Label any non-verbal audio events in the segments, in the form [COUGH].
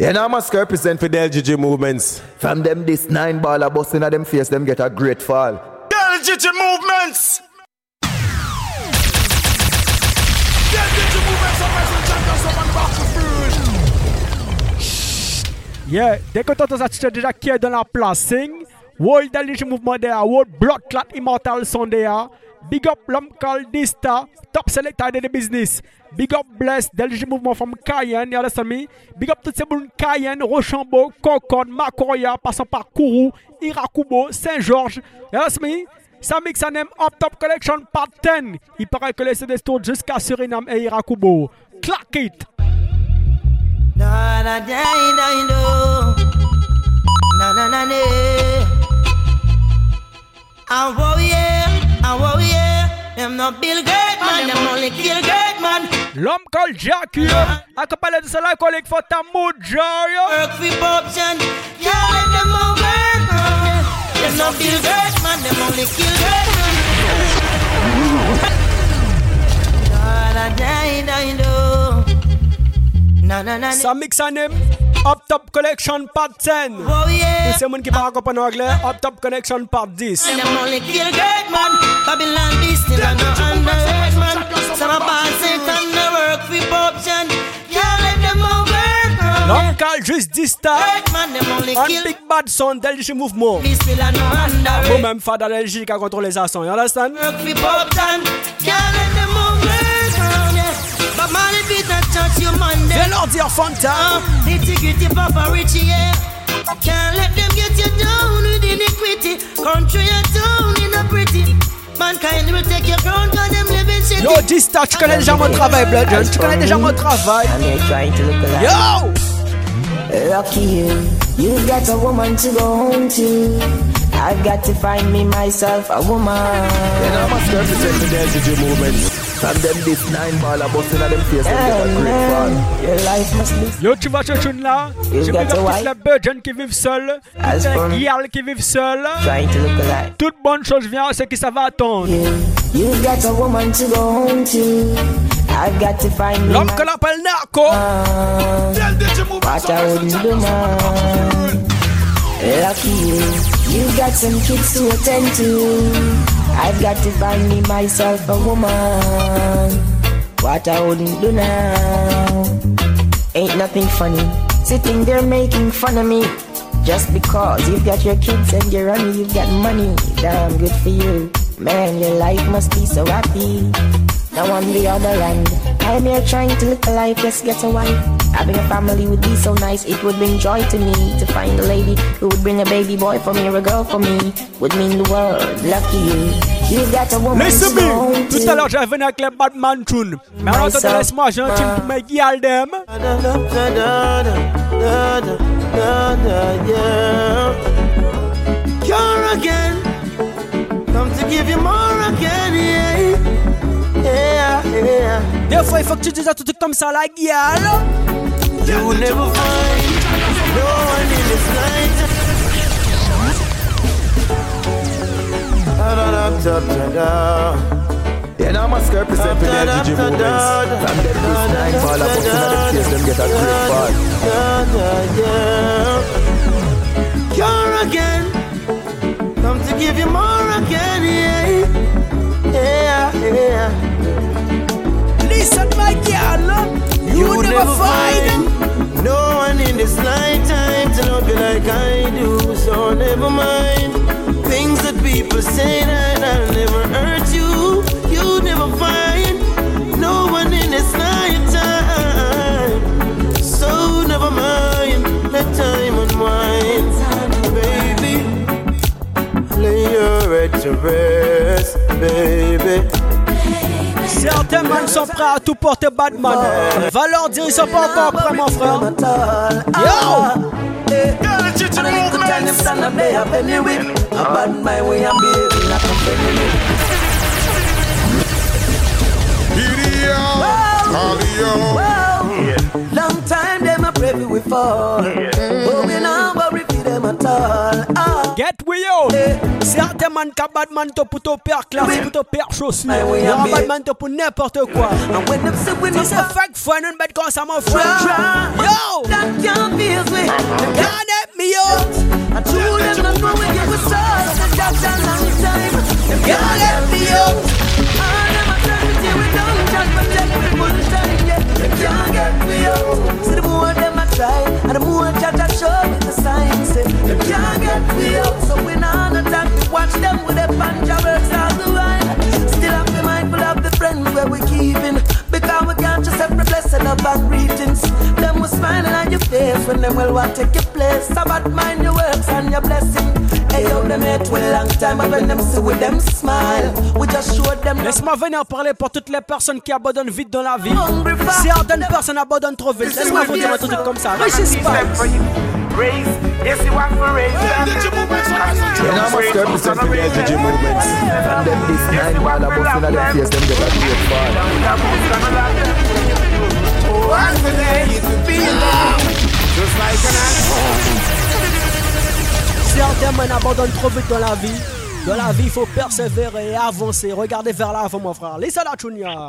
Yeah, now must represent for the LGG movements. From them, this nine ball a busting at them face, them get a great fall. The LGG movements! The LGG movements are wrestling champions of Unboxing Yeah, dès que t'entends ça, tu sais déjà qui est dans la place. Sing, World LGG Movement there, World Blood Clot Immortal Son there. Big up l'homme called Dysta, top selector in the business. Big up Bless, LGG Movement from Cayenne, you understand? Big up tout bons Cayenne, Rochambeau, Concorde, Macoya, passant par Kourou, Irakubo, Saint-Georges, you understand me? Ça mix un Up Top Collection Part 10. Il paraît que les CD tournent jusqu'à Suriname et Irakubo. Clack it! L'homme called Jackie, accompagné de cela collègue for ta mojo, Work for option, can't let them over. Them not Bill Gates man, them only kill great man. Na na na na na na na. Ça mixe un name Up Top Collection Part 10. Warrior. Pour ces gens qui parlent en anglais, Up Top Connection Part 10. And them only kill great man. Babylon this still a no man. Some a bad Satan no work for option. Can't let them over. L'homme called juste Dysta. Great man, them only Un big bad son d'LG Mouvement. This still a no underage. Moi-même, faire dans l'LG qui a contrôlé les sons. You understand? Work for option. Can't let them over. But man, if it not touch your man, Viens then leur dire Fanta. uh, integrity, Papa Richie, yeah. Can't let them get you down with iniquity. Country and town in a pretty. Mankind will take your crown, cause them. Yo, G-Star, tu connais déjà mon travail, Blood John. Tu connais déjà mon travail. Yo! Lucky you, you got a woman to go home to. I've got to find me myself a woman. You know, I must represent the LGG movement. Yo, tu vois ce tune là? J'ai mis tous les burgeons qui vivent seuls, les girls qui vivent seuls. Toute bonne chose vient à ceux qui savent attendre. You got a woman to go home to. I've got to find me L'homme my que l'on appelle Narco. man. The LGG movements What I wrestling wouldn't do, champions of man. Lucky you, you've got some kids to attend to. I've got to find me myself a woman. What I wouldn't do now. Ain't nothing funny. Sitting there making fun of me. Just because you've got your kids and you're on you've got money. Damn good for you. Man, your life must be so happy. Now on the other end, I'm here trying to live a life, just get a wife. Having a family would be so nice, it would bring joy to me to find a lady who would bring a baby boy for me or a girl for me. Would mean the world, lucky you. You got a woman Listen to me, tout à l'heure j'avais venu avec les Batman tune. Mais alors attendez, laisse-moi, j'ai un tune pour mes them. Cure again, come to give you more again, yeah, yeah, yeah. Des fois il faut que tu dises un truc comme ça, la guiale. You will never find no one in this night. Da, da, da, da, da, da. Yeah, now must represent for the LGG movements. From them, this nine ball a busting at them face, them get a great fall. Da, da, yeah. Cure again, come to give you more again, yeah, yeah, yeah. Listen my girl, you, will never find. no one in this lifetime to love you like I do. So never mind things that people say that I'll never hurt Your head to rest, baby. Certains man sont prêts à tout porter. Va leur dire ils sont pas encore prêts mon frère. Yo! Long time them a pray we fall, we not worry for them at all. Get we out. Certains man ka bad man to put up père classe, put up père chaussure. Un bad man to pour n'importe quoi. C'est un fake friend, un bad I'm a friend. Yo! Can't help me out. I told them I'm going to get stars. That's a long time. Can't help me out. All of my time with no time, but that will one time. Yeah, can't get me out. See the boy try. And the more judge I show me the signs, say, they can't get me out, so we not attack. We watch them with their panja works all the while. Still have to mindful of the friends where we're keeping be love and greetings. Them was smiling on your face when them will want take your place. Sabbath mind your works and your blessing. Hey yo, them hate we long time, but when them see with them smile, we just show them. Laisse-moi venir parler pour toutes les personnes qui abandonnent vite dans la vie. Certaines personnes abandonnent trop vite. Laisse-moi vous dire un truc comme ça. You know, I'm a step percent for the energy movements. And then this nine ball of busting at them face, them get a great fall. Once a day, you could be alone, just like an animal. Certains men abandonnent trop vite dans la vie. Dans la vie, il faut persévérer et avancer. Regardez vers l'avant, mon frère. Lisa la Chunia.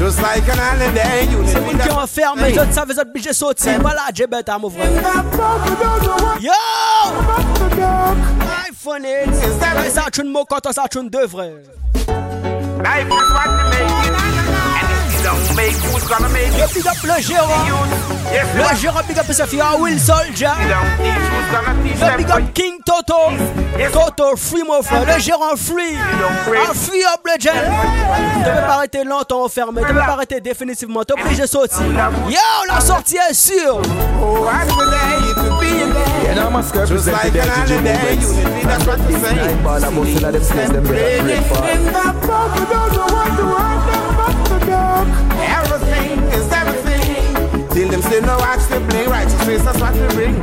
Just like an holiday, you C'est live moun in qui the enferme, les autres savent, les autres obligés de sortir. Voilà, j'ai bête à mon frère. Yo! iPhone it. Ça, Chun mot quand ça, Chun deux vrais. Life is what you make it. Le big up le Gérard. Le big up Will Soldier Le big up King Toto. Toto Free mon frère. Le Gérard Free. Un free up le gel peux pas arrêter longtemps enfermé Tu peux pas arrêter définitivement. T'es obligé de sortir. Yo la sortie est sûre. You must go you say. I'm born, I'm born, I'm born, Everything is everything. Till them say no watch they play righteous face, that's what we bring.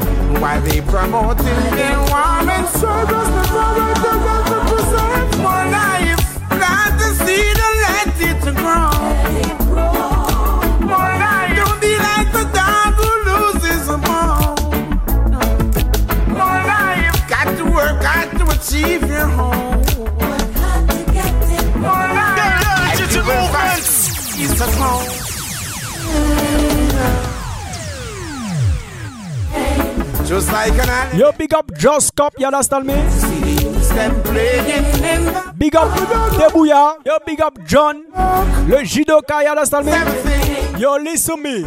Why they promoting their warm and service the power to present more life. The seed and let it grow. More life. Don't be like the dog who loses a. More life. Got to work hard to achieve your home. Yo, big up Just Cop, you understand Big up Debouya. Yo, big up John. Le judoka, you understand. Yo, listen me.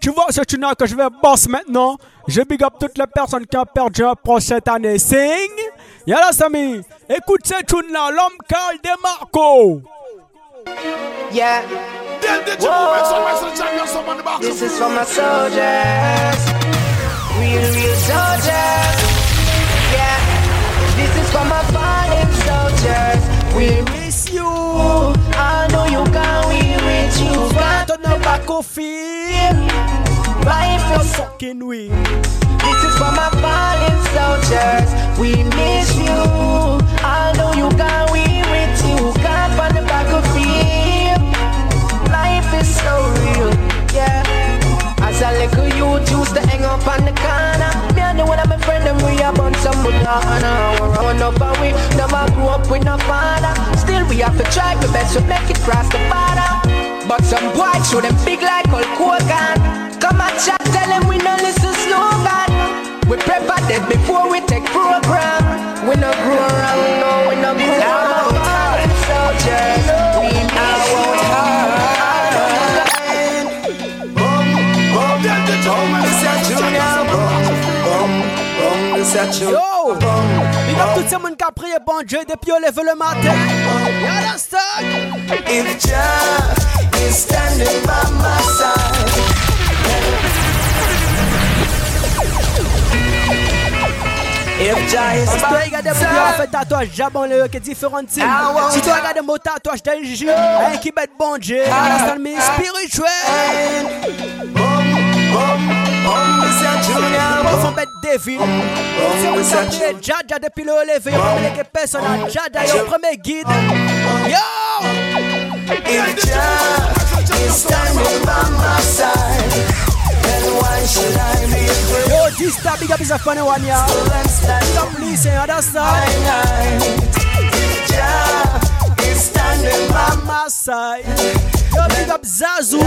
Tu vois ce tune que je vais boss maintenant? Je big up toutes les personnes qui ont perdu pour cette année. Sing. Understand me? Écoute cette tune là, l'homme Carl DeMarco. Yeah, Energy movements on Western Champions up on the box. this is for my soldiers. Real, real soldiers. Yeah, this is for my fallen soldiers. We Miss you. I know you can, we with you. Got Ton nom pas confirme. life is Fucking we. This is for my fallen soldiers. We miss you. I know you got we so real, yeah. As a little youth used to hang up on the corner. Me and the one of my friend them we a bunch some banana. We run up and we never grew up with no father. Still we have to try the best to make it cross the border. But some boys show them big like Hulk Hogan. Come and chat, tell them we no listen slogan. We prepare dead before we take program. We no grow around, no, we no grow around. Soldiers, Yo. Big up toutes ces monde qui a prié bon Dieu depuis au lever le matin. Understand? If Jah is standing by my side. If Jah is Si by regardes mon fait tatouage, jabon le qui est différent. Si tu regardes mon tatouage d'Alger, un qui bête bon Dieu. You understand me? Spirituel. Moi, faut mettre David. Si on Jaja depuis le lever, on va mettre personne à Jaja, et au premier guide. Yo! If Jah is standing by my side? Yo, this time, big up is a funny one, yeah. Stop listening, understand? Jah is standing by My side. Yo, big up Zazu. The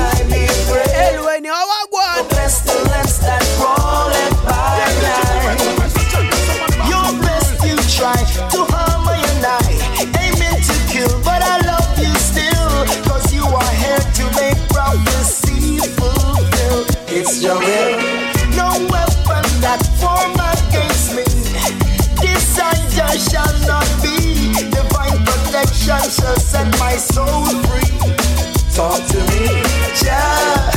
that by night. You bless, you try to harm my and I. Aiming to kill, but I love you still. Cause you are here to make prophecy fulfilled. It's your will. No weapon that form against me. This I shall not be. Divine protection shall set my soul free. Talk to me, Jah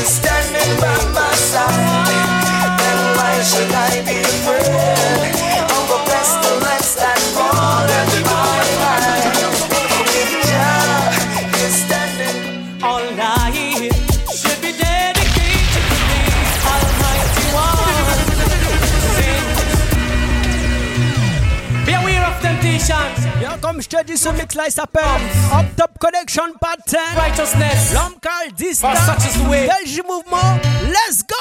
is standing by my side. And why should Bien comme je te dis, ce mix-là, il s'appelle Up Top Connection Part 10. righteousness. L'homme call Dysta. For such is the way. Belgium Mouvement. Let's go!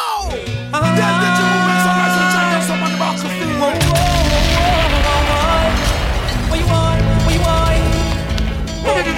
Then did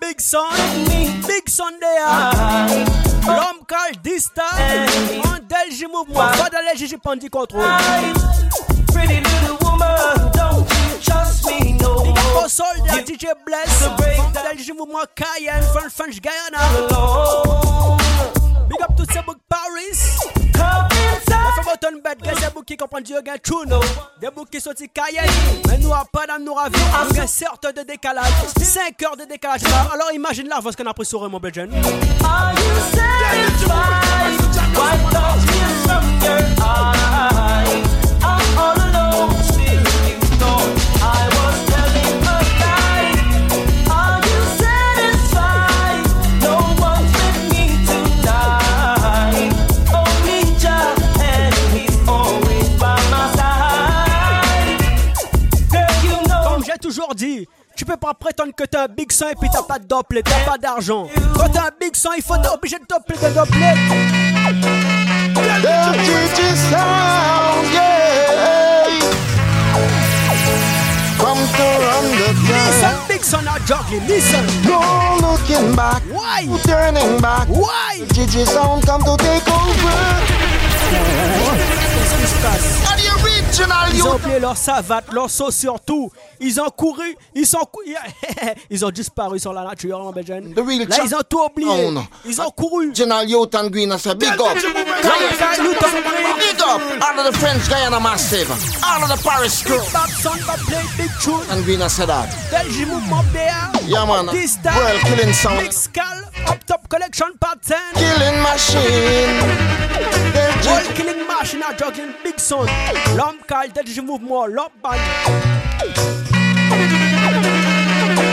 Big Son. Big Son there. Ah. L'homme call Dysta. En Delgi Mouvement. Pas dans les Gigi Pandi Control. Pretty little woman, don't you trust me no Big up more? au soldat DJ Bless. From Delgi Mouvement Cayenne. From French Guyana. Big up toutes ces Paris. Come ton bête, gen se bou ki kompren diyo gen chuno De gen sorte de dekalaj 5 heures de décalage. Bah, alors imagine l'avance qu'on a pris sur mon budget Are you Tu peux pas prétendre que t'as un big son et puis t'as pas de doublet, t'as pas d'argent. Quand t'as un big son, il faut t'es obligé de doubler de doubler. The Gigi sound, yeah. Come to run the Listen, big son are juggling, listen. No looking back, Why? no turning back. Why? Gigi sound come to take over. Qu'est-ce qui se passe? Ils ont plié leurs savates, leurs sauts surtout. Ils ont couru, ils sont cou... [LAUGHS] ils ont disparu sur la nature hein, en Belgique. Là, ils ont tout oublié. Ils ont couru. General Yotan Green has a big up. Big up. All of the French Guyana Massive. All of the Paris crew. Big Babson, Big Babson, Big Tune. And Green said that. Belgique Mouvement Yeah, man. Dysta. Well, killing sound. Mix Cal. Up top collection part 10. Killing machine. The All killing machine are juggling big son. L'homme cal, Belgium mouvement, l'homme band.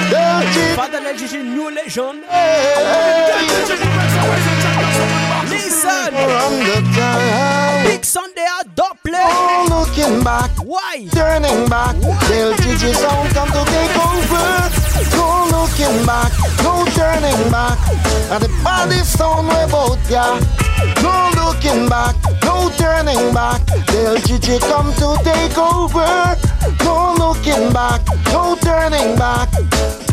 the Gigi. Pas de LGG, new legend. Listen. Big they are double. No looking back. Why? Turning back, Del Gigi sound come to take over. No looking back, no turning back. And the body sound way about ya. No looking back, no turning back. Gigi come to take over. No looking back, no turning back.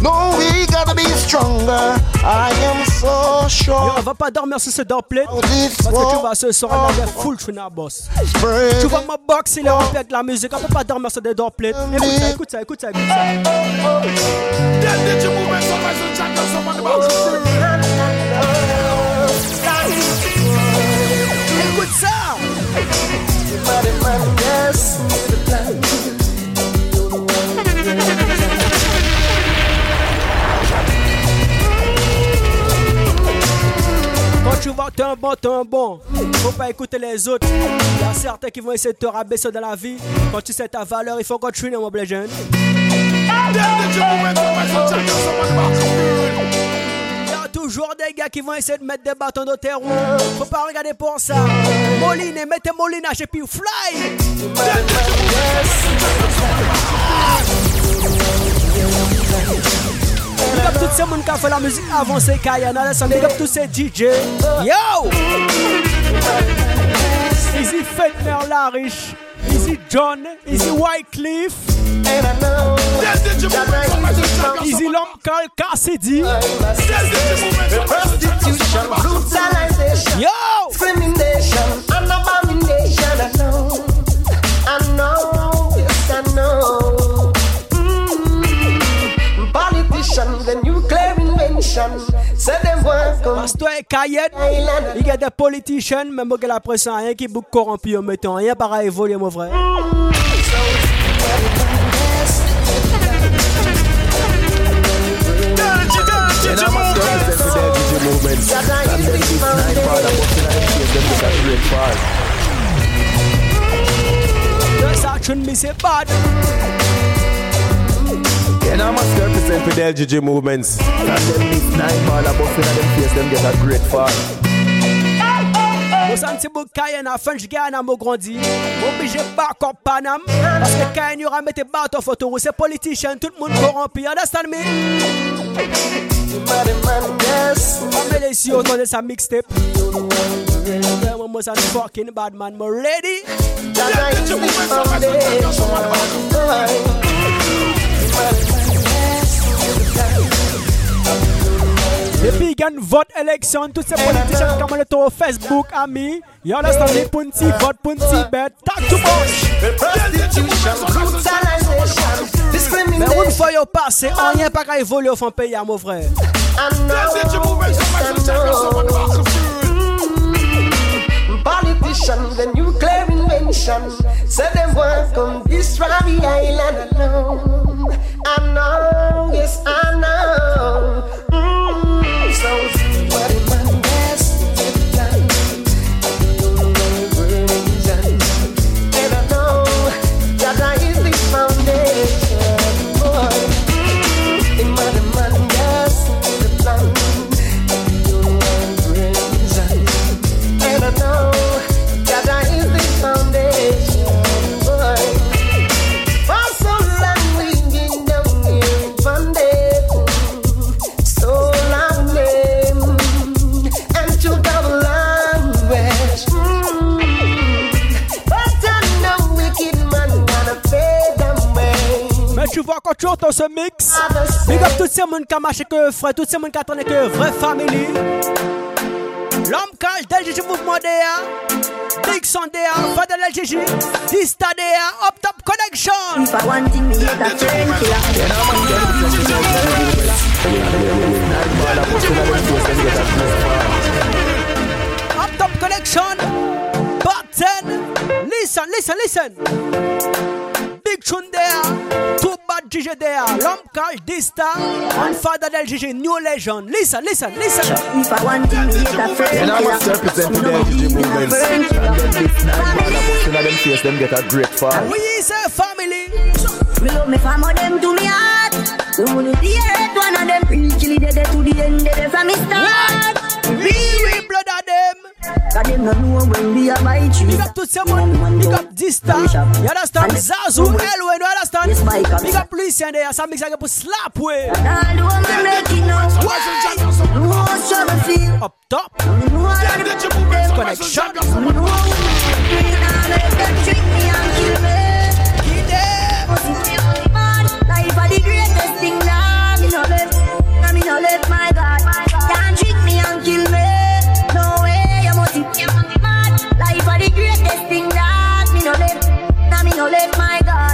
No, we gotta be stronger. I am so sure. on va pas dormir sur ce This Parce que tu vas ce soir, on a full boss. Tu vois ma box, il est rempli avec la musique. On peut pas dormir sur des. Écoute ça, écoute ça, écoute ça, écoute ça. Tu vois que t'es un bon, t'es un bon. Faut pas écouter les autres. Y a certains qui vont essayer de te rabaisser dans la vie. Quand tu sais ta valeur, il faut continuer, mon blégène. Then toujours des gars qui vont essayer de mettre des bâtons tes roues. Faut pas regarder pour ça. Moline, mettez Moline et puis fly. Big up tous ces gens qui fait la musique avancée, Kayana. Big up tous ces DJ. Yo! Easy Fetner, la riche. Easy John. Easy Wycliffe. Easy Lomkal Cassidy. Prostitution, brutalization, Yo! discrimination, and abomination. I know, I know, yes I know. Politicians, the nuclear invention, say them want come Parce que toi, Kayet, island. il y a des politiciens, même que la presse, rien qui boucle corrompu en mettant rien pareil évoluer, mon frère. And I must represent for their DJ movements. And then this night father busting at them face, them get a great fall. Yes, action me say bad. And I must represent for their DJ movements. And then this night father busting at them face, them get a great fall. Mo santi bou Kayen a French Guyana mo grandi. Obligé back up Panam. Que Kayen y aura mette bateau photo. C'est politicien, tout le monde. Understand me? Body man, yes. Pas les de sa mixtape. Yeah, Mo san fucking bad man. Mo ready? That is The big and vote election. Tous ces politiciens comme le tour Facebook, ami. You understand me? Punti, vote, punti, bet. Talk to us. Mais une fois yo passé, on n'y a pas qu'à évoluer au fond pays, hein, mon frère. Mm. Politician, the nuclear invention. Say they work on this Robbie Island alone. I know, yes, I know. Tu vois quand tu entends ce mix, big up tous ces monde qui a marché que frère, tous ces monde qui attendent que vraie famille. L'homme cal del GG mouvement DA, Big Son DA, Fadel LGG, Dista DA, Up Top Connection. If I want me hate a friend killer. And I get fall. Up Top Connection, Button. Listen, listen, listen. Big Tune there, Two Bad GG there, L'homme cal Dysta, and Fadel LGG, New Legend. Listen, listen, listen. If I want him, me hate a friend And I must killer. represent for their DJ movements. And then this night father busting at them face, them get a great fall. We is a family. Me love me fam of them to me heart. The money the earth, one of them real kill it to the end, dead from me start. Real, real blood of them. Them no know when we are tree. Big up to someone, big up Dysta, you understand? Zazu, Elwen, you understand? Big up Lucien there, some mix I put slap way. All the woman make it now. No more trouble feel. Up top, Me know all of them connection. Me know how we now let them trick me and kill me. Get them. Pussy me man, life are the greatest thing now. Me no let, nah, me no let my God can't trick me and kill me. No let my God.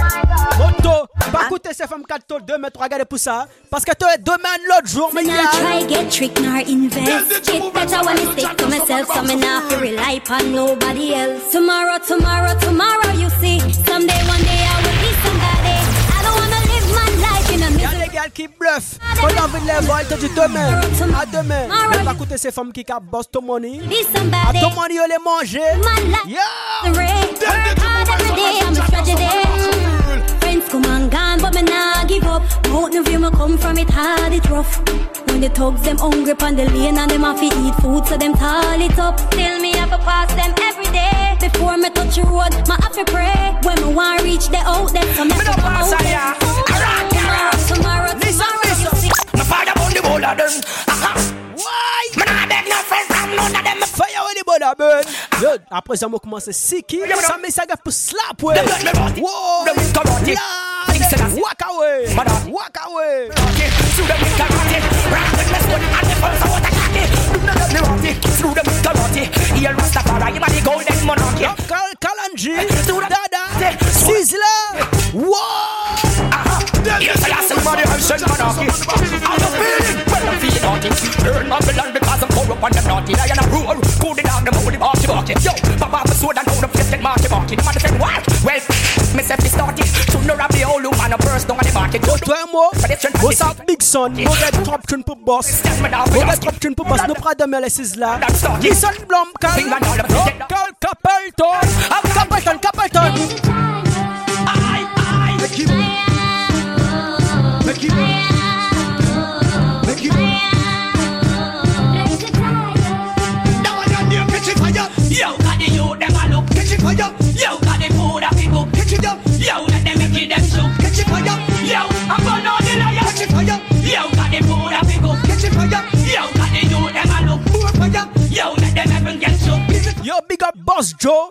Moto, pas écouter ces femmes 4 tours 2 mais 3 regardez pour ça. Parce que toi, demain, l'autre jour, mais il y a. try get trick nor invest. It better when I stick to myself, so me not rely on nobody else. Tomorrow, tomorrow, tomorrow, you see. Someday, one day, I will be somebody. I don't wanna live my life gars qui bluffent. Quand on a envie de les voir, te disent demain. À demain. Mais pas écouter ces femmes qui cap boss ton money. À ton money, on les manger. My life. Yo! The rain. Work hard every day, I'm a tragedy. Friends come and gone, but me nah give up. No view, me come from it hard, it rough. When the thugs them hungry on the lane and them have to eat food, so them tall it up. Still me have to pass them every day. Before me touch the road, my have to pray. When me want reach the out there, so me have to go out the boulder them. Why? Man, I beg no friend from none of them. Fire when the border burn. Yo, après ça, moi commence à siki. Ça me ça pour slap ouais. Wow. Walk away. Walk away. Through the karate, rock with me stone and the pulse of what I got it. Do not let me rot it. Through the karate, here Rastafari, you the golden monarchy. Kal Kalanji, Dada, Sizzler. Wow. Yes, I ask somebody else said monarchy. I'm a feeling, well I'm feeling naughty. Burn Babylon because I'm corrupt and I'm naughty. I am a rule, cool the dog, the moody barky barky. Yo, Papa the sword and hold the fist and marky barky. The man said what? Well, me say fi start it. Soon the rap the man a burst down on the market. Go to moi, what's up big son? Go get top tune pour boss. Go get top tune pour boss. No problem, les Sizzler. Listen, Blom, Kal, Kal, Capleton, Capleton, Capleton. Make it Yo, big up Boss Joe.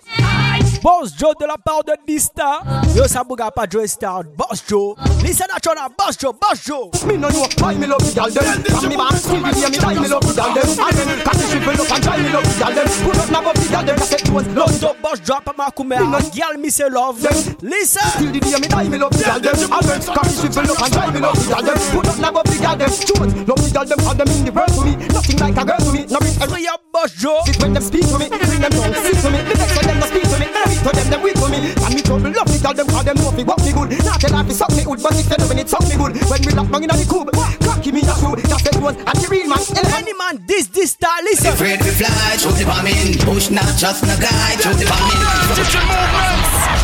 Boss Joe de la part de Dysta. Yo, ça bouga pas Joe Star. Boss Joe. Listen Chona. Boss Joe. Boss Joe. Me no know why me love the girl them. From me back still the day me die me love the girl them. And then catch the shrivel up and try me love the girl them. Put up na the girl them. I said was love. So Boss Joe pa ma kume. Girl me say love. Listen. Still the day me die me love the girl them. And then catch the shrivel up and try me love the girl them. Put up na the girl them. Choose love the girl them. All them in the world to me. Nothing like a girl to me. No every Free up Boss Joe. Sit when them speak to me. Bring them down. Speak to me. The next them no speak to me. Every to them them weak to me. And me trouble love the girl them. All them know fi what me good. Not tell her fi suck me good, but if they know when it suck me good. When we lock down inna the cube, cocky me a crew. Just say one and the real man. Eh. Any man this this star listen. Afraid to fly, shoot the bomb in. Push not just no guy, shoot the bomb in.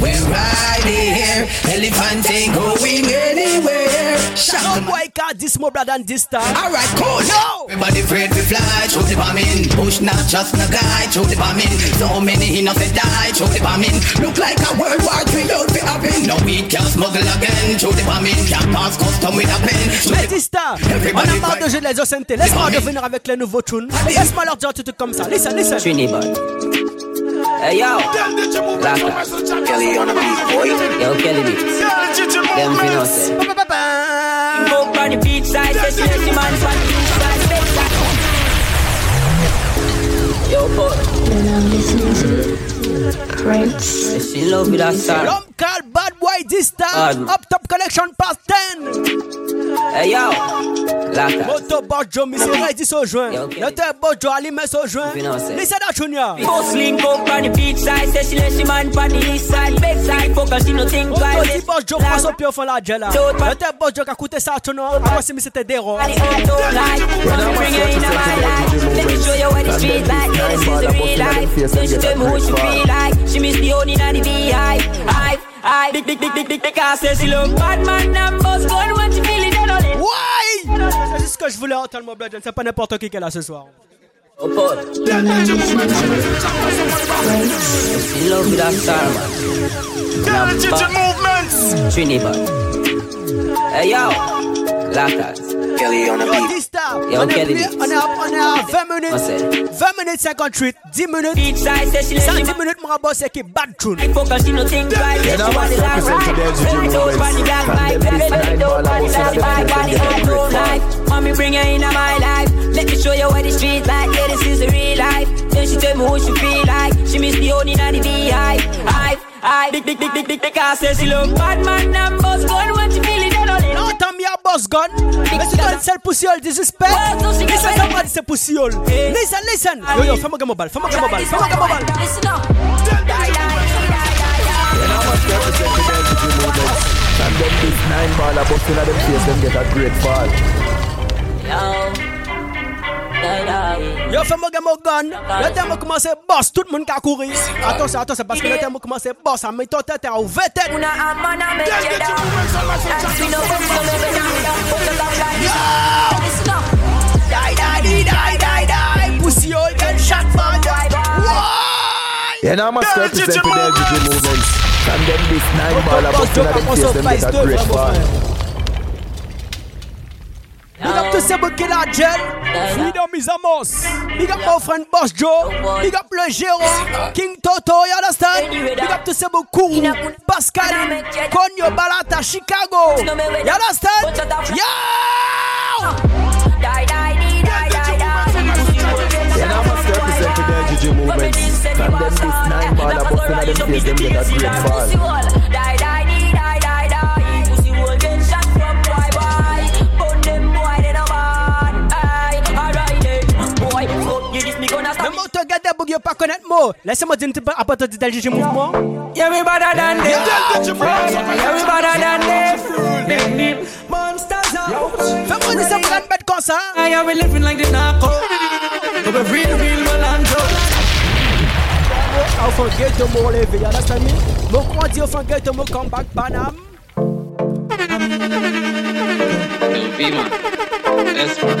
We're right here, elephant ain't going anywhere. No boy can't this more brother than this star. Alright, cool. No. Everybody afraid to fly, shoot the bomb in. Push not just no guy, shoot the bomb in. So many innocent die, shoot the bomb in. Look like a World War III out be happen. No we can smuggle again, shoot the bomb in. Can't pass custom with a pen. Mais the- Dista, on a marre de jeu de les OCNT. Laisse-moi revenir avec les nouveaux tunes. Laisse-moi leur dire tout truc comme ça. Listen, listen. Trinidad. Hey yo, Laka. Kelly on the beat, boy. Yo, Kelly Beats. Them fi know say. Go on the beach side, say she let the man on the beach side, beach side. Yo, boy. Then I'm listening to Prince. She love with that star. Rum call bad boy Dysta. Bad. Up top collection past 10. Hey yo, Laka. Moto Boss Joe, mi se ready so joint. Yo, okay. Note Boss ali me so joint. Fi know. Listen that Junior. Post link up on the beach side, say she let the man on the east side, beach side. Focus, she no think twice. di Boss Joe prend son pied au fond la gel là. Note Boss Joe qui a coûté ça à Tono. Avant si mi c'était des ronds. Body on don't like, come bring her in my life. Let me show you what the street like. Yeah, this is the real life. Then she tell me who she feel like. She miss the only in the beehive. I dick dick dick dick dick dick I say bad man numbers good when she feeling Why? C'est juste ce que je voulais entendre mon blog, c'est pas n'importe qui qu'elle a ce soir. Oh, Paul. Love a Hey yo. Laka. Kelly on the Yo, beat. Dysta. Yo, On est Kelly plus- Beats. on est à- on est à 20 minutes. What's it? 20 minutes 58. 10 minutes. Beach side, say she let Ça, the 10 man minutes, mon boss, c'est qui bad tune. Focus, she no think twice. Yeah, she want the life right. Very close, body black, my very dope, body black, my body on no life. Mommy, bring her in my life. Let me show you what the street like. Yeah, this is the real life. Then she tell me who she feel like. She miss the only in the beehive. Hive, hive. Big, big, big, big, big, big. I say she love bad man and boss gun when she feel it. Then all in. Non, t'as mis boss gun. Mais tu donnes celle poussiole, disrespect. Ouais, c'est Listen, que- ça va dire poussiole. Listen, listen. Yo, yo, fais-moi gagner mon balle. Fais-moi gagner mon balle. Fais-moi gagner mon balle. Listen up. And I must represent the energy movements. And them this nine ball a bust inna them face, them get a great fall. Yo. Um, Yo fè mwen gen gun Le tem mwen komanse boss Tout moun ka kouri Atos se, atos se Paske le tem mwen komanse boss A mwen to tete a ou vete Una amana me queda And we know what's coming when I'm down Put the love like this Die, die, die, die, die, die Pussy all get shot man Yeah, now I'm a represent for the LGG movements. And then this nine ball of busting at them face, them get a great fall. Big up to Sebo Killer Gel. Freedom is a must. Big up my friend Boss Joe. Big up Le Gero. King Toto, you understand? Big up to Sebo Kuru. Pascal. Konyo Balata, Chicago. You understand? Yeah, now I'm a represent the LGG movements. And then this nine ball of busting at them face, them get a great fall. Die, die, die, die, gonna stop Même auto gade bouge yo pas connaître mot. Laissez-moi dire un petit peu à partir du LGG mouvement. Yeah, we better than them. Yeah, we better than them. Monsters out. Fais-moi dire ça pour une bête comme ça. Yeah, we living like the narco. [LAUGHS] But we real, real Melandro. Au fond ghetto mo levé, you understand me? Mo croit dire au fond ghetto mo come back Panam. Vima, Espa,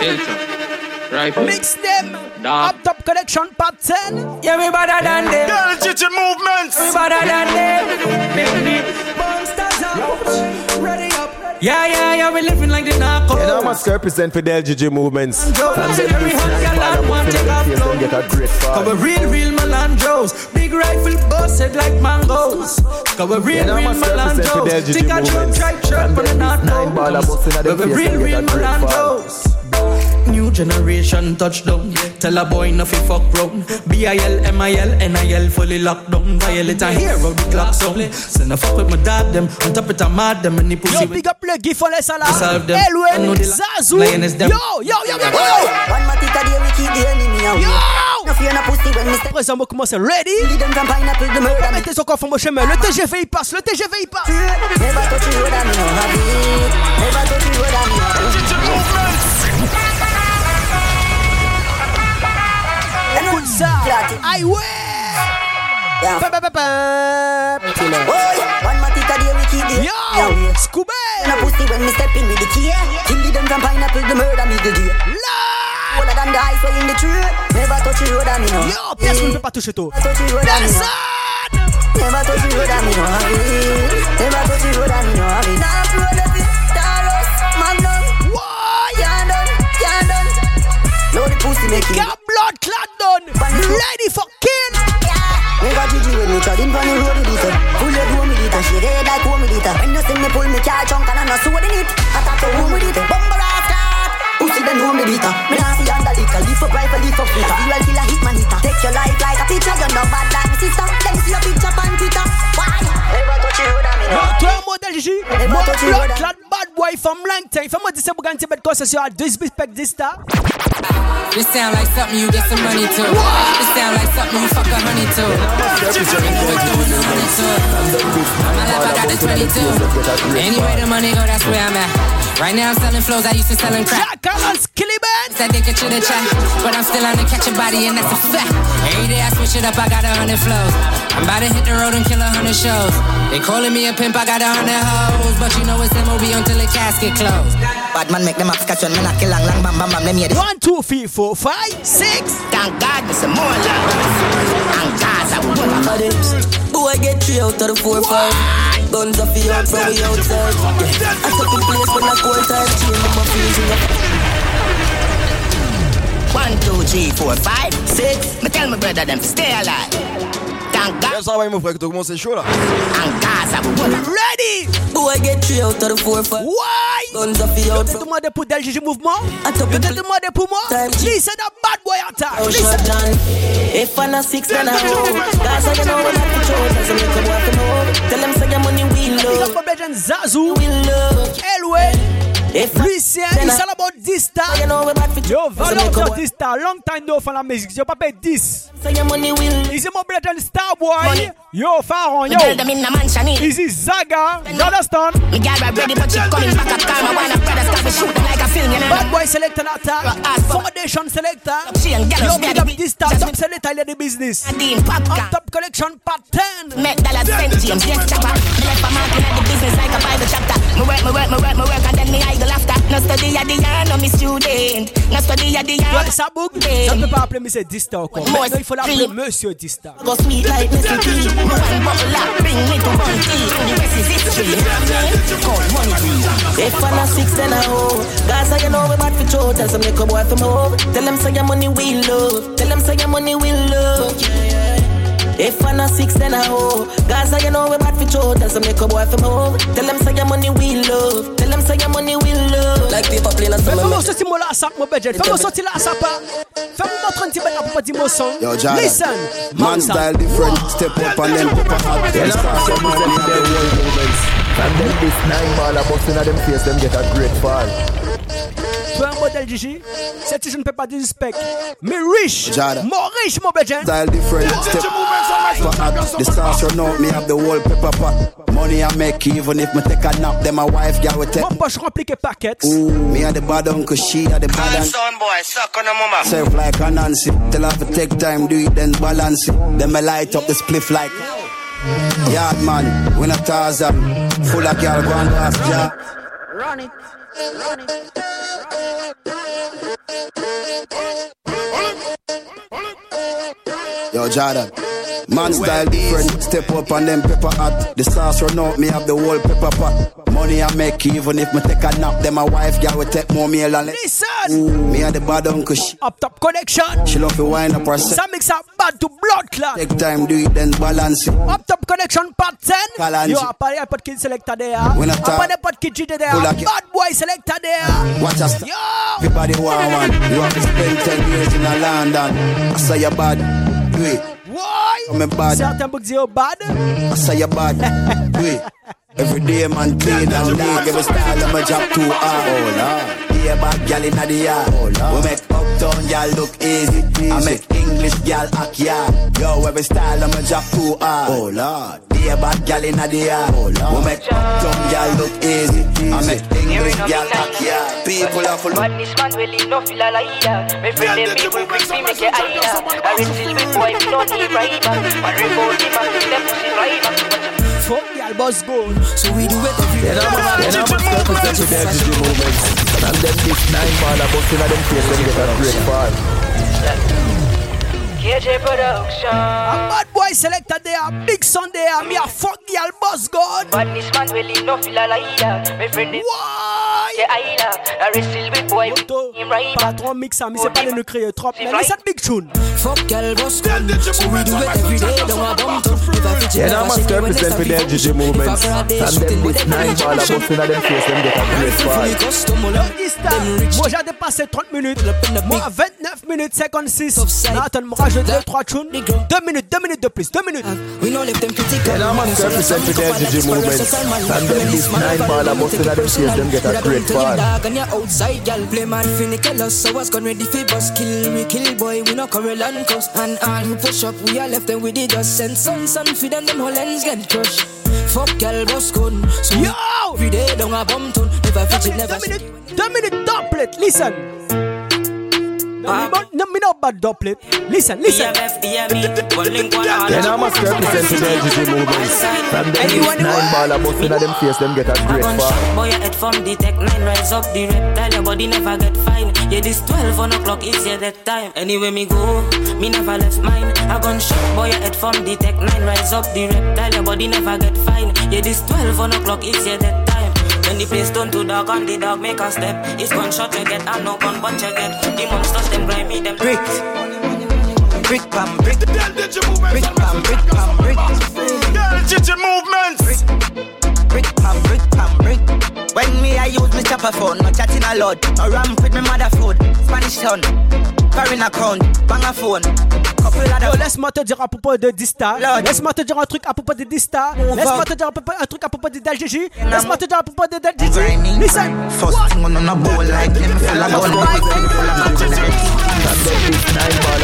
Delta, Rifle, Mix them. Dog. Up top connection part 10. Yeah, we better than them. LGG movements. We better than them. Monsters out. Ready up. Yeah, yeah, yeah, we living like the narco. Yeah, now I must represent for the LGG movements. And then Every this hot nine girl ball and of one busting take off them face, them clothes. get a great Cause fall. we real, real Melandros. Big rifle busted like mangoes. Cause we real, Yeah, real must represent for the Melandros. LGG Think I drum movements. track shirt And for the then North this nine ball of busting at them Cause we face, real, real get New generation touchdown. Tell a boy no fi fuck round. B-I-L, M-I-L, N-I-L fully locked down. Violate a hero, the clock sound. Send a fuck with my dad them. On top it a mad them and the pussy Yo, with big up le gif on laisse là. Solve them. I know Elwen, Zazu. Yo, yo, yo, yo, yo, yo. One matica day we keep the enemy away. Yo! No fear no pussy when me step. Présent, moi commence ready. Lead them from pineapple the murder me. Mettez son coffre en mon chemin. Le TGV il passe, le TGV il passe. Ça. Highway. Yeah. Pa, pa, pa, pa. Oh yeah. One matica day we keep the Yo. Scooby. No pussy when me step in with the key. Kill them from pineapple the murder me the day. Lord. Older than the ice in the tree. Never touch the road and me no. Yo, personne ne peut pas toucher toi. Never touch the road. Personne. Never touch the road and me no have it. Never touch the road and me no have it. Nah, road up it, Taurus, Magnum. Pussy make it. Got blood clot done. Ready for kill. Never Gigi when me treading on the road with it. Pull your door with it, she red like home with it. When you see me pull me car trunk and I'm not sword in it. I thought the home with it. Bumper after. Pussy then home with it. Me nah see under liquor. Lift up rifle, lift up flicker. Serial killer hit man hitter. Take your life like a picture. You're not bad like me sister. Let me see your picture on Twitter. Why? Never touch the road and me Yo, no. toi, modèle Gigi. Never Mon touch blood clot bad boy from Langton. Fais-moi dire ça pour gagner bête concession à disrespect this star. This sound like something you get some money to. This sound like something you fuck a honey to. My life, I got the 22. Anyway, the money go, that's where I'm at. Right now, I'm selling flows. I used to selling crack. Jack Carlos Killiman. Said they could chill the chat, but I'm still on to catch a body, and that's a fact. Every day I switch it up, I got a hundred flows. I'm about to hit the road and kill a hundred shows. They calling me a pimp, I got a hundred hoes, but you know it's MOB until the casket closed. Bad man make them up catch when me knock it long long bam bam bam. Let me hear this. One, two, three, four, five, six. Thank God, me some more love. And Gaza, we will have this. Boy, get three out of the four, five. Guns off the out from the outside. Yeah. I took the place when I cold time. Chill, my feels in One, two, three, four, five, six. Me tell my brother them to stay alive. Thank God. Yes, ça va, mon frère, que tu commences chaud là. And Gaza, we will have Ready. Boy, get three out of the four, five. Why? Guns off the out T'as from demandé pour Del Gigi Mouvement. I took T'as the demandé pour moi. Time. Listen that bad boy attack. Listen. shut. If I'm not six, then I know. Guys, I know when I put you so make them walk them over. Tell them say your money we Big love. up my brethren Zazu. We love. Elway. Lucien, it's all about this star. you know we bad for Yo, so make valeur them de walk. this star. Long time no for la musique. Yo, pas payé 10. Say your money we love. Easy mon brethren Starboy. Yo, We yo. tell them in the. Easy eh? Zaga. You understand? Me gal are ready, but she coming back up. Call my one brothers, cause we shoot them like a Bad boy selector attack. Foundation selector. Yo, big up this top top selector the business. On top collection part 10. Make dollars send James, yes, chopper. Left a mark in the business like a Bible chapter. Me work, me work, me work, me work, and then me idle after. No study at the year, no me student. No study at the year. Toi, ça boucle. Ça ne peut pas appeler monsieur Dysta encore. Maintenant, il faut l'appeler monsieur Dysta. Go sweet like Mississippi. Me one bottle up, bring me to one tea. The rest is history. Call money tree. If I'm a six then I hold. Guys, you know we bad for. Tell some make a boy from home. Tell them say your money we love. Tell them say your money we love. If I'm a six then I hold. Guys, you know we bad for throw. Tell some make a boy from home. Tell them say your money we love. Tell them say your money we love. Like people playing a Fais-moi sortir mon la sac, mon budget. Fais-moi sortir la sac. Fais-moi montrer un petit peu pour pas dire mon son. Yo, Jada. Listen. Man style different, step up and then pepper hot. Then start some movement in the world movements. And then this nine ball a bust inna them face, them get a great fall. Tu es un modèle Gigi C'est je ne peux pas disrespect. Mais riche. Jada. More riche, mon budget. Style different, step up hot. The stars run out, me have the whole pepper pot. Money I make even if me take a nap, then my wife girl will take. Mon poche remplie que paquets. Ooh, me a the bad uncle, she a the bad uncle. Son boy, suck on the mama. Self like a Nancy, tell her to take time, do it then balance it. Then me light up the spliff like. Yard man, when a Tarzan, full of girl go and ask ya. Run it. Run it. Yo, Jada. Man style different, step up and then pepper hot. The sauce run out, me have the whole pepper pot. Money I make even if me take a nap, then my wife girl will take more meal and. Listen. Ooh, me a the bad uncle, she, Up top connection. she love to wind up herself. Ça mixe up bad to blood clot. Take time, do it then balance it. Up top connection part 10. Kalanji. Yo, apa dia pot kid selector there. When I talk- dia pot kid jide there. Bad boy selector there. Watch us. Yo. Everybody want one. You have to spend 10 years in a London. I say you bad. Do it. Why? I'm a bad. Certains books dire bad. I say you bad. [LAUGHS] Do it. Every day man clean and dog Every style of my job too hard Yeah bad gal inna the yard We make uptown gal look easy, I make English gal act yard. Yo every style of my job too hard Oh Lord. Yeah bad gal inna the yard Oh Lord. We make uptown gal look easy, I make English gal act yard. People are full Badness man will leave no feel like that. Me friend them people quick me make it higher. I reach till me boy we don't need rival. Man report him and give them pussy rival. Fuck y'all boss go. So we do it every Then I'm a then I'm a represent with the energy movements. And then this nine ball a bust inna them face, them get a great fall. KJ Production. A bad boy selector there. Big son there. Me a fuck y'all boss god. this man will leave no feel like that. Me friend them Why? get higher. I reach till me boy we Moto, don't need rival. patron mix ça, mais c'est pas les ne créer trop. Mais listen big tune. Fuck girl boss gun So we do it every day Don't a bum tune If I fit you Then I must shake it when represent it's with the a energy fit movements. If I grab And it, then shooting with nine ball a generation. bust inna them face, them get a great Rifle fully fall. custom all Yo, up. Ista, Them rich moi j'ai dépassé 30 minutes. Pull up in the Moi 29 minutes 56. Top side. Nathan, moi rajoute 2 3 tunes. Big girl. 2 minutes, 2 minutes de plus, 2 minutes. Ah, we know left them critical Then I must represent with the energy movements. And then this nine ball a bust inna them face, them get a great fall. Dog and you outside, girl. Play man finical us. So what's gone ready for bus? Kill we kill boy. We no Corel and cuss. And all who push up, we are left them with it. Just send sun, sun feed them. Them whole ends get crushed. Fuck girl, boss gun. So Yo! every day don't a bum tune. Never 2 never. 2 minutes doublet. Listen. No, me no- no, me no bad doublet. Listen, listen. Then I must represent with the energy movements. And then this nine ball a bust inna them face, them get a great fall. Boy, your head from the tech nine, rise up the reptile, your body never get fine. Yeah, this 12 on o'clock, it's yeah that time. Anyway, me go, me never left mine. I gun shot, boy, your head from the tech nine, rise up the reptile, your body never get fine. Yeah, this 12 on o'clock, it's yeah that time. When the place turn to dog and the dog make a step, it's gunshot you get, and no gun but you get. The monsters them grimy, them Brick. Brick pam brick. Brick pam brick pam brick. Gigi movements. Brick pam brick pam brick. When me I use me chopper phone, no chatting a lot. No ramp with me mother food. Spanish town. Foreign account. Bang a phone. Yo, laisse-moi te dire à propos de Dista. Laisse-moi te dire un truc à propos de Dista. Laisse-moi te dire un, peu- un truc à propos de Del Gigi. Laisse-moi te dire à propos de Del Gigi. Grinding. Listen. First thing on a bowl like them full of gun. Ball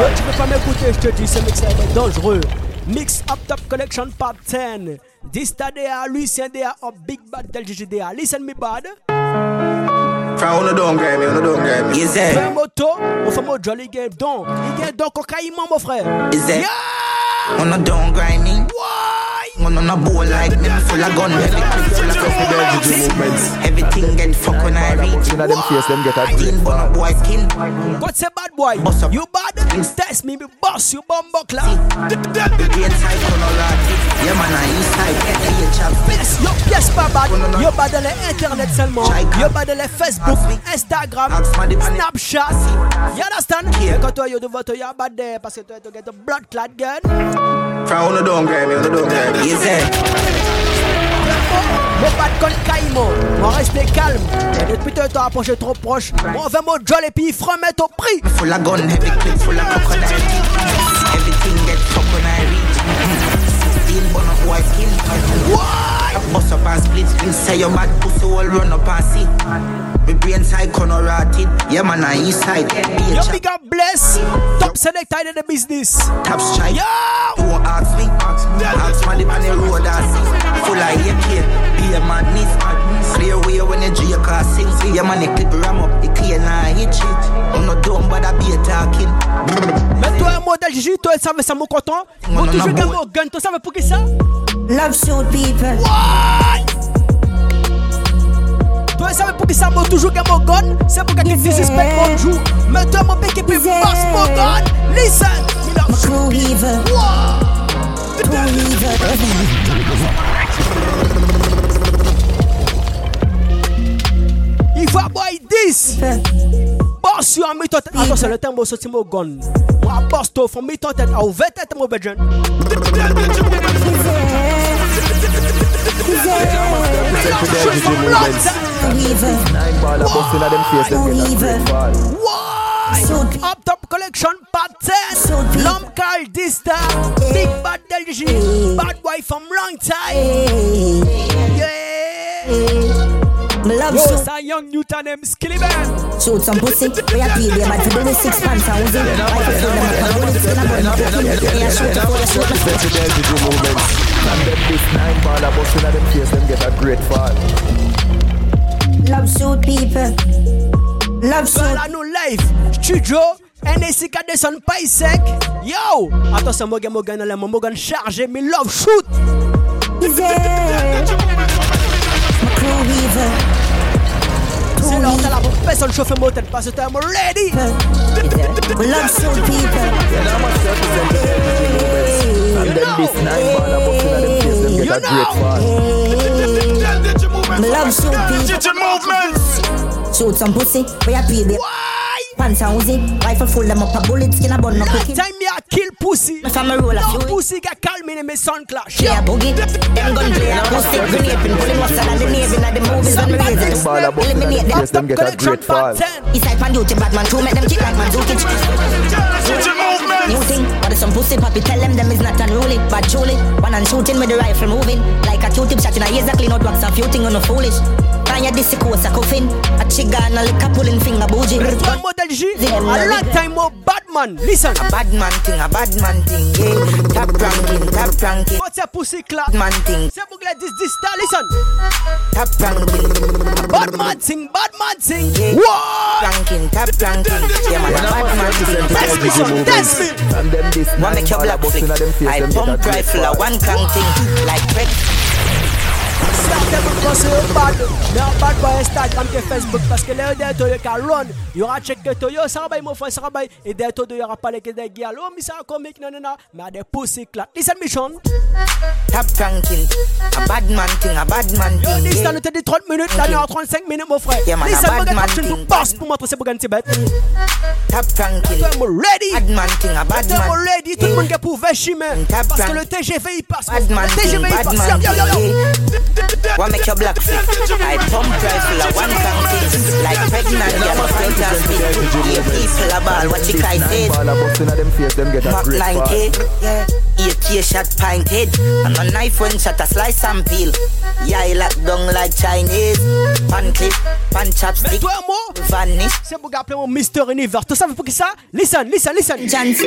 Yo, tu peux pas m'écouter, je te dis, ce mec être dangereux. Mix Up Top Connection Part 10. This there, Lucien there, of Big Bad Del GG there. Uh, Listen me bad. Frère, on don't grime, on don't grime. Yes, sir. Fais moto, on fait mon jolly game don. Il gagne donc cocaïne, mon frère. Is it? Yeah! On don't grime me. Why? One on a bowl like me, full of gun, heavy clip, full of movements. Everything get fuck when I reach. Inna them face, them get a green bar. boy skin. What's a bad boy? You bad? Test me, me boss, you bumbo clap. The green side, Colorado. Yeah man, I inside, get the chap. Yes, yo, yes, pas bad. Yo bad dans l'internet seulement. Yo bad dans les Facebook, Instagram, Snapchat. You understand? Et quand toi, yo devant toi, yo bad there parce que toi, tu get the blood clot gun. Frère, on don't grime, on don't grime. Yes, sir. Mon pas de caïmo, on va rester calme. Et depuis que t'as approché trop proche, on va mon jol et puis il fera mettre au prix. Full of gun, heavy clip, full of crocodile Everything get fuck when I reach. Deal bun up white skin. What? Bust up and split skin, say your bad pussy all run up and see. Me brain side corner rotted. Yeah, man, I east side. Yo, big up bless. Top selector in the business. Top strike. Yo! Don't ask me. Ask me the on the road I see. Full of AK. Be a madness. Clear way when the J car sing. See your man, the clip ram up. The clear now hit shit. I'm not dumb, but I be talking. Mais toi, un modèle Gigi, toi, ça veut ça, mon content. Moi, toujours gagne mon gun. Toi, ça veut pour qui ça? Love shoot people. What? Mwen sa mwen pou ki sa mwen toujou gen mwen gon Se mwen gen ki disispek mwen jou Mwen te mwen peke pe mas mwen gon Listen Il va boy this Boss you a mi tot Ato se le ten mwen soti mwen gon Mwen boss to fon mi tot et A ou vet et mwen Nine ball a bust inna them face, them get a great fall. Up top connection part 10 Lump Carl Dysta Big Bad LG Bad boy from long time Yeah me love Yo, so. young Newton them skilly man. Shoot some pussy. [LAUGHS] We a pay them, for the six pants and. I can feel them up and bullets in a bun. Yeah, shoot up, yeah, shoot up. Presidential movements. And them this nine ball a bust inna them face, them get a great fall. Love people. Love I. Studio. NSC Cadesson Paye sec. Yo! Attention, Morgan Morgan, le Morgan chargé, mais love shoot! C'est l'heure de la personne chauffe moteur parce que t'es ready! Love shoot people? And then this nine ball a bust inna them face, them get a great fall. Love shoot people. Shoot some pussy. We a pay them. Pants and Uzi, rifle full them up a bullet skin a bun no cookie. Time me a kill pussy. Me from a roll a no few. pussy get calm in me sun clash. Yeah, boogie. Them gun play a acoustic grenade pin pulling what's on the navy na the movies when we raise it. Ball a bust inna Eliminate them them. face, them get a great fall. East side pan duty, bad man two make them kick like man Zukic. New thing, but some pussy poppy tell them them is not unruly, but truly. One and shooting with the rifle moving. Like a Q-tip shot in a a clean out wax a few thing on no foolish. Find your disc course a coffin, a chiga and a a pulling finger bougie. One model G, a long time more bad man. Listen, A bad man thing, a bad man thing, yeah. Top ranking, top ranking. what's a pussy clap? Man thing, C'est pour que this this star listen. top ranking. Bad man thing, bad man thing. Yeah. What? Ranking, top ranking. Yeah, man, a bad man thing. Test me, son, test me. And them this One make your a black flick. inna them face, I a pump rifle, a one crank thing. Like crack. Start them parce que yo bad. Mais un bad boy Instagram que Facebook parce que là derrière toi yo ka run. Il y aura check que toi yo ça va mon frère ça va et derrière toi il y aura pas les que des gars. Oh mais ça comique non non non. Mais à des pussy clap. Listen mission. Top ranking. A bad man thing, a bad man Yo thing. listen te dit 30 minutes là nous en 35 minutes mon frère. Yeah, man, a Listen bad mon gars man tu nous thing. passes pour montrer c'est pour gagner Tibet. Top ranking. Toi mo ready. Bad man thing, a bad man. ready. Tout le monde qui pour faire chimer. Parce que le TGV il passe. Bad man Le thing, TGV il passe. What make your black flick? I pump rifle, a one crank thing. Like pregnant, girl, a fantastic. Yeah, people a ball, what you guys Nine say? ball a bust inna them face, them get a Mark great line fall. K, yeah. AK shot pint head. And a knife when shot a slice and peel. Yeah, I lock down like Chinese. Pan clip, pan chopstick. Vanish. C'est pour appeler mon Mr. Universe. Tu sais pour qui ça? Listen, listen, listen. Chance.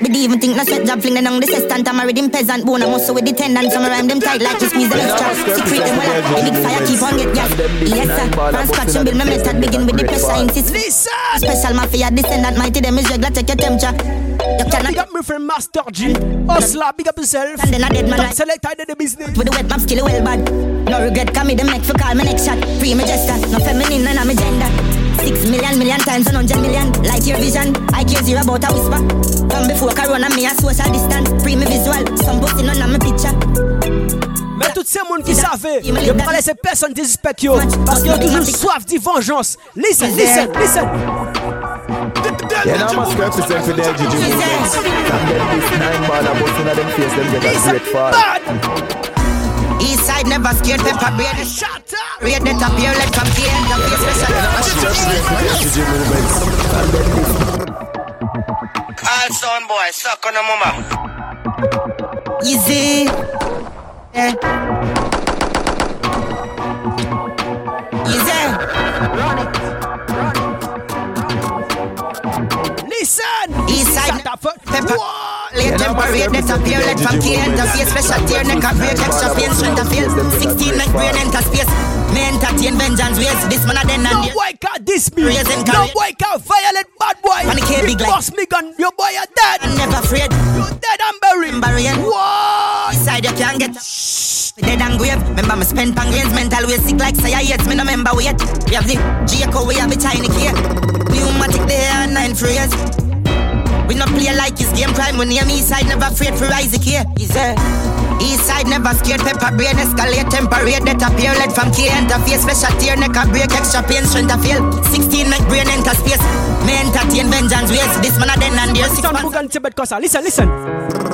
But even think no set job fling on the assistant. I'm a rhythm peasant. Bone a muscle with the tendon. Some rhyme them tight like you squeeze the extra. Secret them well. Big fire keep on get gas. Yes sir. From scratch and build my method. Begin with the pressure. Insist. Listen. Special mafia descendant. Mighty them is regular. Take your temperature. You cannot. Big up me friend Master G. Hustler, big up yourself. And then I dead man. Top in the business. With the wet map skill well bad. No regret. Come me them neck for call my next shot. Free me gesture. No feminine and I'm a gender. Six million, million times and hundred million. Like your vision, I care zero about a whisper. Come before Corona, me a social distance. Free me visual, some on my picture. Mais tous ces gens qui savaient, je ne pas laisser personne yo. Parce qu'ils ont toujours soif de vengeance. Listen, listen, listen. Yeah, now must represent for the LGG movements. And then this nine ball of busting at them face, them get a great fall. East side never scared pepper brain. Shut up. Read the top here, let come here. The face LGG movements. Then this All son boy, suck on the mama. Easy. Yeah. Easy. Listen. East side pepper. Late temperate, net appear, let from key enter face Special tear, neck a break, extra pain, strength of feel 16 make brain enter space Me entertain vengeance ways, this man a den and No boy can diss me. Raising No courage. boy can violate bad boy. And the K big like- Boss me gun, your boy are dead. I'm never afraid You dead and buried. Barian What? Side you can't get Dead and grave Remember me spend pan grains Mental way sick like say I hate Me no remember wait We have the Jacob We have the China key Pneumatic there and nine phrase We no play like his game crime When near me side never afraid for Isaac here He's there East side never scared Pepper brain escalate Temperate That appear Lead from K Interface Special tear Neck a break Extra pain Strength of feel 16 make brain enter space Me entertain vengeance ways This man a den and there six Sound man Mugan Tibet Kosa. Listen, listen.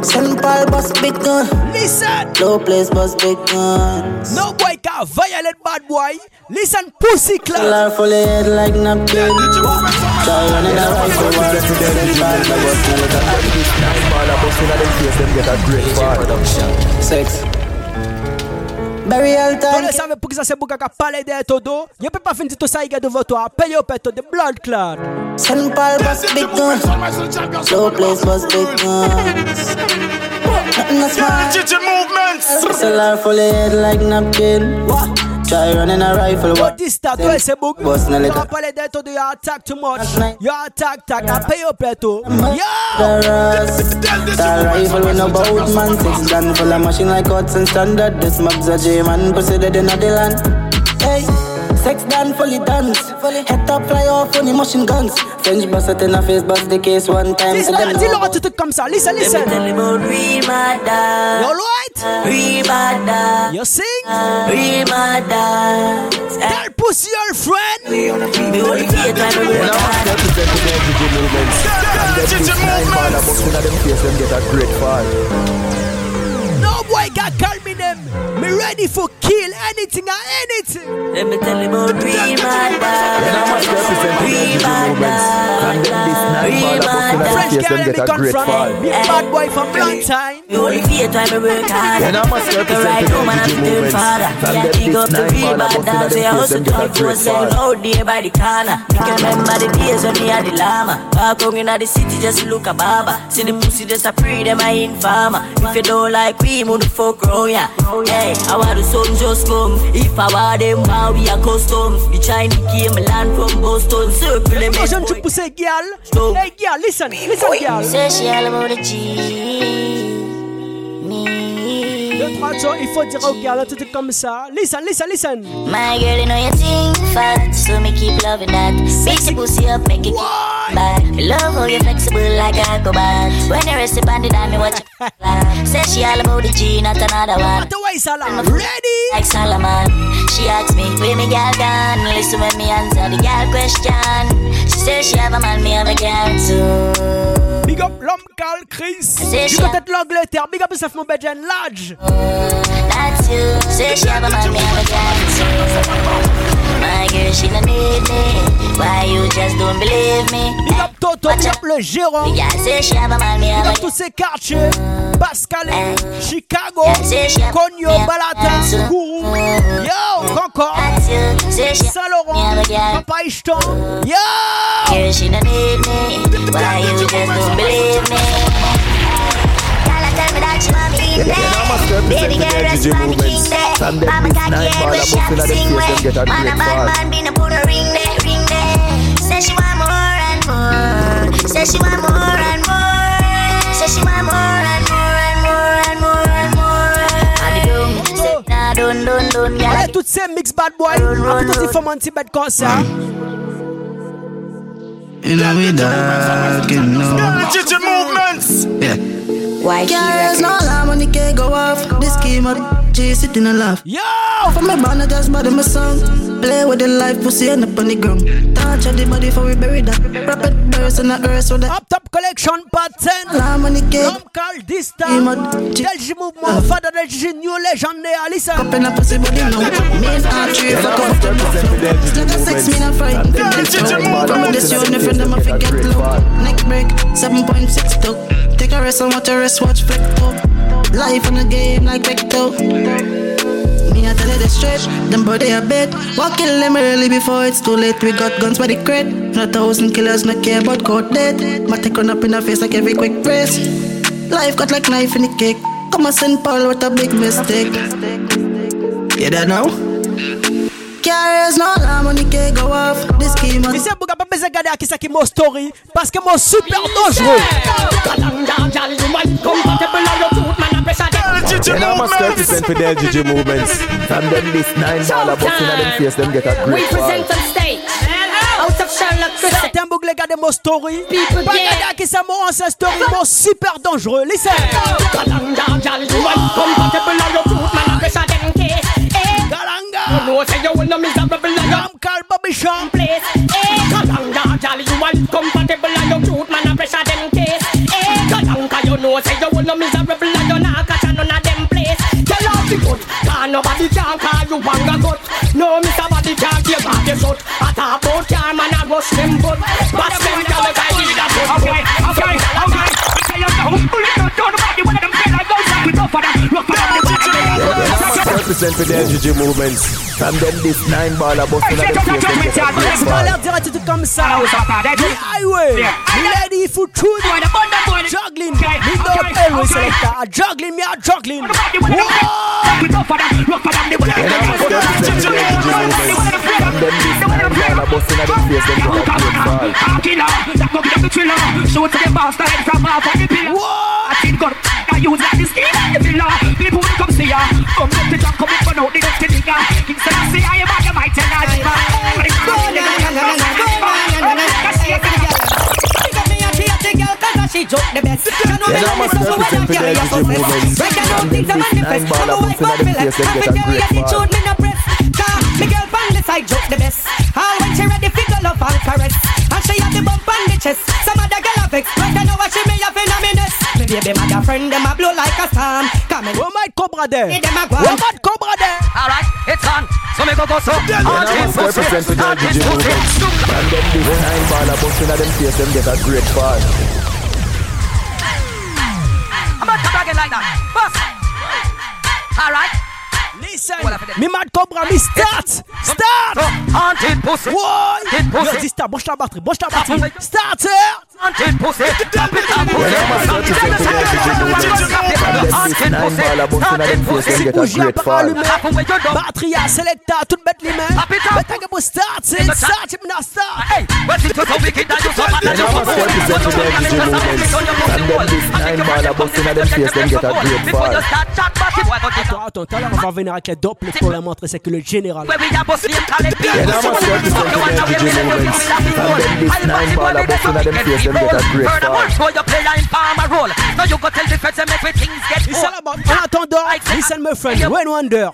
St. Paul bus big gun Listen. Low place bus big guns No boy can violate bad boy. Listen, pussy club. Color full of head like napkin. Try running that right for one Just to them, you man, I was cool with that Nice ball, I bust in them face, them get a great ball Sex Burial time Kone save pou ki sa se buka ka pale de to do Yo pe pa fin di to sa ige devo to a Pe yo pe to de blood clot Sen pal was big guns. Low place was big guns Nothing that's mine It's a lot full of head like napkin. What? Try running a rifle. What is that? Ouais, c'est beaucoup. Boss na Tu little. vas parler de todo, you attack too much. You attack, attack, à paye au péto. Yo! The. The rifle with no boat man. Six gun full of machine like Hudson standard. This mob's a J man. Dead in the land. Hey. Sex done fully dance. Fully head top fly off on the machine guns. French bust it in the face, bust the case one time. Dis So them dis-leur know. un truc comme ça. Listen, listen. about real murder. You alright? Real murder. You sing? Real murder. Tell pussy your friend. Me only feel time to Yeah, now must represent for the LGG movements. And then this nine ball of busting at them face, them get a great fall. Them. Me ready for kill anything and anything. Let me tell you about real murder. Yeah, now must represent for the LGG movements. And then this nine ball of busting at French them face, girl let me get a great fall. confront. Be bad boy from long time. Me only feel time to work hard. Yeah, now must The represent right for the woman and the father. Yeah, then big this up the nine real ball of bad busting at dogs. them Yeah, face, hustle them talk to great myself fall. out there by the corner. You can remember the days when me had the llama. Walk on in the city, just look a barber. See the pussy, just a pre, them I informer. If you don't like we, move the fuck round ya. Hey, I want the sun just come. If I want them, how we are custom. The Chinese came land from Boston. Circle them Moi, je ne pousse girl. Hey, girl, listen, listen, girl. Say she all about the G. Me. Deux, trois jours, il faut dire au girl un truc comme ça. Listen, listen, listen. My girl, you know you think fat, so me keep loving that. Fix the pussy up, make it keep back. Love how you flexible like a acrobat. When you rest upon the dime, me watch [LAUGHS] you flat. Say she all about the G, not another one. What the way, Salah? Ready? Like Solomon. She asks me, where me girl gone? Listen when me answer the girl question. She says she have a man, me have a girl too. Big up l'homme Carl Chris. Du côté de l'Angleterre. Big up yourself, mon bedjan large. That's you. Say she have a man, me have a girl too. My girl, she don't need me. Why you just don't believe me? Big up Toto, big up le gérant. Big up tous ces quartiers. Basse eh. Chicago, Cogneau, Balata, Kourou, yo, Concord, Saint-Laurent, Papa Ishton, yo! Girl, she don't need me. Why you just don't believe me? Girl, I tell me that she want me in there. Baby girl, rest my king there. Mama cocky every shot sing way. Man a bad man, be no put a ring there, ring there. Say she want more and more. Say she want more and more. Say she want more and more Mwen tout se mix bad boy Ape tout si fom an ti bed konser You know we dark, you know. Dirty movements. Yeah. Why Carrots no alarm when the cake go off. This scheme of G sitting and laugh. Yo! For my band, just body my song. Play with the life, pussy end up on the ground. Touch the body for we bury that. Rapid burst in the earth with the Up top collection pattern. alarm when the cake. Local Dysta. Delgi Mouvement, Father Delgi New Legendary. Listen. Up in a pussy body now. Main artery for comfort. Like a sex, me not frightened. From this you and your friend, them a forget low. Neck break, 7.6 toe. Take a rest and watch a rest, watch flick toe. Oh. Life in the game like Vecto. Me I tell you the straight, them body a bed. Walk kill them early before it's too late. We got guns by the crate. Not a thousand killers, no care about court dead. My take run up in the face like every quick press. Life cut like knife in the cake. Come on, St. Paul, what a big mistake. You there now? Mise mbuga story super dangereux I for their GG movements And this nine dollar box in them face get a We present on stage Out of Sherlock Certains bougle gade mo story Pas gade akisa mo ancien story super dangereux, Galanga. You know, say you will no miserable and Ram Carl Bobby Sean. place. Eh, Kalanga, jolly, you are compatible and you cute man, a pressure them case. Eh, Kalanga, you know, say you will no miserable and you not catch none of them place. Tell off the good, cause nobody can call you wanga good. No, Mr. Body can't give back the shot. I talk about car man, I rush them good. But them girls, I need a good. Okay, okay, okay. Say you know, pull it out, turn about the one of them represent for the LGG movements. From them this nine ball of busting at them face, them get a great Laisse-moi fall. l'air direct tout comme ça. The highway. Lady for truth. Juggling. Me dog always selector. Juggling me a juggling. Whoa! You know, must represent for the LGG movements. From them this nine ball of busting at them face, them get a great fall. killer, that go get the thriller. Shoot to the bastard from off of the pillar. I think God, I use the skin and the villa. People will come see get the junk, come in for no, the next nigga. Instead of say I am on the mic, tell us. She joke the best. You know You know, must represent for the LGG movements. Right now, things are manifest. I'm a white man, them I'm a a fall. attitude, me no press. Car, me girl from the side joke the best. How when she ready fi go love and caress, and she have the bump on the chest. Some other girl have vex, I know what she baby my friend them a blow like a storm. Come in. Where my cobra there? Hey, them a go. Where my cobra there? Alright, it's on. So me go go so. You know, must represent for the LGG movements. From them this nine ball of busting at them face, them get a great fall. I'm not talking like that. Bust. Alright. Listen. Me mad cobra, me start. Start. Haunted pussy. Why? Haunted pussy. Yo, dis start. Branche la batterie. Branche la batterie. Start, sir. Haunted pussy. Drop it down, You know, must represent for the LGG movements. From them this nine ball of busting at them face, them get a Bougie à great part fall. allumée. Batterie à selecta. Toute bête les mains. Mais t'as que pour start, c'est start. Tu me n'as start. Hey, what's it so wicked that you so bad You that you know, must represent for the LGG movements. From them this nine ball of busting at them face, them get a great Before you fall. start chat back, it was Attends, attends, tout à l'heure on va venir avec les dopples pour leur montrer c'est que le général. Where we are boss name collect You know, must represent for the LGG movements. From them this nine ball of busting at them face, them get a great Heard a fall. word for your player in farmer role. Now you go tell the feds and make we things get It's all about en attendant, listen my friend, Wayne Wonder.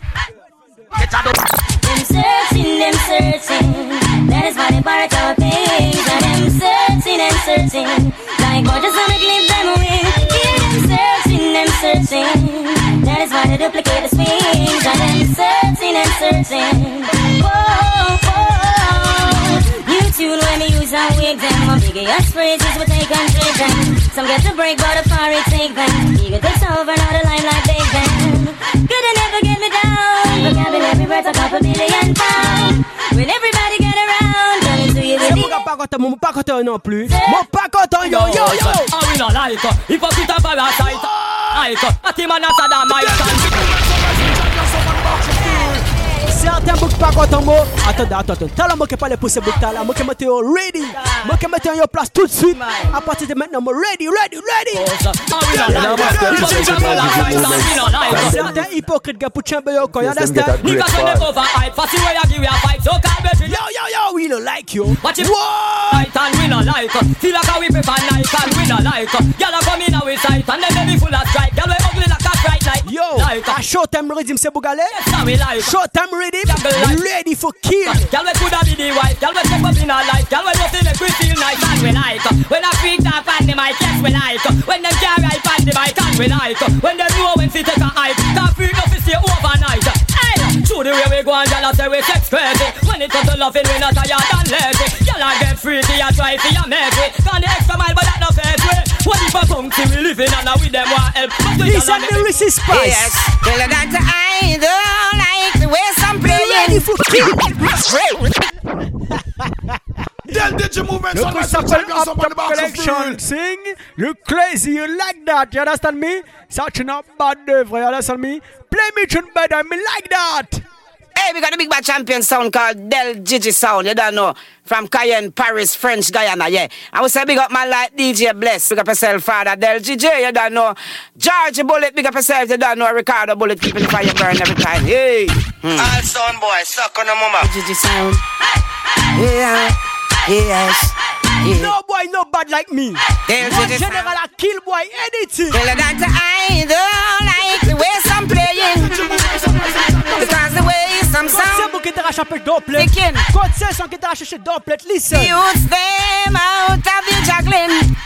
Them searching, them searching. That is why they bark our things. And them searching, them searching. Like gorgeous and it leave them away. Yeah, them searching. That is why they duplicate the. And them searching, them searching. Whoa tune when me use and wig them. My biggest phrases will take and trade them. Some get the break, but a party take them. Eager this over, not a limelight take them. Could have never get me down. Vocabulary worth a couple million pounds. When everybody get around, turn into you the pas content, mon pas content non plus. Mon pas content, yo yo yo. Ah oui non like, il faut tout à parasite. Like, a team anata da my son. Certains boucs pas content, moi. Attendez, attendez. T'as la moi qui parle pour ces boucs là. Moi qui mette au ready. Moi qui mette en place tout de suite. À partir de maintenant, moi ready, ready, ready. Certains hypocrites gars pour chamber yo, you understand? You got to never over hype. Fast way I give you a fight. So can't bet Yo yo yo, we don't like you. Watch it. Fight and we not like. Feel like a whip if I like and we not like. Gyal a come in our sight and then they full of strike. Gyal Yo, ah, like. a short time rhythm c'est Bougale. Yes, we like. Short time rhythm, ready for kill. Gyal we coulda be the wife. Gyal we step up in our life. Gyal we just make we feel nice and we like. Uh, when I freak talk on the mic, yes we like. Uh, when them carry on the mic and we like. Uh, when them know when to take a hype, can't up to stay overnight. Hey, through the way we go and gyal a say we sex crazy. When it comes to loving, we not tired and lazy. Gyal a get freaky and try for your make it. Gone the extra mile, but that no fair way. What if a funky we living and now with them want help? But we Listen, gyal a the make- Reese's Spice. Yes, tell her that I don't like the way some Ready for [LAUGHS] [LAUGHS] kill. Del Digi Movement, Le son truc master s'appelle champion, Up somebody Top box Collection. food. Sing, you crazy, you like that, you understand me? Such a not bad œuvre, you understand me? Play me tune better, me like that. Hey, we got a big bad champion sound called Dell Jiji Sound, you don't know. From Cayenne, Paris, French Guyana, yeah. I would say big up man like DJ Bless, big up yourself, Father Dell Jiji, you don't know. George Bullet, big up yourself, you don't know. Ricardo Bullet, keeping the fire burn every time, hey. Hmm. All sound boy, suck on the mama. Gigi Sound. Yeah, yes, yeah. No boy, no bad like me. Del One Gigi general a kill boy, anything. Her that I don't like the way some playing. Because the way some sound. vous qui t'arrache un peu dopplet. Picking. Quand c'est son qui t'arrache chez dopplet, listen. Youths them out of the juggling.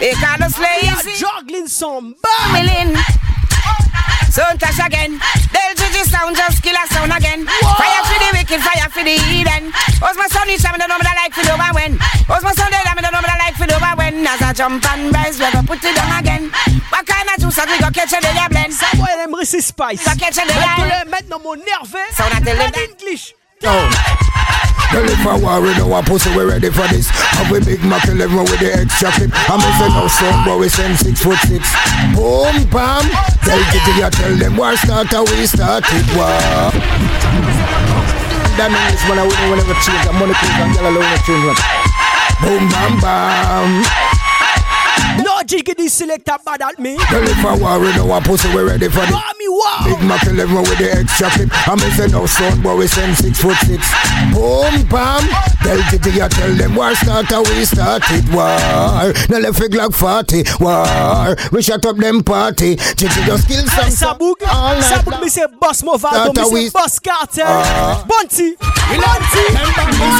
Because the Yeah, slaves juggling some bad. milling. So touch again. Dell Jiji sound just kill a sound again. Fire for the heathen. How's my son each time I don't know what I like for the over when. How's my son dead I don't know what I like for the over when. As I jump and rise, we go put it down again. What kind of juice have we got catch a day blend? Ça boy, elle aime Reese's Spice. Ça catch a day Maintenant, maintenant, mon nerveux. Ça, on a tell them En that. English. Well, if I worry, no one pussy, we ready for this. Have we Big Mac 11 with the extra clip. I'm say no son, but we send six foot six. Boom, bam. Tell Gigi, I tell them war start, how we start it, war. That means when I win, whenever change, I'm money quick and get alone with change. Boom, bam, bam. No jiggity selector bad at me. Well, if I worry, no one pussy, we ready for this. Wow, me wow. Big Mac 11 with the extra clip. I'm say no son, but we send six foot six. Boom, bam. Tell Gigi, I tell them war start, how we started it, war. No left a Glock 40, war. We shut up them party. Gigi just kill some. Saboug, all night Saboug, long. me say Boss Movado, Tata, me we- say Boss Cartel, Ah. Bunty, Bunty,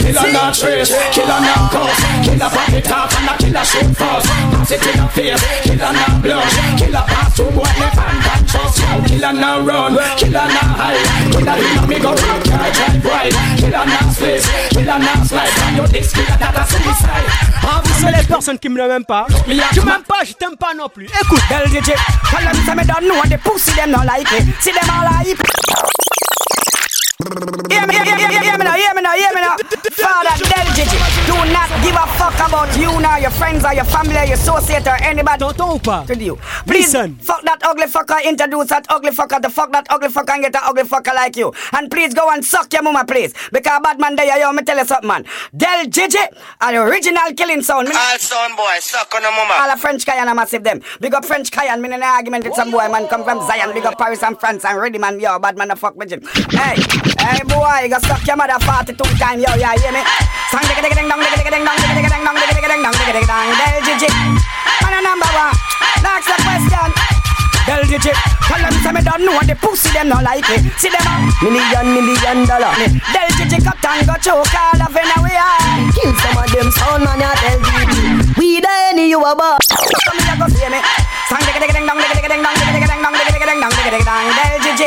Killer not trace, killer not cause Killer pop it off and a killer shoot first Pass it in killer not blush Killer pass to boy left hand and trust. Yo, killer not run, killer not hide. Killer in me go rock, car drive right Killer not split, killer not slide. And your disc killer that a suicide. C'est les personnes qui me l'aiment pas. Tu m'aimes pas, je t'aime pas non plus. Écoute, Dell Jiji, tell them say me don't know the pussy them not like it. See them all like hear me, hear me, hear me now, hear me now, hear me now. Father Dell Jiji, do not give a fuck about you nor your friends or your family or your associate or anybody. t'entends ou pas? To you. Please, Listen. fuck that ugly fucker, introduce that ugly fucker to fuck that ugly fucker and get an ugly fucker like you. And please go and suck your mama, please. Because bad man there, yo, me tell you something, man. Dell Jiji, are the original killing sound. All sound boy, suck on the mama. all a French Cayenne, I massive them. Big up French Cayenne, me in an argument with some boy, man, come from Zion. Big up Paris and France and ready, man, yo, bad man, the fuck with him. Hey, hey, boy, you got suck your mother 42 times, yo, yeah, hear me? Sang digga digga ding dong, digga digga ding dong, digga digga ding dong, digga digga ding dong, digga digga dong, Dell Jiji. Man, a number one. Next the question. Dell Jiji, tell them say me don't know the pussy them not like it. See them a million million dollar. Dell Jiji cut and go choke all of in a way. Kill some of them sound man ya tell Gigi. We the any you a boss. Come here, go see me. Sang digga digga ding dong, digga digga ding dong, digga digga ding dong, digga digga ding dong, digga digga dong, Dell Jiji.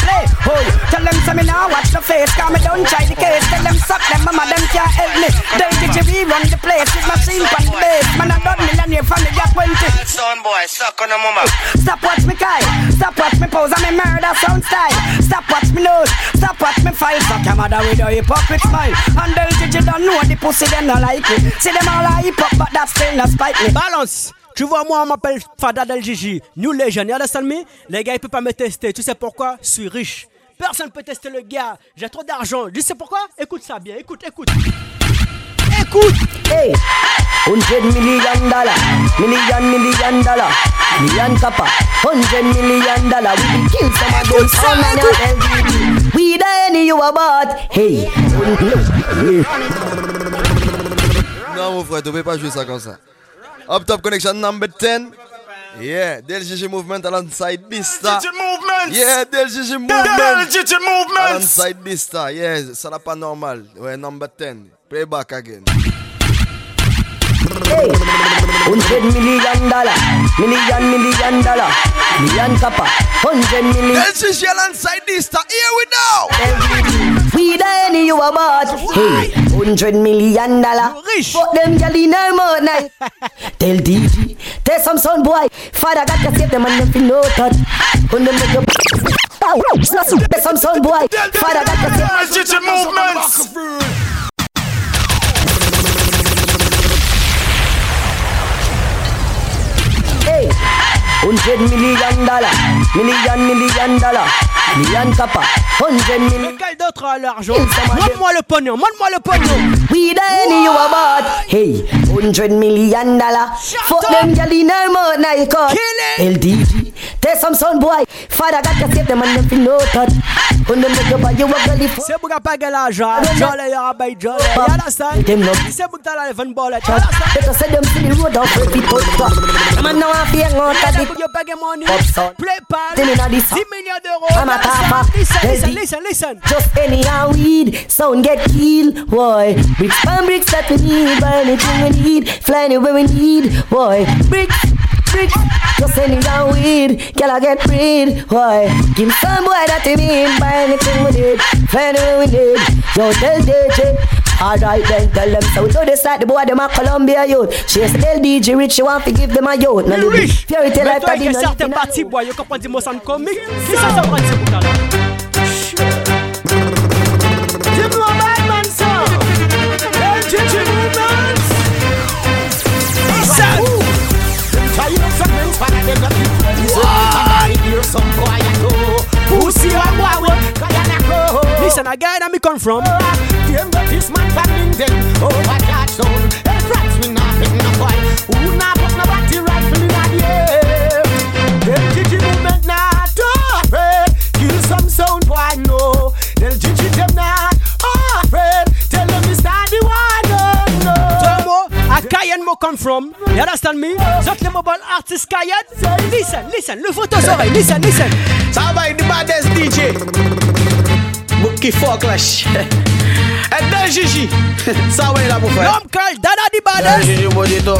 play Oh Tell them say me now watch the face Cause me don't try the case. Tell them suck them mama them can't help me. They'll Gigi we run the place With machine from the base Man I done millionaire from the year 20 Son boy, suck on the mama. Stop watch me Kai Stop watch me pose and me murder sound style. Stop watch me nose. Stop watch me file Fuck your mother with a hypocrite smile. And they'll Gigi don't know the pussy them not like it. See them all a hip hop but that still not spite me. Balance. Tu vois, moi, on m'appelle Fada Del Gigi. New Legend, you understand me? Les gars, ils peuvent pas me tester. Tu sais pourquoi? Je suis riche. Personne peut tester le gars. J'ai trop d'argent. Tu sais pourquoi? Écoute ça bien. Écoute, écoute. Écoute. Hey, 100 million dollar, million million dollar, million copper, 100 million dollar. We will kill some of them did We the any you about? Hey, Non, mon frère, tu peux pas jouer ça comme ça. Up top connection number 10. Yeah, DLGG movement alongside Dysta. DLGG movement. Yeah, DLGG movement. DLGG movement. Alongside Dysta. Yeah, ça n'a pas normal. Ouais, number 10. Play back again. hey, 100 million dollar, million million dollar, million copper, 100 million. DLGG alongside Dysta. Here we go. We the you about? Hey, 100 million dollar. Fuck them gyal in her mouth now. [LAUGHS] Tell DG, tell some son boy. Father got to save them and nothing no touch. When them make up. [LAUGHS] Tell some son boy. Father got to save DLGG movements. Hey, 100 million dollar, million million dollar, million copper, 100 million. Quel d'autre a l'argent? Montre-moi le pognon. Montre-moi le pognon. We the any you about? Hey, 100 million dollar. Fuck them gyal in her mouth now you cut. LDG, tell some son boy. Father got to save them and nothing no touch. When them make up you a gully for. C'est pour pas gagner l'argent. Jolly, y'a bay jolly. You understand? Them no. C'est pour t'as la fun ball. Chat, better say them see the road off if it top. Man now I of C'est the pas gagner money. Up. Play pal. Tell me now this 10 millions d'euros. I'm a tapper. Listen, listen, listen. Just anyhow weed, sound get killed, boy. Bricks and bricks that we need, buy anything we need, fly anywhere we need, boy. Bricks, bricks, just anyhow weed, girl I get breed, boy. Give some boy that we need, buy anything we need, fly anywhere we need. Yo, tell DJ. Alright then, tell them so. We do this like the boy them a Columbia youth. She is tell DJ Rich, she want to give them a youth. No live Rich. fairy tale life that a did not certains a boy, you comprends, dis-moi ça me comique. Qui ça, ça prend ce bout them that you Hear I Listen, guy that me come from. Them man banding them Over Georgetown Hey friends we not pick no Who not put no body rifle in the air movement not afraid Kill some sound boy no Gigi them not Cayenne me come from. You understand me? Zot le mobile artist Cayenne. Listen, listen, le photo oreilles. Listen, listen. Ça va the baddest DJ. Bouki Foclash. [LAUGHS] Et Dan Gigi. [LAUGHS] Ça va là pour faire. L'homme call Dada Dan Baddest. Gigi Mojito.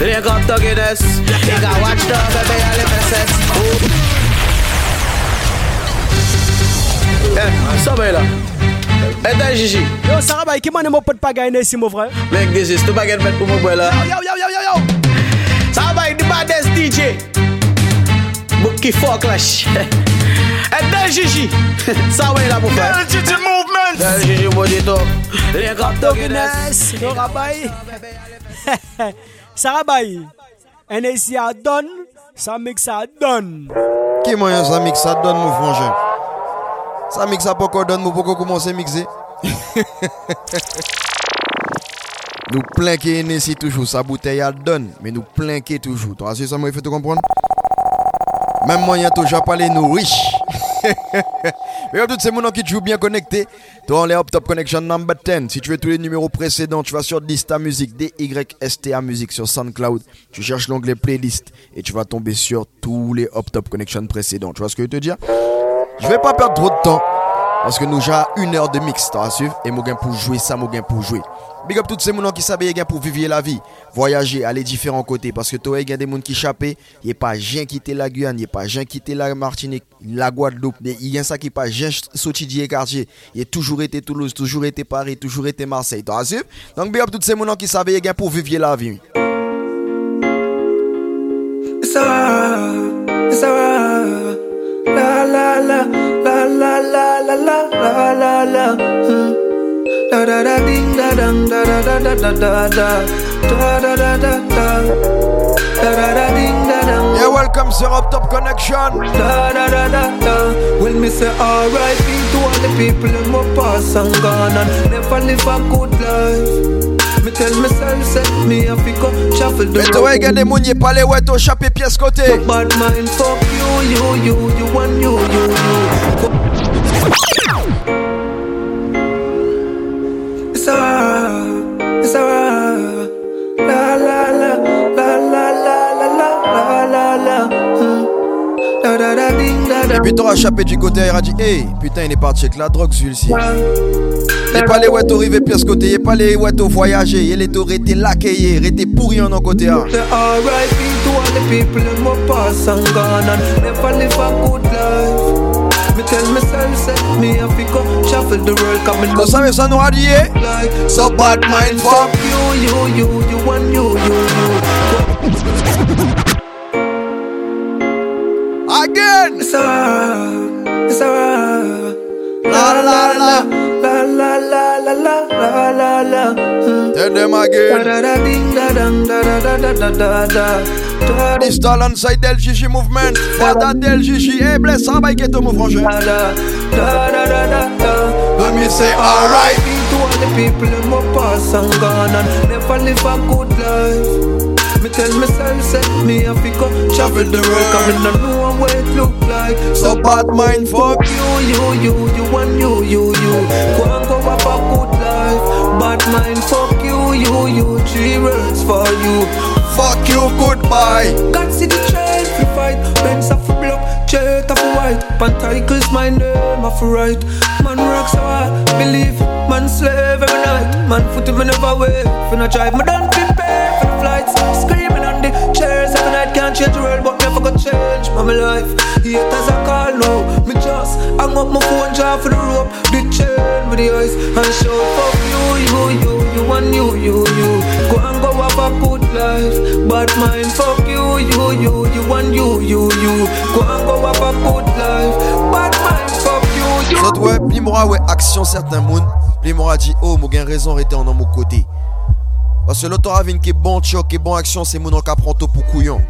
Link up to Guinness. You got watch the baby all the set. Eh, ça va là. Et ben Gigi. Yo Sarah Bay, qui m'en est mon pote pas gagné ici mon frère? Mec des gestes, tu pas gagné pour mon là. Yo yo yo yo yo. Sarah the baddest DJ. Bouki fort clash. Et ben Gigi. [LAUGHS] Ça ouais bah, là mon frère. Girl Gigi movement. Girl Gigi bonito. Les grands doguines. Sarah Bay. [LAUGHS] Sarah Bay. NSI a donne, ça mixe ça donne. Qui moyen ça mixe ça donne nous frangin? Ça mix ça pas donne nous pourquoi commencer à mixer [LAUGHS] Nous qui ici toujours sa bouteille à donne mais nous plein qui toujours. Toi c'est ça moi il faut te comprendre? Même moyen toujours parler nous riches. [LAUGHS] Mais tous ces gens qui jouent bien connectés, toi on est Up Top Connection number 10. Si tu veux tous les numéros précédents, tu vas sur Dista Music, D-Y-S-T-A Music sur SoundCloud. Tu cherches l'onglet playlist et tu vas tomber sur tous les Up Top Connection précédents. Tu vois ce que je veux te dire? Je vais pas perdre trop de temps. Parce que nous avons une heure de mix, t'as suivre Et moi, pour jouer ça, moi, pour jouer. Big up tous ces gens qui savent pour vivre la vie, voyager, aller différents côtés. Parce que toi, il y a des gens qui échappent. Il n'y a pas gens quitté la Guyane, il n'y a pas gens quitté la Martinique, la Guadeloupe. Il y a ça qui pas gens sorti du quartier. Il a toujours été Toulouse, toujours été Paris, toujours été Marseille. T'as suivre Donc, big up tous ces gens qui savent pour vivre la vie. Ça, ça, la la la la la la la la la la la Da da da ding da dang da da da da da da da da da da da da Yeah, welcome to Up Top Connection Da da da da da Well, me say R.I.P. to all the people in my past and gone and never live a good life me tell myself, set me up, go shuffle the road. Mais toi, pas les ouais, pièce côté. Bad mind, fuck you, you, you, you, and you, you, you. It's alright, it's alright. La la la, la la la la la la la hmm. Da da da ding Et puis t'auras chapé du côté, il a dit, hey, putain, il est parti avec la drogue celui-ci. Pas les ouais arrivé pièce côté, y'a pas les ouais voyager, y'a les tours été laqués, été pourri en côté. Hein. R.I.P. to all the people in my past and gone and never live a good life. Me tell myself, set me up, go shuffle the world, come and look. Ça, ça nous a dit, like, so bad mind, fuck you, you, you, you, and you, you, you. [LAUGHS] Again! It's alright, it's alright. La la la la la la la la la la la la. Tell them again. Da da ding da dang da da da da da da. This talent side Dell Jiji movement. Fadda Dell Jiji. Hey, bless somebody get to move frangin. Da da da da da da da. Let me say alright. To all the people in my past and gone and never live a good life. Me tell myself, set me a up, go travel the world, come in and know what it look like. So bad mind, fuck you, you, you, you, and you, you, you. Go and go have a good life. Bad mind, fuck you, you, you. Three words for you. Fuck you, goodbye. God see the train, we fight. Benz off a block, jet off a white. Pantycles, my name off a right. Man rocks so hard, believe. Man slave every night. Man foot me never wait. When I drive, me don't prepare flights. Screaming on the chairs every night. Can't change the world, but never gonna change my life. Haters I call now. Me just hang up my phone, drive for the rope. The chain with the ice and show. Fuck you, you, you, you, and you, you, you. Go and go have a good life. Bad mind, fuck you, you, you, you, and you, you, you. Go and go have a good life. Bad mind, fuck you, you. Zot ouais, action certain moun. Plimora dit oh, mon gain raison rester en mon côté. Parce que l'autre ravine qui est bon choc, qui est bon action, c'est mon qui apprend tout pour couillon.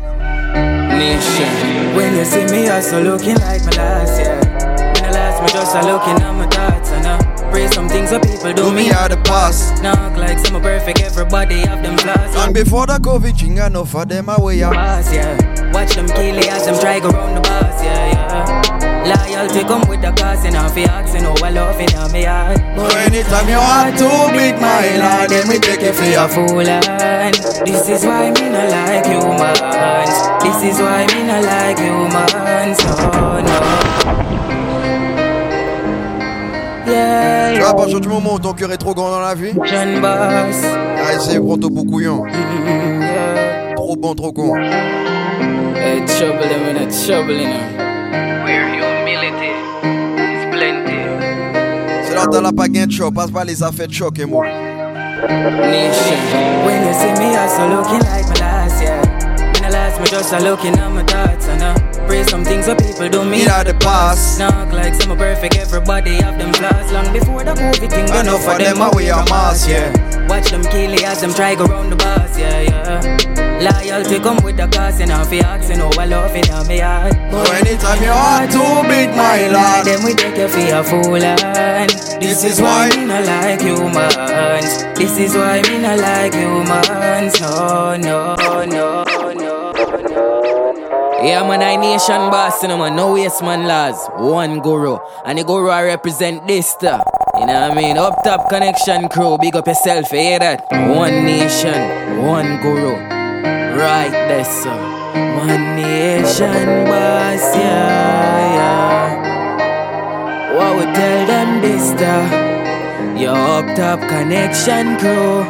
Nation. When you see me, I so looking like my last year. When I last, me just a looking at my thoughts and I pray some things that people do, do me out the past. Knock like some perfect, everybody have them flaws. And before the COVID, jinga enough for them away. Pass, yeah. Watch them kill as them try go round the bus, yeah, yeah. Loyalty come with the cost and I'm asking how I love in me heart. But anytime you want to beat my then me take you for a fool. And this is why me not like humans. This is why me not like humans. Oh no. Yeah, tu vois, à partir du moment où ton cœur est trop grand dans la vie, jeune boss. Ah, c'est pour ton couillon. Yeah. Trop bon, trop con. Hey, trouble, in trouble, know. La passe pas les affaires choc et moi. When you see me, I so looking like my last, yeah. When I last, me just a looking at my thoughts, I pray some things that people do me. out the past. Knock like some perfect, everybody have them flaws. Long before the COVID thing, enough for them, I wear a mask, yeah. Watch them kill it as them try go round the bus, yeah, yeah. Loyalty come with the cost, and I'm fi asking how I love in me heart. But anytime you want to beat my lord, then we take you for a fool, and this is why me not like humans. This is why me not like humans. No, no, no. Yeah, man, I nation boss, you know, man. No waste man laws. One guru. And the guru I represent this, stuff. You know what I mean? Up top connection crew, big up yourself, you hear that? One nation, one guru. Right there, sir. One nation boss, yeah, yeah. What we tell them this, stuff? Your up top connection crew.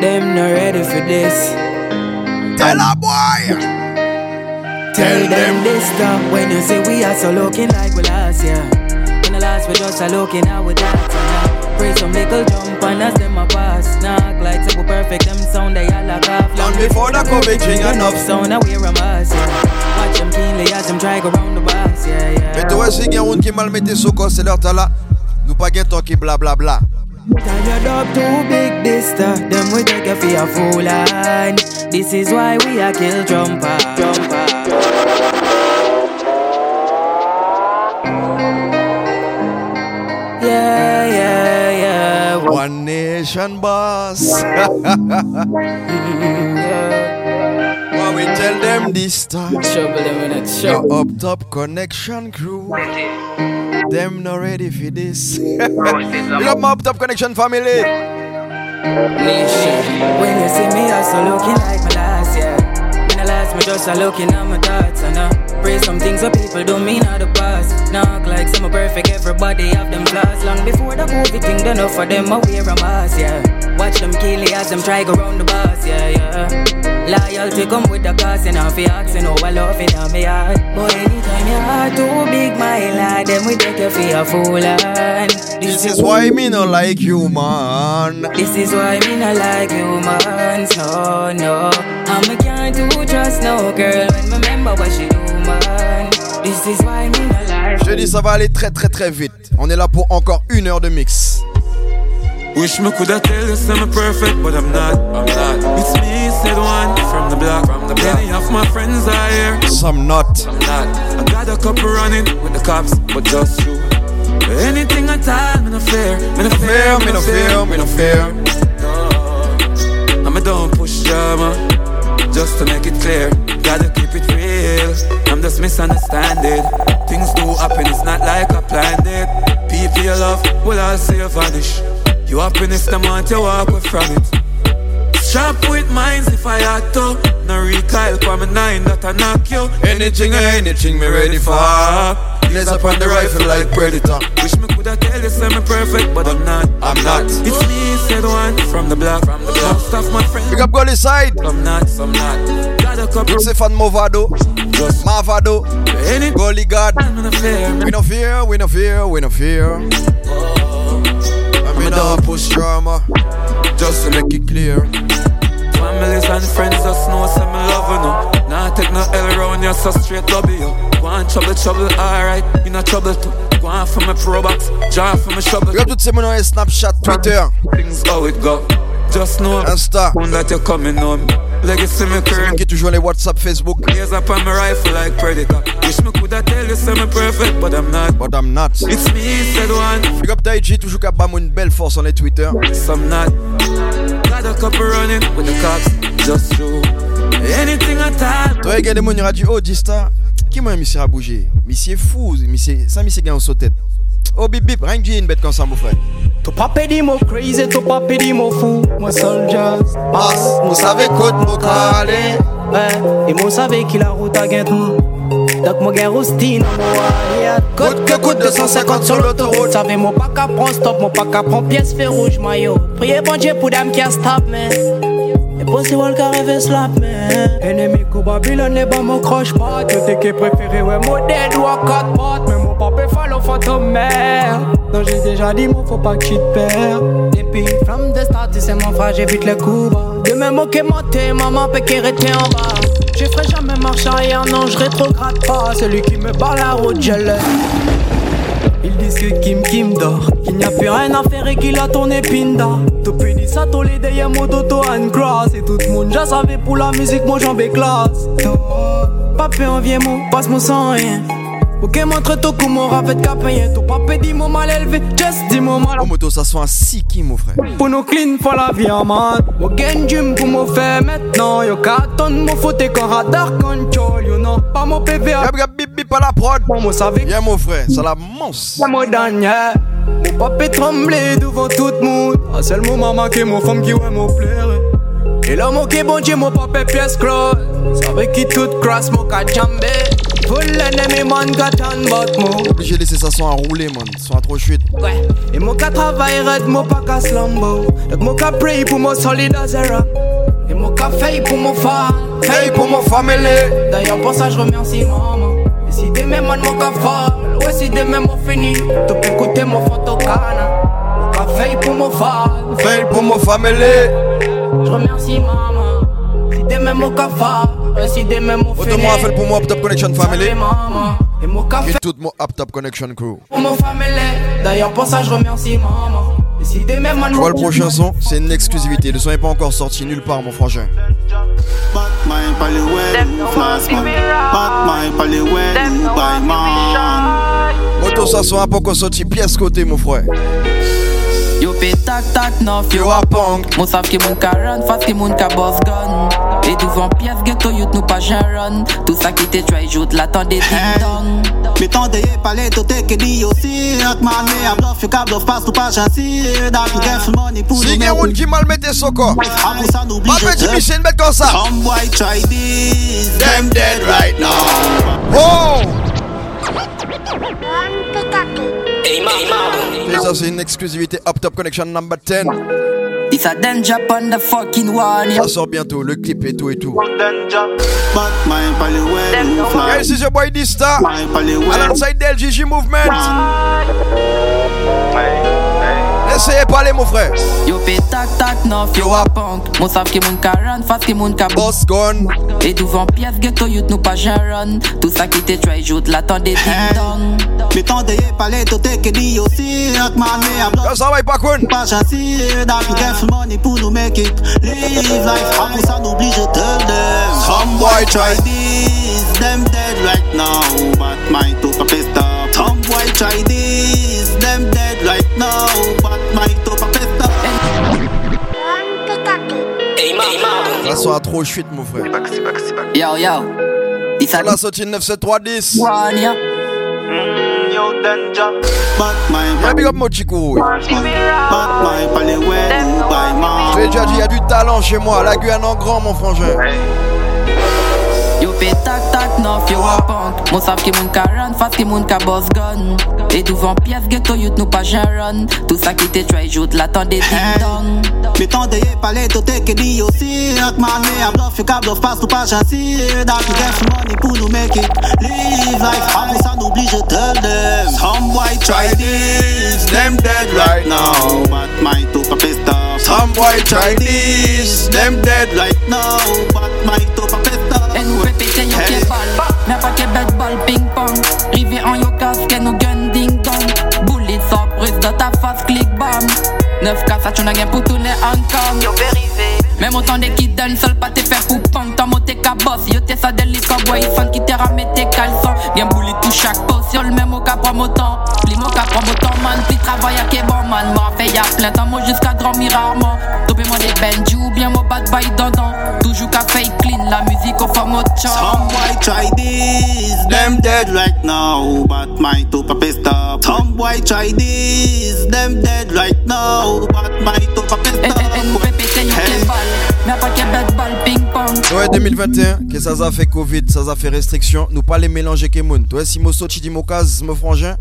Them not ready for this. Tell a boy! Tell them this stuff when you say we are so looking like we last yeah. In the last we just are looking out with that. Yeah. Pray some little jump and as them a pass. Knock like so perfect, them sound they all like off. Long before the COVID ring enough sound, I wear a mask. Yeah. Watch them keenly as them try go round the bus. Yeah, yeah. Mais toi, si gen roun ki mal mette sou kon, se lèr ta la. Nou pa gen ton ki bla bla bla. Tired up too big this stuff, them we take a fool and This is why we are kill jumper, jumper. Yeah, yeah, yeah. One nation boss. [LAUGHS] What we tell them this time? Trouble them in a Your up top connection crew. Them not ready for this. Big up my up top connection family. Nation. When you see me, I so looking like my last me just a looking at my thoughts and I pray some things that people don't mean out the past. Knock like some perfect, everybody have them flaws. Long before the movie thing, done enough for them, I wear a mask, yeah. Watch them kill it as them try go round the bus, yeah, yeah. Loyalty come with the cost, and if you asking how I love it on me heart. Boy, anytime your heart too big, my lad, then we take you for a fool, and This is why me no like you, man. this is why me not like you, man. No, no. Girl when remember what she do, man. This is why me like Je dis, ça va aller très très très vite. On est là pour encore une heure de mix. Wish me coulda tell you I'm perfect, but I'm not. I'm not. It's me, said one from the block. From the block. Many of my friends are here. Some not. I'm not. I got a couple running with the cops, but just you. Anything I tell, me no fear. Me no fear, me no fear, me no fear. I'm a don't push drama, just to make it clear. Gotta keep it real. I'm just misunderstanding. Things do happen, it's not like I planned it. People you love will all see you vanish. You happiness, the month you walk away from it. Sharp with minds if I had to. No recoil for me nine that I knock you. Anything or anything me ready for. Lays up on the rifle like predator. Wish me coulda tell you say me perfect, but I'm not. I'm not. It's me, said one from the block. From the block. Stuff my friend. Big up Gully side. I'm not. I'm not. Got a couple. Stefan Mavado. Just Mavado. Any Gully God. I'm in a fear. We no fear, we no fear, we no fear. I mean, no push drama. Just to make it clear. Families and friends just know some me love you no. Nah take no L round you so straight W. Go on trouble trouble alright. You no trouble too. Go on for my pro box. Draw for my shovel. Regarde toutes ces monnaie Snapchat, Twitter. Things how it go. Just know Insta. that you're coming home. Legacy me current. qui toujours les WhatsApp, Facebook. Years up on my rifle like predator. Wish me coulda tell you me perfect, but I'm not. But I'm not. It's me, said one. Big up Taiji, toujours qu'à bam une belle force sur les Twitter. Some not. Got a couple running with the cops. Just true. Anything I tell. Toi, regarde mon ira dit, oh, qui m'a mis à bouger? Monsieur fou, monsieur, ça monsieur gagne en tête. Oh, bip bip, rien que j'ai une bête comme ça, mon frère. To pape di mo crazy, to pape di mo fou Moi soldiers, Mas, vous savez côte mon calé. Ouais, et moi savez qu'il a route à Guintou Donc moi roustine, moi allié Côte que coûte 250 sur l'autoroute. Savez moi pas qu'à prendre stop, moi pas qu'à prendre pièce fait rouge maillot Priez bon Dieu pour dame qui a stop man Et possible qu'à rêver slap man Ennemi ko Babylone et bah mon croche pas. Yo t'es qui préféré ouais moi dead ou à quatre pattes. Mais mon papa follow fantôme mère. Non j'ai déjà dit moi faut pas que tu te perds. Depuis from the start sais mon frère j'évite les coups bas. De même moquer monter maman qui rester en bas. Je ferai jamais marche arrière non je rétrograde pas. Celui qui me barre la route je l'ai. Ils disent que Kim Kim dort Qu'il n'y a plus rien à faire et qu'il a Pinda Depuis dit les derrière mon dodo and grass Et tout le monde já savait pour la musique moi j'en vais classe Papé en vieux mot, passe mon sang rien Ok montre tout comment rafet qu'à payer Ton papé dit mon mal élevé, just dis mon mal Oh, moto, ça soit un siki, mon frère. Pour nous clean, faut la vie en man Mo gain gym pour me faire maintenant Yo carton, mo foute quand radar control you know. Pas mon PVA. Y'a bip bip à la prod. Bon, moi. Y'a mon frère, ça la monstre. Y'a mon dernier. Mon papa est tremblé devant tout le monde. C'est le moment manqué, mon femme qui ouais mon plaire. Et là, mon qui bon Dieu, mon papa est pièce. C'est avec qui tout crasse, mon cas jambé. Full enemy man got on but mo. Obligé de laisser ça son à rouler, man. Son à trop chute. Ouais. Et mon cas travaille red, mon pas qu'à slumbo. Donc mon cas pray pour mon solide a rap. Et mon cas fait pour mon fan. Hey pour mon family. D'ailleurs, pour ça, je remercie maman. Si demain, man, mon cas fall. Ouais, si demain, mon fini. Tu peux écouter mon photocana. Mon cas fait pour mon fan. Hey pour mon family. Je remercie maman. Si demain, mon cas fall. Ouais, si demain, mon fini. Autrement, appelle pour moi Top Connection Family. maman. Et mon toute mon Top Connection Crew. pour mon family. D'ailleurs, pour ça, je remercie maman. Tu vois le prochain son, c'est une exclusivité. Le son n'est pas encore sorti nulle part, mon frangin. Moto ça sera pas encore sorti pièce côté, mon frère. Pe tak tak nof yo a punk. Moun sav ki moun ka run fas ki moun ka boss gun. E douvan pièce ghetto youth nou pa jen run. Tout sa ki te try jout la tan de ding dong. Me ye pale to take di yo si. Ak man me a bluff, yo ka bluff pas nou pa get full money pou Si nou gen roun ki mal mette soko. A pou sa nou ça. Some boy try this. Them dead right now. Oh! Ça, c'est une exclusivité Up Top Connection number 10. This a danger on the fucking one Ça sort bientôt, le clip et tout et tout. This is your boy well Alongside LGG Movement. Laissez parler, mon frère. Yo pe tak tak nof yo a punk. Moun sav ki moun ka run fas ki moun ka boss gun E douvan pièce ghetto youth nou pa jen run Tout sa ki te try jout la tan de ding dong. Me tande ye pale to take di yo si Ak man me a bluff Ça va, pas quoi? Pas chansi Dat nou get full money pou nou make it Live life. A pou sa nou oblige tell them Some boy try. this Them dead right now. But my to pa pissed up Some boy try this Them dead right now. But Ça sort à trop chute, mon frère. Yo yo On a sorti 97310. one ya Yo danger Yeah, big up Je l'ai déjà dit, il y a du talent chez moi. La Guyane en grand, mon frangin. Yo pe tak tak nof yo a punk. Moun sav ki moun ka run fas ki moun ka boss gun. E douvan pièce ghetto youth nou pa jen run. Tout sa ki te try jout la tan de ding dong. Me tande ye pale to take di yo si Ak man me a bluff Yo ka bluff pas nou pa chansi Dat nou get full money pou nou make it Live life. Ah, a pou sa nou oblige tell them Some boy try this Them dead right now. But my to pa pissed up Some boy try this. Them dead right now. But my to jouer Pété yo hey. bal Mè pa ke bet ball ping pong. Rive an yo kaske nou gun ding dong. Bullet surprise do ta face, klik bam. 9 kasa chou nan gen pou toune Hong Kong Yo pe rive Mè moutan de ki den sol pa te fe pou pong Tan moutan boss. Yo sa delis cowboy Fan te bouli tou chak pos Yo l men mou ka promotan Pli man Si travay ak e bon man. Mou an fe ya plen Tope ou bien mou bat bay dandan. Toujou ka fey clean La muzik ou fò mou chan Some boy try this Them dead right now. But my two stop Some boy try this Them dead right now. But my two stop Ouais, 2021, que ça a fait Covid, ça a fait restriction. Nous pas les mélanger que moun. Toi, si Mosso, tu dis mon cas, mon frangin.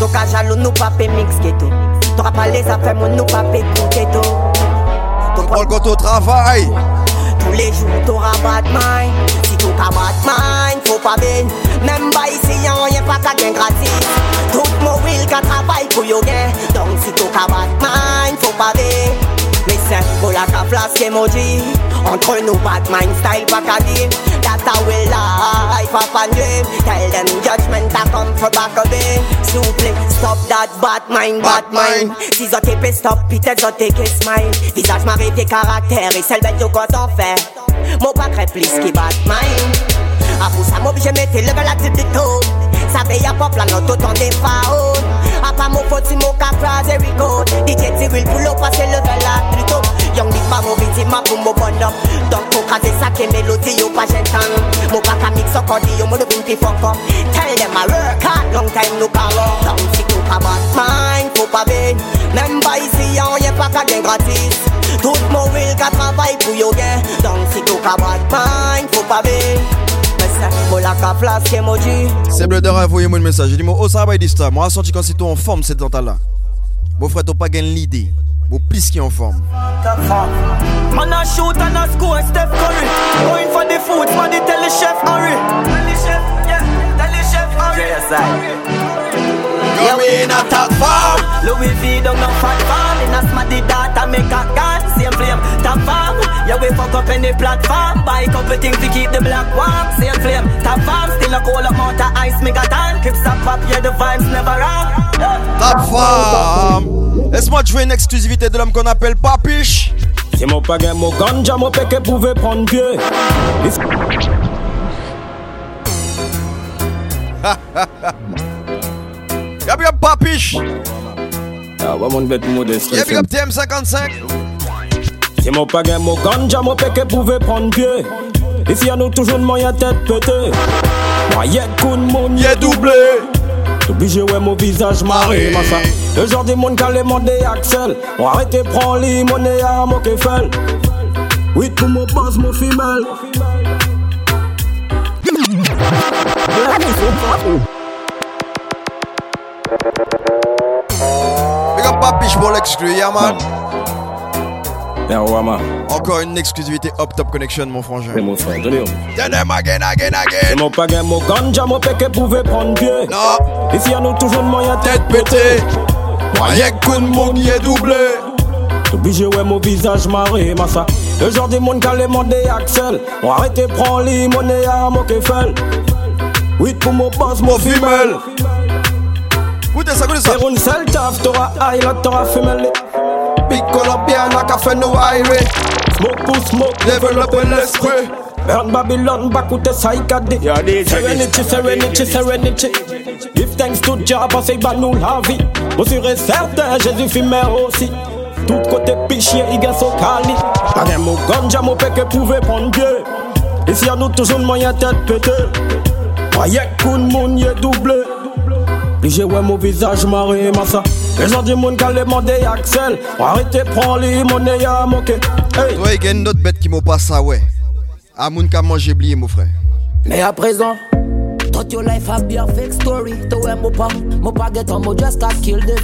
Donc à jaloux nous pas mix ghetto T'auras pas les affaires mon nous pas coup ghetto prend le au travail. Tous les jours t'auras bad mind Si bad mind faut pas ben Même pas ici y'en rien pas qu'à gain gratis Tout mon will qu'à travail pour yo gain Donc si bad mind faut pas ben C'est pour la ka flasque emoji. Entre nous bad mind style dire. That I will life up and dream Tell them judgment I come for back again Souple stop that bad mind bad mind. Si zo te stop peut-être zo te smile. Visage marré tes caractères et celle bête yo quand on fait Mon pas très plus qui bad mind. A pour ça m'oblige mettre le gars la tête de tout Ça veille à pop la note autant A mon faute si mon cas phrase et record DJ Tyrell pour l'eau passer le gars là plutôt Young victime pour mon bonhomme Donc pour craser ça qui c'est mélodie ou pas j'entends Mon pas qu'à mix au cordi, yo, mon de vin fuck up. Tell them I work hard, long time no call up. Don't see tout à bad mind, faut pas bien Même pas ici, on y'a pas qu'à gain gratis Tout mon will qu'à travailler pour yo gain Donc si tout à bad mind, pas bien c'est bleu rêve, envoyez-moi un message. Je dis, moi, oh, ça va, ça. Moi, senti quand c'est en forme, cette dental-là. Mon frère, t'as pas gagné l'idée. Mon plus qui en forme. Man, a shoot and a score, Steph Curry. Going for the food, for the tell the chef. Tell the chef, yeah, tell the chef, hurry. Yeah, we in a top farm. Louis V don't know fat farm. In a smarty data make a gun. Same flame, top farm. Yeah, we fuck up any platform. Buy couple things to keep the black warm. Same flame, top farm. Still a cold amount of ice, megaton. Keep stop up, yeah, the vibes never wrong. Top farm. Laisse-moi jouer une exclusivité de l'homme qu'on appelle Papiche. C'est mon pagain, mon ganja, mon péché pouvait prendre pied. [LAUGHS] Y'a bien Papiche. Ah, ouais, mon bête modeste. Y'a bien TM55. C'est mon pagain, mon ganja, mon péché pouvait prendre pied. Ici, y'a nous toujours de moyen tête pété. Moi, y'a de monde, y'a doublé. Obligé, ouais, mon visage marré, ma femme. Le genre des monde qui a les Axel. On arrête prend les monnaies à mon kefel. Oui, pour mon boss, mon femelle. Big up Papiche pour l'exclu, yeah man. Wama. Encore une exclusivité Up Top Connection, mon frangin. C'est mon frère, donnez-moi. Donnez again, again, again. C'est mon pagain, mon ganja, mon péché pouvait prendre pied. Non. Ici, y'a nous toujours de moyen tête pété. Moyen de mon est doublé. Obligé, ouais, mon visage marré, massa. Le genre des monde qui a les mandés Axel. On arrête et prend les monnaies à mon kefel. Oui, pour mon boss, mon femelle. Écoutez ça, écoutez ça. C'est une seule taf, t'auras highlight, t'auras femelle. Big Colombian, like a fait no highway. Smoke pour smoke, développe l'esprit. Burn Babylon, back with the psychedelic. Serenity, serenity, serenity. Give thanks to Jah, parce que bah nous la vie. Moi sûr et certain, Jésus filmé aussi. Tout côté pichier, il gagne son cali. Pas mon ganja, mon péché pouvait prendre pied. Ici, y'a nous toujours le moyen tête pété. Voyez coup de monde, y'a doublé. J'ai ouais mon visage marré, massa. Les monde qui les demandé Axel. Arrêtez, prends les monnaies à moquer. Hey. Toi, il y a une autre bête qui m'a pas ça, ouais. À mon cas, moi j'ai oublié, mon frère. Mais à présent, Thought your life a be a fake story. To where mo pa, mo pa get on, mo just got killed it.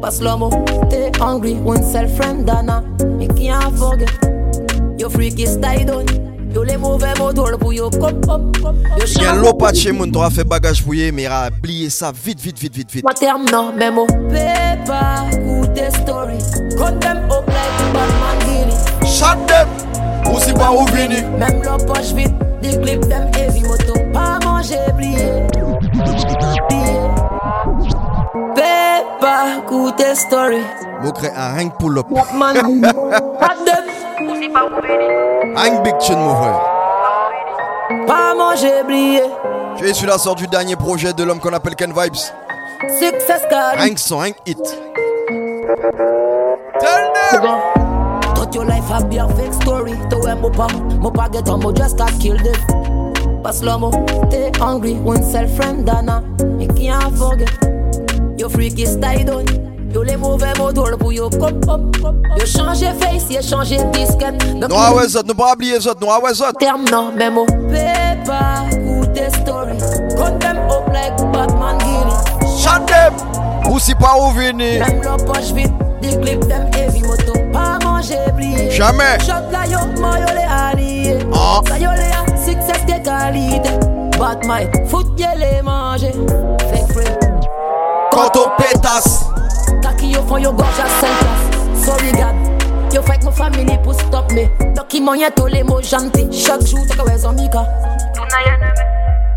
But slow mo, stay hungry, one self friend dana. You can't forget. Your freaky style done. Yo les mauvais pour yo. Il y a l'eau pas de chez moun, t'auras fait bagage fouillé, mais il a oublié ça vite, vite, vite, vite, vite. Moi terme non, mon paper, like Batman Guinea. Shut them, ou si pas ou vini. Même leur poche vite, des clips them heavy moto. Pas manger, plié. Paper, good story. Mo crée un ring pull [LAUGHS] Ring big tune, mon frère. Pas manger, plié. Tu es celui-là sort du dernier projet de l'homme qu'on appelle Ken Vibes. Success card. Ring son, ring hit. Tell them. Thought your life a be a fake story. To where mo pa, mo pa get on, mo just got killed it. But slow mo, stay hungry, one self friend dana. You can't forget. Your freaky style done. Yo les mauvais moteurs pour yo cop cop. Yo changé face, yo changé disquette. Non, ah ouais, zot, ne pas oublier zot, non, ah ouais, zot. Terme non, mais mon paper, good story. Cut them up like Batman Guinea. Shut them, ou si pas ou vini. Même leur poche vite, des clips them heavy moto. Pas manger, plié. Jamais. Shot la yo, moi yo les alliés. Ah. Ça yo les a, success de qualité. Batman, les manger. Fake friend. Quand on pétasse. Kaki yo font yo 5 places. Sorry God. Yo fight my family pour stop me. Document y'a tous les mots jantés. Chaque jour, t'as qu'à en mika.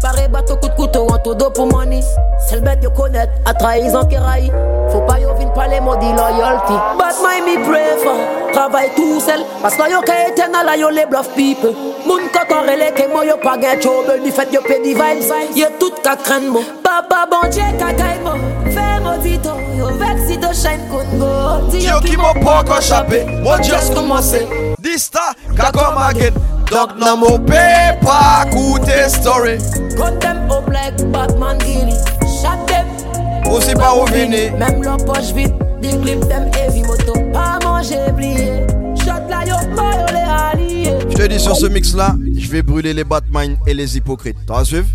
Paré bateau coup de couteau en tout dos pour money. C'est le bête yo connaître, à trahison qui raille. Faut pas yo vin parler maudit loyalty. But my me for. Travaille tout seul. Parce que yo ka éternel là yo les bluff people. Moun koton relé que moi yo pas gain trouble. Du fait yo pay di vibes. Yo tout ka craindre mo. Papa bon Dieu ka gagne mo. Fais maudito. Yo vex si to shine kungo. Yo qui m'a pas encore échappé, moi just commencé. Dysta, ka comme again. Donk nan mou pe story. Kote m op like Batman gini Chak dem Ou se pa ou vini Mem lò poch dem moto Pa manje bliye la yo mayo le aliye Je te dis sur ce mix là Je vais brûler les Batman et les hypocrites. T'en vas suivre?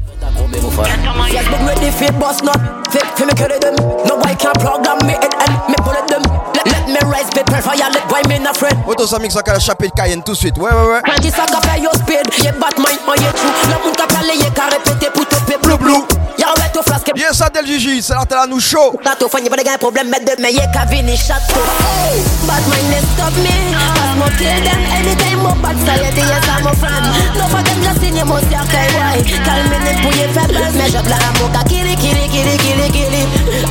Me rise people fire Let boy me not friend Auto ça mix à la chapelle Cayenne tout de suite Ouais ouais ouais Quand il fait yo speed. Y'a Batman on y'a true. Le monde qui parle y'a qu'à répéter pour te payer blue blue. Y'a ouais tout flasque Yes ça Dell Jiji C'est là t'es là nous chaud T'as tout fait y'a pas de gain problème Mais de mais y'a qu'à venir château Batman they stop me. Cause mo kill them Anytime mo bad society Yes I'm a friend No for them just in your mouth Y'a qu'à why? Calme pour y'a faible Mais je bla amoka kili kili kili kili kili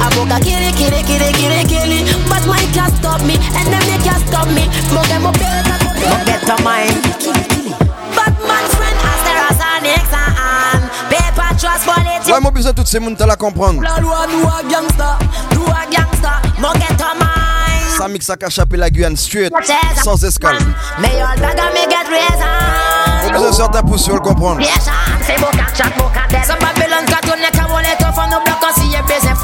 Amoka kili kili kili kili kili Batman can't stop me Enemy can't stop me. Mo get mo better Mo better mind. Batman friend as there as an ex and Paper trust politics Ouais moi besoin de toutes ces mounes t'as la comprendre La loi nous a gangsta Nous a gangsta Mo get a mind. Ça mix à chapelle la Guyane straight. Sans escale. Mais y'all bag me get reason Faut besoin de certains pouces pour le comprendre c'est beau cat chat beau cat Some Babylon cat on est on est off on nous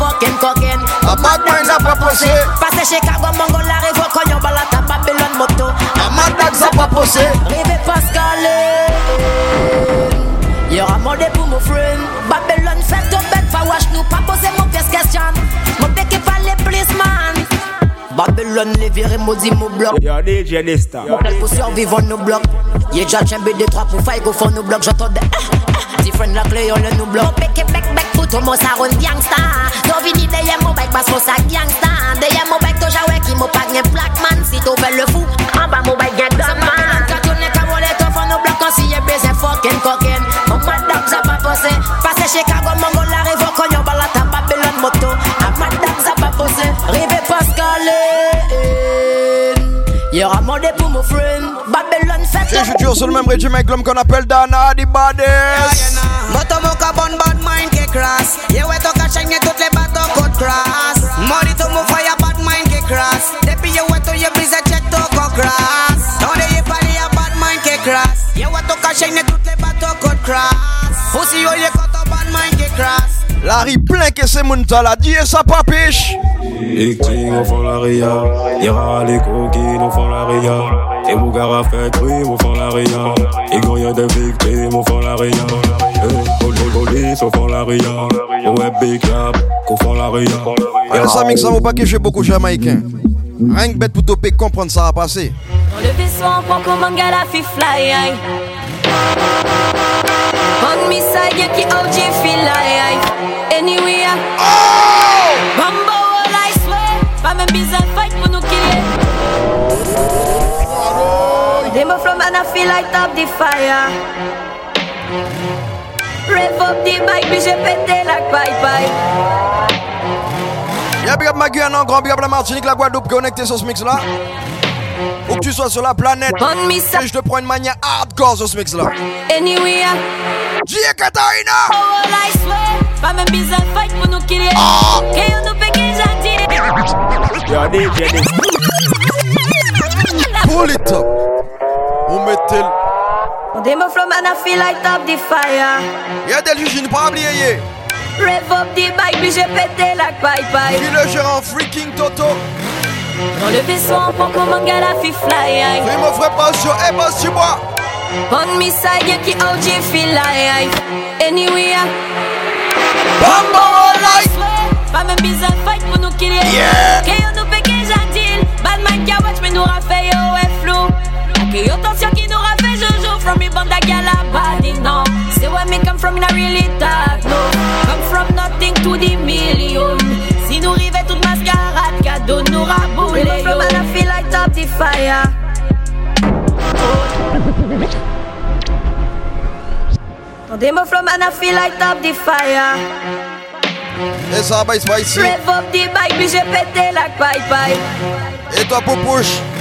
fucking cocaine. A bad mind a pas posé eh? Passé Chicago Mongo la rive au cognon balata Babylon moto. A mad dogs a pas posé eh? Rive Pascal eh? Y'aura mordé pour mon friend. Babylon fait ton bête Fa wash nous pas poser mon pièce question. Mon bec est pas les policeman Babylon les virés maudit mon bloc. Yo DJ Nista Modèle pour survivre on nous bloque. Y'a déjà chamber des trois pour faille go for nous bloque. J'entends des Different la clé on le nous bloque. Bec et bec bec pour tout mon saron gangsta No vini de y'a mon bec parce qu'on sa gangsta De y'a mon bec to jawe qui mon pas gen black man Si t'o belle le fou. Ah, en bas mon bec gen gunman Quand on est comme on est off on nous bloque On s'y est baisé fucking cocaine Mon madame ça pas posé Passé Chicago Mongo la rive au cognon balata Babylon moto. A madame ça pas posé Rive Pascal Y'aura mordé pour mon friend. Babylon fait Et je suis toujours sur le même régime avec l'homme qu'on appelle Dana the baddest Moto moka bon bad mind qui crasse Ye ouais to kacheng toutes les bateaux côte crasse Mori to mo fire bad mind qui crasse Depuis ye ouais to ye brise check to ko crasse Don't ye pali a bad mind qui crasse Ye ouais to kacheng toutes les bateaux côte crasse Pussy oh, yo ye Larry plein que c'est mon la dit et ça pas piche Victime au fond la ria? Ira les coquines au fond la ria. Et Bougara fait crime au fond la ria. Et Goya de victime au fond la ria. Pol- pol- police au fond la ria. Ouais, big rap au fond la ria. Et ça mix ça vaut pas que j'ai beaucoup jamaïcain. Rien que bête pour toper comprendre ça va passer. Dans le vaisseau, on prend comme un gars la fly aïe. On me side, y'a qui OG feel aïe. Anyway, uh. oh! Bambo, all I swear. Pas même de fight pour nous killer. Move from and I feel light up the fire. Rev up the bike, puis j'ai pété la bye bye. Y'a big up ma Guyane en grand, big up la Martinique, la Guadeloupe connecté sur ce mix là Où que tu sois sur la planète Et je te prends une manière hardcore sur ce mix là Anyway, J.A. Katarina Oh, all I swear. Pas même de fight pour nous killer. Que yo nous fait que j'en dis. Yo DJ Nista Pull it up On met tel They move from and I feel light up the fire. Y'a des juges, pas oublier Rev up the bike, puis j'ai pété la bye bye. Qui le gérant freaking Toto Dans le vaisseau, on prend comme un gars la fi fly aïe. Fais mon frère pas sur et pas sur moi On me side, y'a qui OG feel aïe aïe. Anyway, ah. Bambo all Pas même de fight pour nous killer. Yeah. Que yo nous j'en dis. Bad man qui watch, mais nous rafait oh, yo yo tension qui nous rafait jojo. From me band that gal a body no. Say where me come from, a really dark no. Come from nothing to the million. Si nous rivait toute mascarade, cadeau nous raboulé yo. From and I feel light up the fire. They move from and I feel light up the fire. Et ça va, ici Rev up the bike, puis j'ai pété la bye bye. Et toi Popouche Dans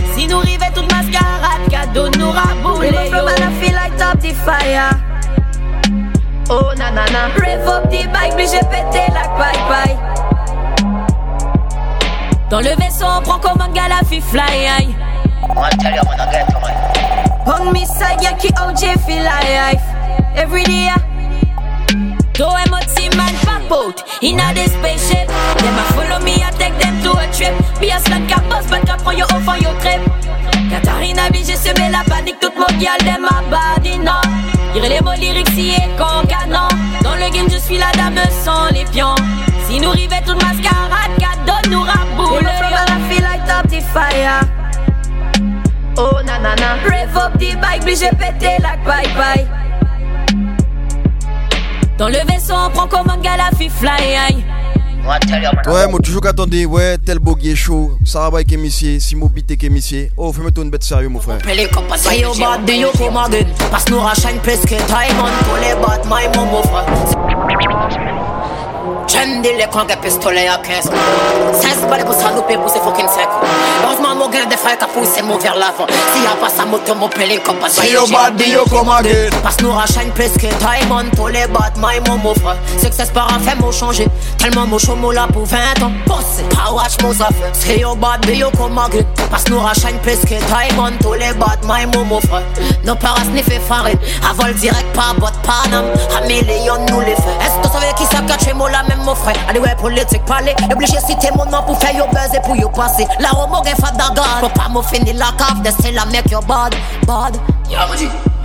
Si nous rivait toute mascarade, cadeau nous raboule. Remember man, I feel like top the fire. Oh nanana. Rev up the bike, puis j'ai pété la bye bye. Dans le vaisseau, on prend comme un galafi fly. aïe. On me side, yeah, ki OJ feel life. Every day, yeah. Go MOT man pop out in a the spaceship. Them a follow me, I take them to a trip. Be a slut cap boss, but cap prend yo off on your trip. Katharina B, j'ai semé la panique, toute mon gal, them a body, non. Les mots lyriques si et con canon. Dans le game, je suis la dame sans les pions. Si nous rivait toute mascarade, cadeau nous raboule. I feel like top the fire. Oh nanana. Rev up the bike, puis j'ai pété la bye bye. Dans le vaisseau, on prend commande, gars, la fille fly. Aïe. Ouais, moi toujours qu'attendez, ouais, tel boguier chaud, Sarabay qui est Simo Bité qui est Oh, fais-moi une bête sérieux, mon frère. Say you bad, do come again? Passe nous à shine, presque diamond, pour les bad, my mom, mon frère. Kjendile kan ge pistole a kesk Sens bale pou saloupe pou se fokin sek Bozman mou gen defay ka pou se mou ver lavan Si a pas sa moto mou pele kom pa Si yo bad di yo kom again. Pas nou rachayn pleske Diamond to le bat may mou mou fre Success par an fe mou chanje Telman mou chou mou la pou 20 an Posse pa wach mou zafe Si yo bad di yo kom again. Pas nou rachayn pleske Diamond to le bat may mou mou fre Nou paras ni fe farin Avol direk pa bot panam A milyon nou le fe Esto save ki sa kache mou la mem là même mon frère? Allez, ouais, politique, parler. Obligé de citer mon nom pour faire yo buzz et pour yo passer. La homo, gen fat dagar. Faut pas me finir la cave, de c'est la mec yo bad, bad. Yeah,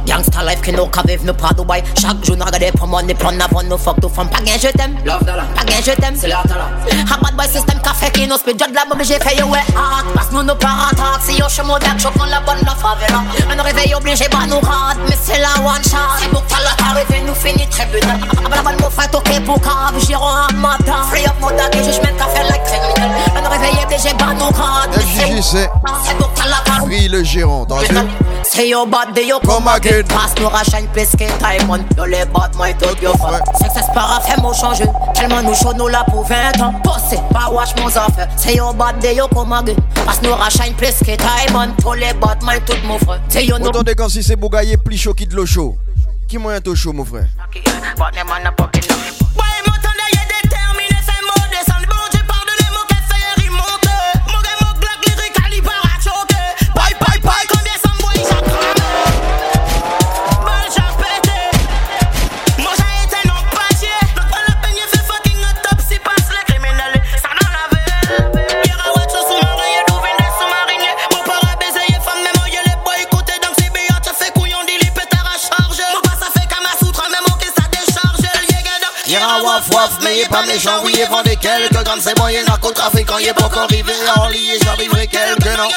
Gangsta life qui nous cave, nous pas Dubaï. Chaque jour, nous regarder pour moi, nous prendre avant, nous fuck, nous femmes. Pas gain, je t'aime. Love dollar. Pas gain, je t'aime. C'est la tala. A bad boy system, café qui nous speed, de la bombe, j'ai fait yo, ouais, hard. Parce nous, nous pas attaque. Si yo, chemin je prends la bonne, la favela. Un réveil obligé, bah, nous rad. Mais c'est la one shot. C'est pour que la arrivée, nous finit tribunal. A la balle, mon frère, ok pour cave, j'irai un matin. Free up, mon dague, je mets café like criminel. Un réveil obligé, bah, nous rad. FJJ, c'est C'est pour que la Free le gérant, t'as vu? Say your bad, yo come again good Pass nous rachagne plus que Diamond. Dans les bottes, moi et tout bien fun Success para fait mon changer Tellement nous chaud nous là pour 20 ans. Bossé, pas wash mon affaire. C'est yo bad de yo commandé Pass nous rachagne plus que Diamond. Dans les bottes, moi et tout mon frère. C'est yo nous Entendez quand si c'est bougaillé, plus chaud qu'il de l'eau chaud Qui moyen tout chaud mon frère? Okay. Waf, mais pas méchant, oui, et vendez quelques grammes, c'est moyen narcotrafiquant, y est pas encore arrivé en lit, et j'en vivrai quelques noms.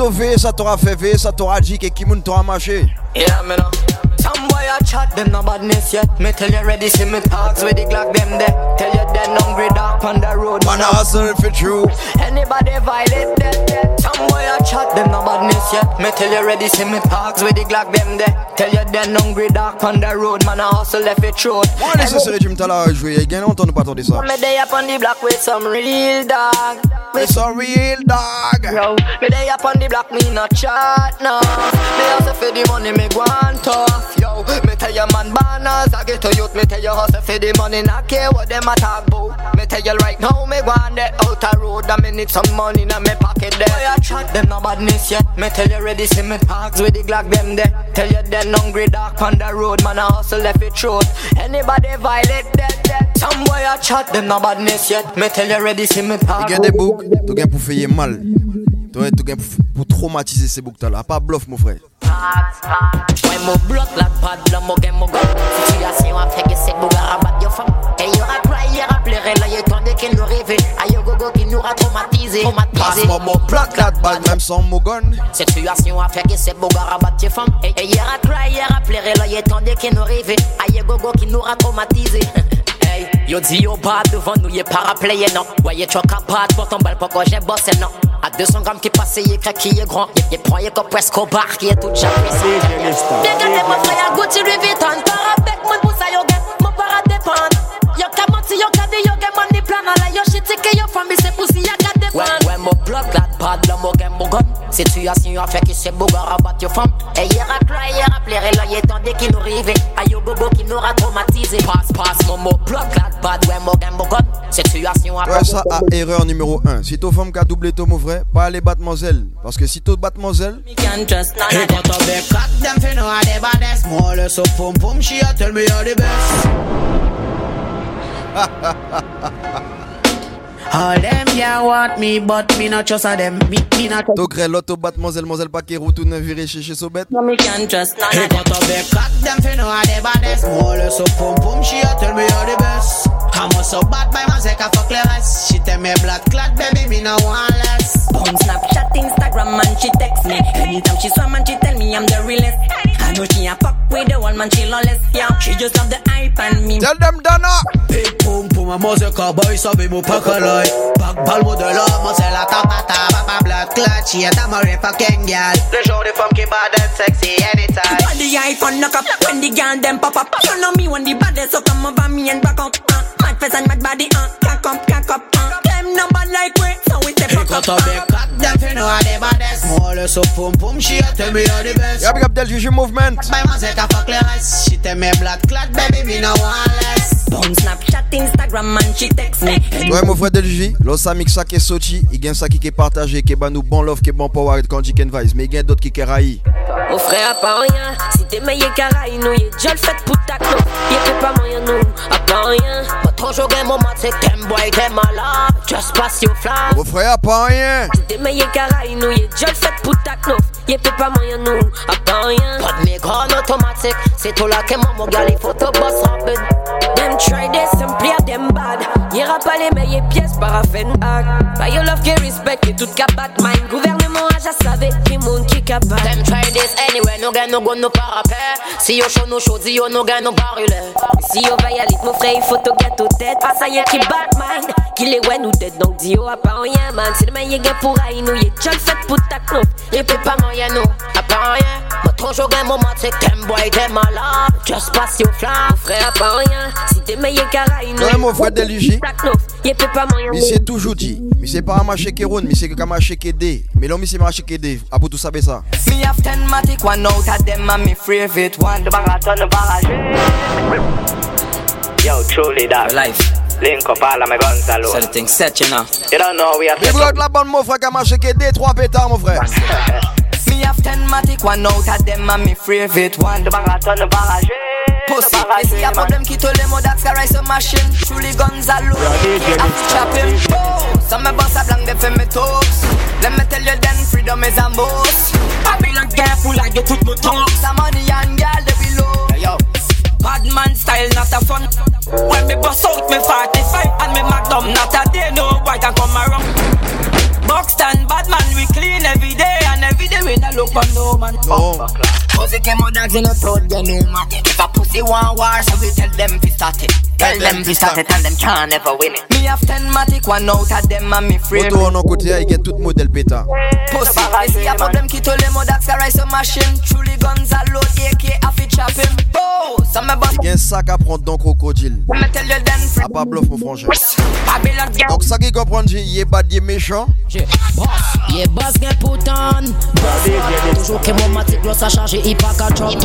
À V, ça t'aura fait V, ça t'aura dit que Kimoun t'aura mâché. Yeah. Boy a chat, them no badness yet. Me tell you ready, see me talks with the Glock them there. Tell you then hungry dark on the road. Man, I hustle for true. Anybody violate that? Some boy a chat, them no badness yet. Me tell you ready, see me talks with the Glock them there. Tell you then hungry dark on the road. Man, I hustle left it throat. Moi, laissez ce régime, t'as la joué. Il y a longtemps, nous pas entendu ça. Me day up on the block with some real dog. With some real dog. Yo, me day up on the block, me not chat no. Me hustle for the money, me go on tough. Yo, me tell you man banners, I get to youth. Me tell you hustle for the money, not care what them a talk about. Me tell you right now, me go on the outer road, and me need some money in me pocket there. Boy, I chat them no badness yet. Me tell you ready, see me talks with the Glock them there. Tell you then hungry dark on the road, man I hustle left it throat. Anybody violate that, that. Some boy I chat them no badness yet. Me tell you ready, see me talk. Il y a des boucs, tu gagnes pour mal. Tu gagnes pour, traumatiser ces boucs là. Pas bluff, mon frère. Ouais, mon bloc la pad, là, mon game, mon gars. Situation a fait que c'est beau, rabat, yo femme. Et y aura cry, y aura pleurer, là, y'a tant de qui nous rêvait. Aïe, gogo, qui nous a traumatisé. Passe-moi mon bloc là de balle, même sans mon gun. Situation a fait que c'est beau, rabat, yo femme. Et y aura cry, y aura pleurer, là, y'a tant de qui nous rêvait. Aïe, gogo, qui nous a traumatisé. [LAUGHS] Hey, yo dit yo bas devant nous, y'a pas rappelé, non. Y'a choc à pas pour ton bal, pourquoi j'ai bossé, non. À 200 grammes qui passe, y'a crack qui grand. Y'a prend, y'a comme presque au bar, qui est tout déjà Bien gardé mon frère, Gucci Louis Vuitton. Par avec mon yo mon. Yo get money plan. Shit, c'est Ouais, dépendre. ouais, mon bloc, là, bad, là, mon game, mon gun. Situation a fait qui c'est beau, rabat yo femme. Et hier à cry, hier à pleurer, là, y'a tant qui nous rive. Aïe, yo bobo qui nous a traumatisé. Passe, passe, mon mot bloc, là, bad, ouais, mon game, mon gun. Situation a Ouais, ça a erreur numéro 1. Si ton femme qui a doublé ton mauvais, pas aller battre mademoiselle. Parce que si battes mademoiselle, Can't trust none Hey, of them. cut up the cut, them fi know how they baddest. More or less up, pum pum, she a tell me you're the best. All them yeah want me, but me not trust of them. Me, me not trust. to gré l'auto batte mademoiselle, mademoiselle pas qui retourne virer chez chez Sobet. Me can't trust none Hey, of them. cut up the cut, them fi know how they baddest. More or less up, pum pum, she a tell me you're the best. I'm so bad by myself, I fuck the rest. She tell me blood clot, baby, me no want less. On Snapchat, Instagram, man, she text me. Anytime she swam, man, she tell me I'm the realest. I know she a fuck with the one man, she lawless. Yeah, she just have the hype and me. Tell them Donna. Big pum pum, a musica boy, so be mo pakalay. Back ball mo de l'homme, mo c'est la tapata, papa blood clot. She a tamare fucking gal. Le jour des femmes qui bad and sexy anytime. When the iPhone knock up, when the girl them pop up, you know me when the baddest so come over me and back up. Uh, mad face and mad body, uh, cock up, cock up, uh. Them number like we, so we step up. up cut, them fi know how they baddest. More or less up, pum pum, she a tell me you're the best. Yeah, big up Del Juju Movement. By myself, I fuck the rest. She tell me blood clot, baby, me no want less. On Snapchat, Instagram, man, she text me. Ouais, mon frère Del Juju, l'os mix ça qui est sorti, il gagne ça qui est partagé, qui est ban nous bon love, qui est bon power quand Chicken Vice, mais il y a d'autres qui est raï. Mon frère, pas rien. Si t'es meilleur qu'Araï, nous, y'a déjà le fait pour ta clope. Y'a pas moyen, nous, à pas rien. Pas trop jouer mon mat, c'est que t'aimes boy, t'es malade. Just pass your flag. Mon frère, pas rien. Si t'es meilleur qu'Araï, nous, y'a déjà le fait pour ta clope. Y'a fait pas moyen, nous, à pas rien. Pas de micro en automatique, c'est tout là que mon mon gars, les photos boss rapide. Them try this and play them bad. Y'ira pas les meilleures pièces, paraffin hack. By your love, qui respect, et tout cap Batman. Gouvernement a déjà savé, les monde qui capable. Them try Si yo chaud chaud, si. Si mon frère, il faut te aux têtes. Ah, ça y'a qui Batman, qui les ouais nous tête. Donc dis pas rien man, c'est demain y'a gain pour nous fait pour ta clope. Peut pas nous, à pas rien. Trop mon c'est qu'un boy malade. Just flamme, frère pas rien. Si demain y'a caraï nous, ouais mon frère peut pas Mais c'est toujours dit, mais c'est pas à ma checker mais c'est que à ma checker D. Mais l'homme c'est ma checker D, ah, à bout tout ça. Ben matic, one out of them and me favorite one. The marathon, the barrage. Yo, truly that. life. Link up all of my guns alone. So the thing set, you know. You don't know we are Big up la bande, mon frère, qui a marché Kédé. Trois pétards, mon frère. [LAUGHS] Me have ten matic, one out of them and me favorite one. The marathon, the barrage. Pussy, they see a problem, key to them, that's a rise a machine. Truly guns alone. I have to chop him. Some me boss a blank, they for me toes. Let me tell you then, freedom is a must. Babylon careful, I get with my tongue. Some money and girl, they below. Yo. Bad man style, not a fun. When me bust out me 45 and me magnum, not a day, no boy can come around. Buxton, bad man, we clean every day and every day we not look for no man. No. Pussy came out dogs in the throat, you know man. If a pussy want war, so we tell them fi start it. Tell them fi start it and them can't never win it. Me have ten matic, one out of them and me free. Auto en côté, il get tout modèle pétard. Pussy, they see a problem, key to them, that's a rise a machine. Truly guns are load, AK, I fi chop him. Oh, some Gen sak ap pran don krokodil A pa blof mou franjè Donk sa ki kompran jè Ye bad ye mechan Ye bas gen poutan Toujou ke mou matik Glos a chanje i pa ka chok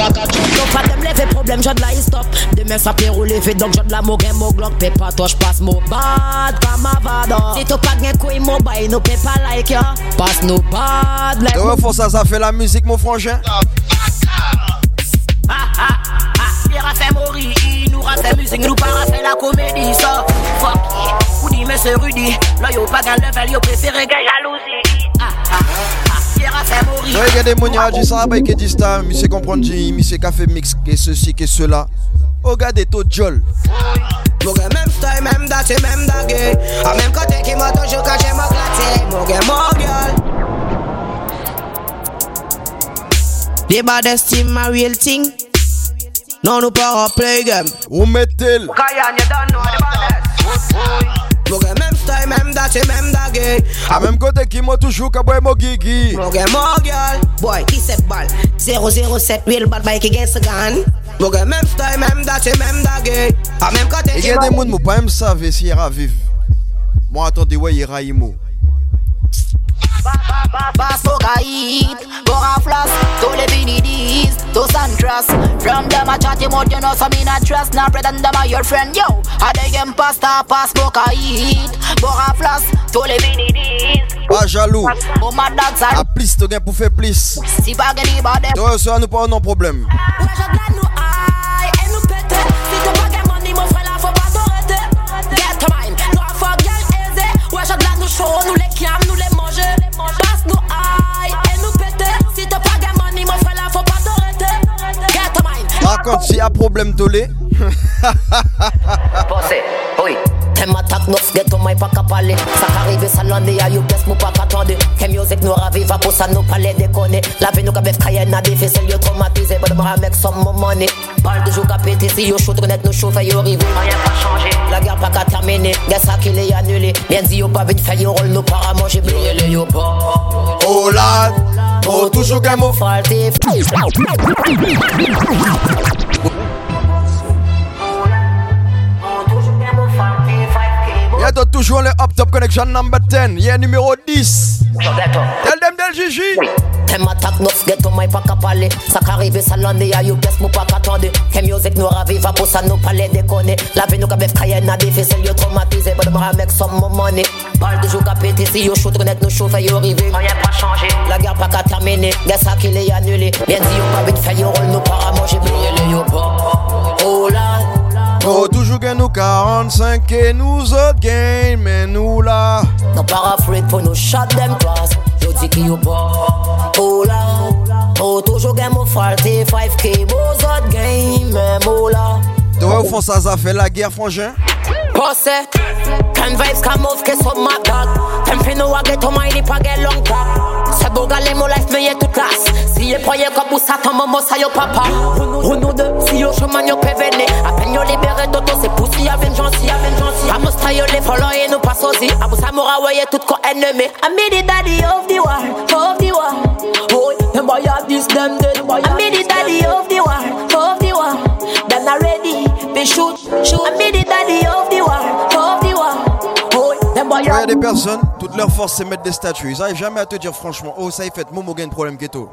Yo fatem leve problem jè de la istop Demen sa pe rou leve donk jè de la mou gen mou glok Pe pa to mou bad Pa ma vada. Si tou pa gen kouy mou bay nou pe pa like ya Pas nou bad Yo fò sa sa fe la mizik mou franjè Ha ha ha il a fait mourir, il nous a fait musique, nous pas fait la comédie, ça. Fuck, ou dit monsieur Rudy, là yo pas gain level, yo préféré gain jalousie. Ah ah ah, il a fait mourir. Ouais, il y a des mounies à dire ça, bah, qui disent ça, mais c'est comprendre, mais c'est café mix, que ceci, que cela. Regardez, tout jol. Mon gars, même style, même date, c'est même dagué. À même côté qui m'a toujours caché ma claté. Mon gars, mon girl. The baddest team, my real thing. Non, nous pas play game. Où met-il? Kayan, you don't know the Mwen gen menm style, menm dache, menm dage A menm kote ki mwen toujou ka boy mwen gigi. Mwen gen mwen gyal, boy ki set bal. 007 real bad boy ki gen segan Mwen gen menm style, menm dache, menm dage A menm kote ki Bass fuck eat, go a floss To the vinidis, to From them a chat him out, you know, so me not trust. Now pretend them are your friend, yo. A they them pasta, pass smoke a eat. Go a floss, to the vinidis Pas jaloux. Oh my dogs are A plus gen pour faire plus. Si pas gagné, bah dem Toi ça nous pas non problème. Aïe, quand il y a problème tolé. Pensez, oui. Kem atak nos ghetto may pa kapale Sa karive sa lande ya yu kes mou pa katande Kem music nou raviva pou sa nou pale dekone La vi nou ka bef kaye na defisel yo traumatize Bade mara mek som mou money Bal de jou ka pete si yo choute konet nou choufe yo rive Rien pa chanje La guerre pa ka termine Gen sa ki le anule Bien di yo pa vin fe yo rol nou para manje Blye le yo pa Oh lad Oh toujours falté Y'a toujours le Up Top Connection number 10 Y'a numéro 10 Tell them del Gigi Kem atak nos ghetto may pa kapale Sa ka rive sa lande ya yo pes mou pa katande Kem yo zek nou raviva pou sa nou pale dekone La ve nou ka bef kaya na defisel yo traumatize Bade mwa mek som mou money Bal de jou ka pete si yo chou net nou choufe yo rive Rien pa chanje La guerre pa ka termine Gas sa ki le annulé. Bien di yo pa bit fe yo rol nou para manje Bire le yo pa Oh la Oh, toujours gain nous 45 et nous autres gain, mais nous là. Non, parafrit pour nous shot them class ciki yo pa Ola, ou toujou gen mou falte. 5k Mou zot gen men mou la Dwa ou fon la ger? Posse Can vibes come off que so mad dog. Them fin know I get to my lip I get long talk. Se bogale mon life me yet to class. Si ye poye ou ça ton maman ça yo papa. Ou nous deux si yo chemin yo peut venir A peine yo libéré d'auto c'est poussi à vengeance à vengeance A must try yo les follow et nous pas sozi A vous samoura ouais tout ko ennemi I me the daddy of the war Of the war. Oh them boy have this them dead I me the daddy of the war Of the war Them not ready be shoot shoot. I me the daddy of the war Of the war. Oh them boy Tu vois, y a des personnes, toute leur force c'est mettre des statues. Ils arrivent jamais à te dire franchement, oh ça y fait, Momo gagne problème ghetto.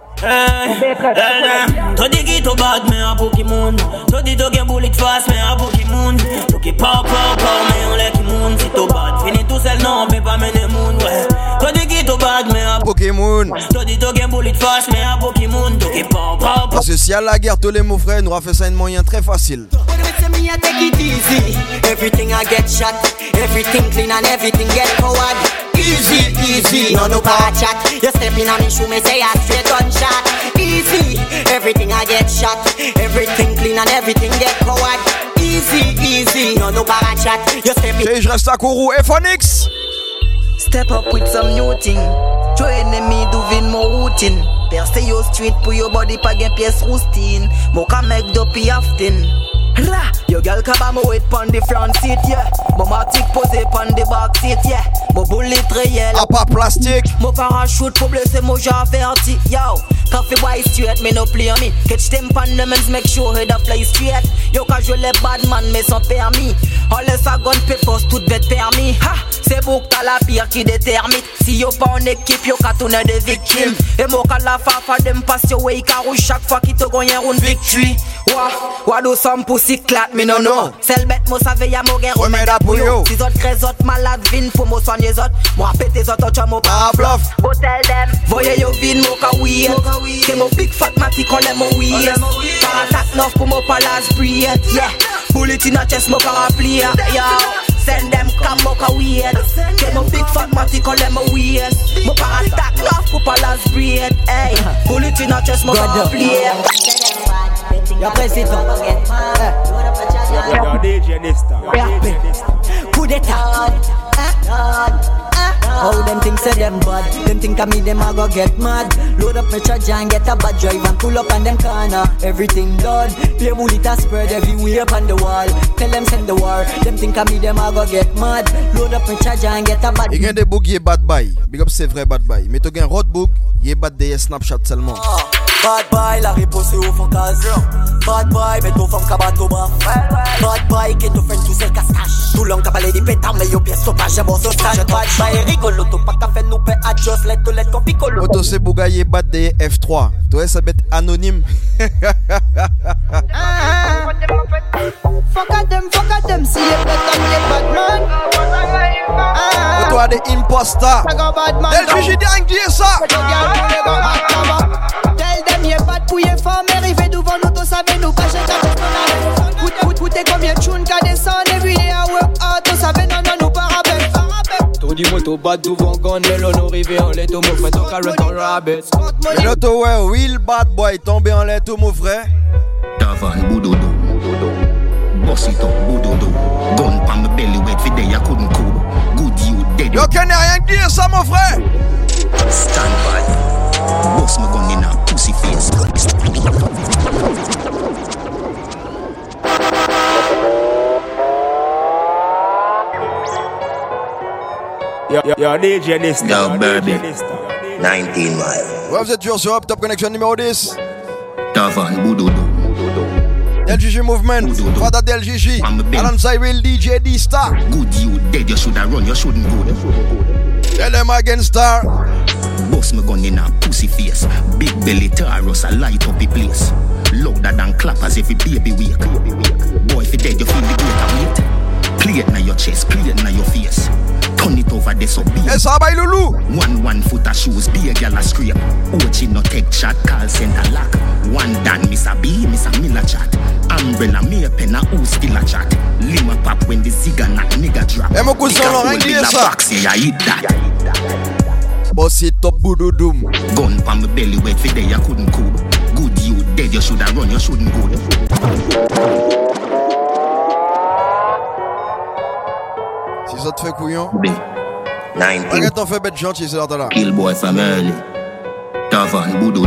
To di ki to bad me a Pokemon To di to gen bullet fast me a Pokemon To ki pow pow pow me an leki moun Si to bad fini tout seul non pe pa mene moun ouais To di ki to bad me a Pokémon. To di to gen bullet fast me a Pokemon To ki pow pow pow Parce que si à la guerre, tous les mon frère, nous a fait ça un moyen très facile. me I take it easy. Everything I get shot, everything clean and everything get forward. Easy, easy, no no bad chat. You step in on me shoe, me say I straight gunshot. Easy, everything I get shot, everything clean and everything get forward. Easy, easy, no no bad chat. You step in. Et je reste à Kourou et Phonix. Step up with some new thing. Join me doing more routine. Perce yo street pour your body pa gen pièce roustine. Mo ka make dopey often. Ra, yo girl ba mo wait pon the front seat, yeah. Mo matic pose pon the back seat, yeah. Mo bullet réel. A pas plastique. Mo parachute pour blesser mo j'averti, yo. Coffee boy straight, me no play me. Catch them pandemons, make sure head a fly straight. Yo ka je les bad man, mais sans permis. All les sa gun papers, tout bête permis. Ha, c'est que t'as la pire qui détermine. Si yo pas en équipe, yo ka tourner des victimes. Et mo ka la fafa dem pass yo way rouge chaque fois qui te gagne une victoire. Wa, wa do some pussy clat, me no know. Celle bête mo save ya mo gen remède à pour yo. Si zot crée zot malade vin pour mo soigner zot. Mo a pété zot au mo pas bluff. Go tell them. Voyez yo vin mo ka weird. C'est mon big fat mati qu'on aime mon weird. Par attack neuf pour mo palas breed. Yeah. Bullet in a chest mo parapluie. Yo. Send them come mo ka weird. C'est mon big fat mati qu'on aime mon weird. Mo par attack neuf pour palas breed. Hey. Uh-huh. Bullet in a chest mo parapluie. Your eh. president. Coup d'état. Eh. How them think say them bad? Them think of me, them a go get mad. Load up my charger and get a bad drive and pull up on them corner. Everything done. Play bullet a spread everywhere upon the wall. Tell them send the war. Them think of me, them a go get mad. Load up my charger and get a bad. Il y a des books qui est bad boy. Big up c'est vrai bad boy. Mais tu as un roadbook, il est bad day Snapchat seulement. Oh. Bad boy, la réponse est au fond case. Bad boy, mais ton femme cabat au bras. Bad boy, qui te fait tout seul castache. Tout long, t'as balé des pétards, mais yo pièce sauvage, bon sausage. Bad boy, rigolo, tout pas qu'à faire nous paix à let to let qu'on. Auto c'est bougaillé bad day F3. Toi ça bête anonyme. [LAUGHS] Fuck at them, at them, see. Ah. Toi des ça vat pou ye fan Me rive duvan nou to save nou pa jen ka tou konan Kout kout koute komye choun ka desan Every day I work hard to save nan nan nou parabek Tou di mou tou bat duvan gan Lelo nou rive an let ou mou fre Tou ka bad boy tombe an let ou mou fre Tavan boudoudou. Bossy ton boudoudou. Gon pa me belly wet fide ya koun koudou Goody ou dead Yo kene rien dire ça mon frère Stand by. Boss me gon in a pussy Yo, yo, yo, DJ Lista. Yo, baby. 19 mile Ouais, vous êtes toujours sur Up Top Connection numéro 10. Tavan Boudoudou LGG Movement, Fadda Dell Jiji, alongside Real DJ Dysta. Good you dead, you shoulda run, you shouldn't go Tell them again star. Boss me gun in a pussy face. Big belly Taurus, I light up the place. Louder than clappers every baby wake. Boy, if you dead, you feel the greater weight. It na your chest, it na your face. Turn it over there so be Yes, by Lulu. One one foot of shoes, be a gal a scrape. Ochi no take chat, call center lock. One dan, a B, a Miller chat Umbrella, me a pen, a who still a chat. Lima pop when the zigga knock, nigga drop. Mon cousin, Nigga Laurent, hold in a ça. box, I eat that. Boss it up Boudoudou Gun pa me belly wet fi day, I couldn't cool. Good you dead, you shoulda run, you shouldn't go. Si ça te fait couillon. Big 19 Regarde ton fait bête gentil, c'est là. Kill boy from early Tavan Boudoudou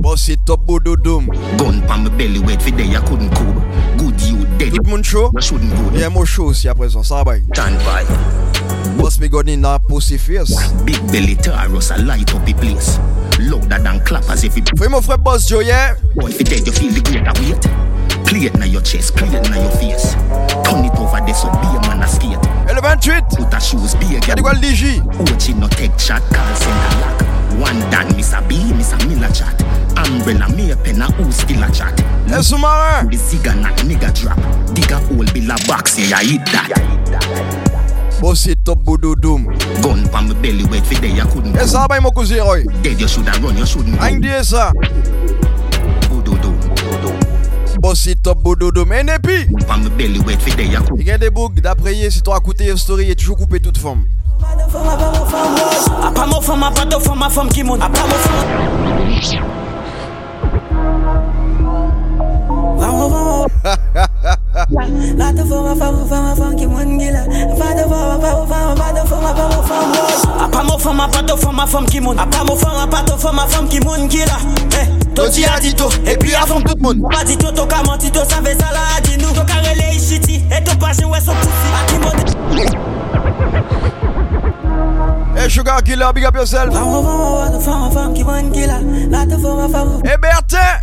Boss it up Boudoudou Gun pa me belly wet fi day, I couldn't cool Good you dead, Tout monde chaud. you shouldn't go Il y a un mot chaud aussi à présent, ça va. Stand by Boss me gun in a pussy face. Big belly Taurus, I light up the place Louder than clappers every Free mon frère Boss Joe, yeah. Boy, if you dead, you feel the greater weight. Play it na your chest, play it na your face. Turn it over there so be a man a skate. Et le 28. Put a shoes, be a girl. du quoi le DJ? Ochi no take chat, call center lock. One dan, Miss a B, Miss a Miller chat. Umbrella, me a pen, a who still a chat. Un sous-marin. The zigga knock, nigga drop. Dig a hole, bill a box, yeah, I eat that. Boss it up Boudoudou Gun pa me belly wet fi day, I couldn't Et ça va mon cousin Roy. Dead, you shoulda run, you shouldn't que go. dire ça. Boudoudou. Boss it up Mais n'est plus. Pa me belly wet fi day, I couldn't Il y a des bougs d'après si tu as écouté story, il est toujours coupé toute forme. Apa mo fam, apa do fam, fam ki mon Apa mo fam La to fam, apa mo fam, fam ki mon gila Apa do fam, apa mo fam, apa do fam, apa mo fam Apa mo ki mon Apa mo fam, apa do fam, fam ki mon Eh Toti a dit tout, et puis avant tout le monde. Pas dit tout, t'as menti, t'as savais ça là, dis nous. T'as carré les et t'as pas joué son poussi. Qui Hey Sugar Killer, big up yourself. Moun Hey Bertin.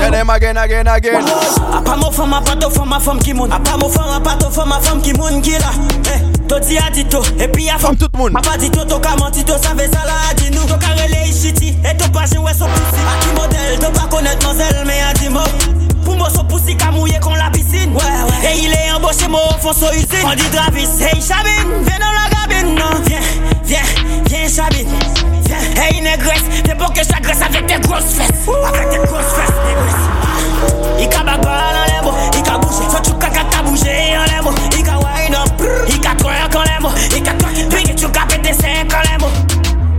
Tell them again, again, again. A pa mo fam, a pa do fam, fam ki moun A pa mo fam, a pa do fam, fam ki moun ki la Eh, to di a di to, e pi a fam tout le monde. A pa di to, to ka manti to, sa ve sa la a di nou To ka rele ishiti, e to pa jen wè so pussy A ki model, to pa konet manzel, me a di mo Pou mo so pussy ka mouye kon la ouais, ouais. Et il est embauché mo au fond so usine On dit Travis, hey Chabine, viens dans la cabine non. Viens, viens, viens Chabine. Hey négresse, t'es pour que je t'agresse avec tes grosses fesses. Avec tes grosses fesses, négresse. Il ka bagal en les mots, il ka bouger Faut tu ka ka bouger en les mots. Il ka wind up, il ka twerk les mots. Il ka twerk, puis tu ka péter cinq en les mots.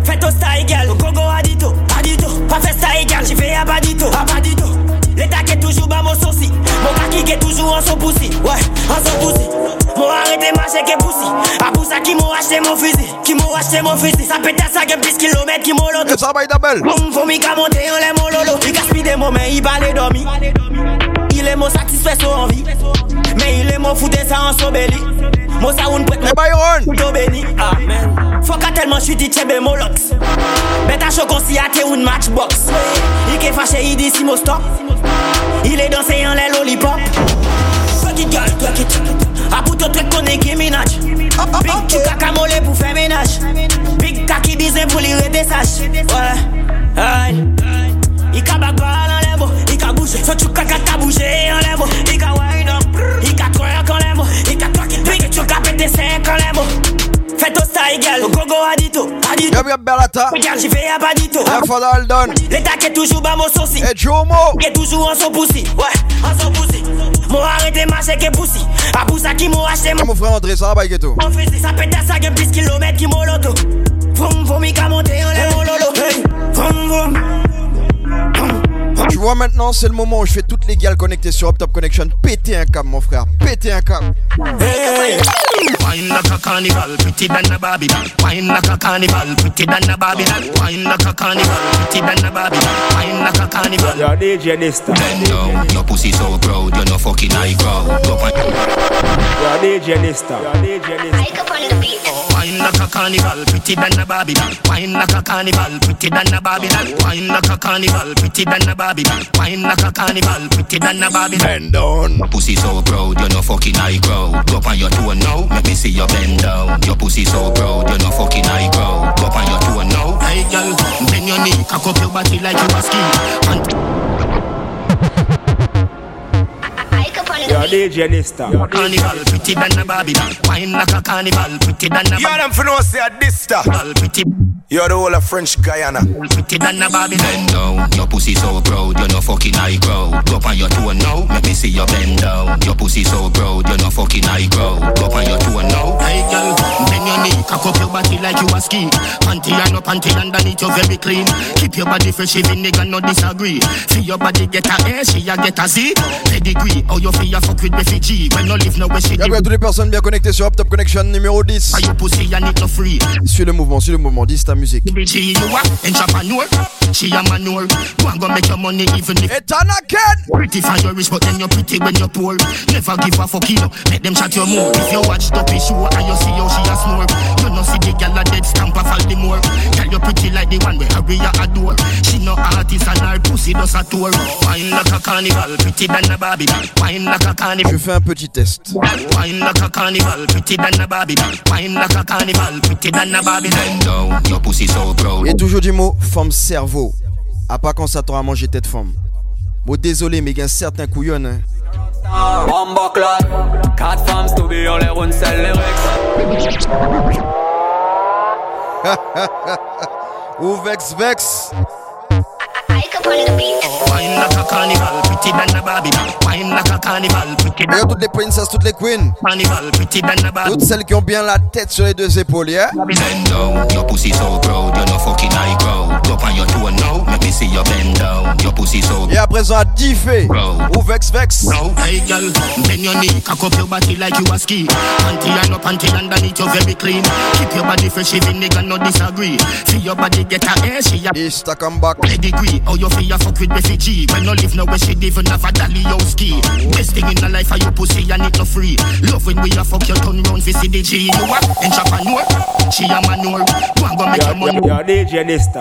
Fais ton style, girl, gogo adito, adito Pas fait style, girl, j'y fais à badito, à badito L'état qui est qui est toujours en son poussi, ouais, en son poussi. M'ont arrêté marcher qui est poussi. À pour ça qui m'ont acheté mon fusil, qui m'ont acheté mon fusil. Ça pète à 5 plus kilomètres qui m'ont l'autre. Ça va être belle. Boum, vomi qu'à monter, on les mon lolo. Il gaspille des mots, mais il va les dormir. Il est mon satisfait son envie. Mais il est mon fou ça en sobéli. Moi ça une prête. Byron. Tout béni. Amen. Faut qu'à tellement je suis dit tchébé molox. Bête à choc on s'y a une matchbox. Il est fâché, il dit si mon stop. Il est dansé en l'air lollipop. Fuck it, girl, fuck it. A pour tout truc qu'on est qui minage. Big tu caca molé pour faire ménage. Big kaki disait pour lire des sages. Ouais. Aïe. Il en. Il ka bouge. So tu caca ka bouger en. Il ka wind up. Il ka twerk en. Il it. Big tu ka pété 5 en. Fais ton style, girl. Go go adito. Adito. Y'a bien Berlata. Regarde, j'y vais à Badito. Fada Aldon. L'état qui est toujours bas mon sauci. Et Jomo. Qui est toujours en son poussi. Ouais, en son poussi. Mon arrêté marcher qui est poussi. A poussa qui m'a acheté mon. Mon frère André, ça va, Baïketo. Mon fils, ça pète à 5 plus kilomètres qui m'a l'auto. Vroom, vroom, il a monté en l'air mon lolo. Hey, vroom, vroom. Tu vois maintenant, c'est le moment où je fais toutes les gales connectées sur Up Top Connection. Péter un câble, mon frère. Péter un câble. Hey. Wine like a carnival, pretty than a Barbie doll. Wine like a carnival, pretty than a Barbie doll. Wine like a carnival, pretty than a Barbie doll. Wine like a carnival. Yo, DJ Nista. Bend down, your pussy so proud, you're no fucking high crowd. Go on. Yo, DJ Nista. Yo, DJ Nista. Wine like a carnival, pretty than a Barbie doll. Wine like a carnival, pretty than a Barbie doll. Wine like a carnival, pretty than a Barbie doll. Wine like a carnival, pretty than a Barbie doll. Bend down. Your pussy so proud, you're no fucking high crowd. Go on your toe now, make me see your bend down. Your pussy so proud, you're no fucking high crowd. Go on your toe now. Hey girl, bend your knee, cock up your body like you a ski. And Yo, DJ Nista. Carnival, pretty than a Barbie doll. Wine like a carnival, pretty than a Yo, them for no say a dista. Pretty. You're the whole of French Guyana. Pretty than a Babylon. Bend your pussy so proud, you're no fucking high grow. Go on your toe now, let me see your bend down. Your pussy so proud, you're no fucking high grow. Go on your toe now. Hey girl, bend your knee, cock up your body like you a ski. Panty and up, panty underneath, you're very clean. Keep your body fresh, even nigga no disagree. See your body get a A, she a get a Z. Pedigree, oh your fee a fuck with refugee? When no live no way she. Bienvenue à toutes les personnes bien connectées sur Hop Top Connection numéro 10. Are you pussy, I need to free? Suis le mouvement, suis le mouvement, 10 music. She you a entrepreneur, she a manure. Go and go make your money even if it's an again. Pretty for your rich, but then you're pretty when you're poor. Never give a fuck, you know. Make them chat your more. If you watch the picture and you see how she has snore, you know see the gal a dead stamp a fall the more. Tell you pretty like the one where Aria adore. She no artist and her pussy does a tour. Wine like a carnival, pretty than a Barbie. Wine like a carnival. Je fais un petit test. Wine like a carnival, pretty than a Barbie. Wine like a carnival, pretty than a Barbie. Bend down, your. So proud. Et toujours du mot femme cerveau. À pas quand ça t'aura mangé tête femme. Bon désolé mais il y a un certain couillon hein. Bomba clot, quatre femmes study on les roule seul lyrics. Ou vex vex. Wine like a carnival, pretty than a Barbie doll. Wine like a carnival, pretty than Regarde toutes les princesses, toutes les queens. Carnival, pretty than a Barbie. Toutes celles qui ont bien la tête sur les deux épaules, yeah? Bend down, your pussy so proud, you're no fucking high crowd. Go on your toe now, let me see your bend down. Your pussy so Et à présent à diffé. Ou vex vex. No, hey girl, bend your knee, cock up your body like you a ski. Panty and no panty underneath, you very clean. Keep your body fresh, even nigga no disagree. Feel your body get a air, she a Easter come back. pedigree. How you feel you fuck with refugee? When no live nowhere, she even have a dolly yo ski. Best thing in the life are your pussy and it no free. Love when we a fuck you turn round for see the G. You a entrepreneur, she a manure. Go and go make your money. Yo, DJ Nista.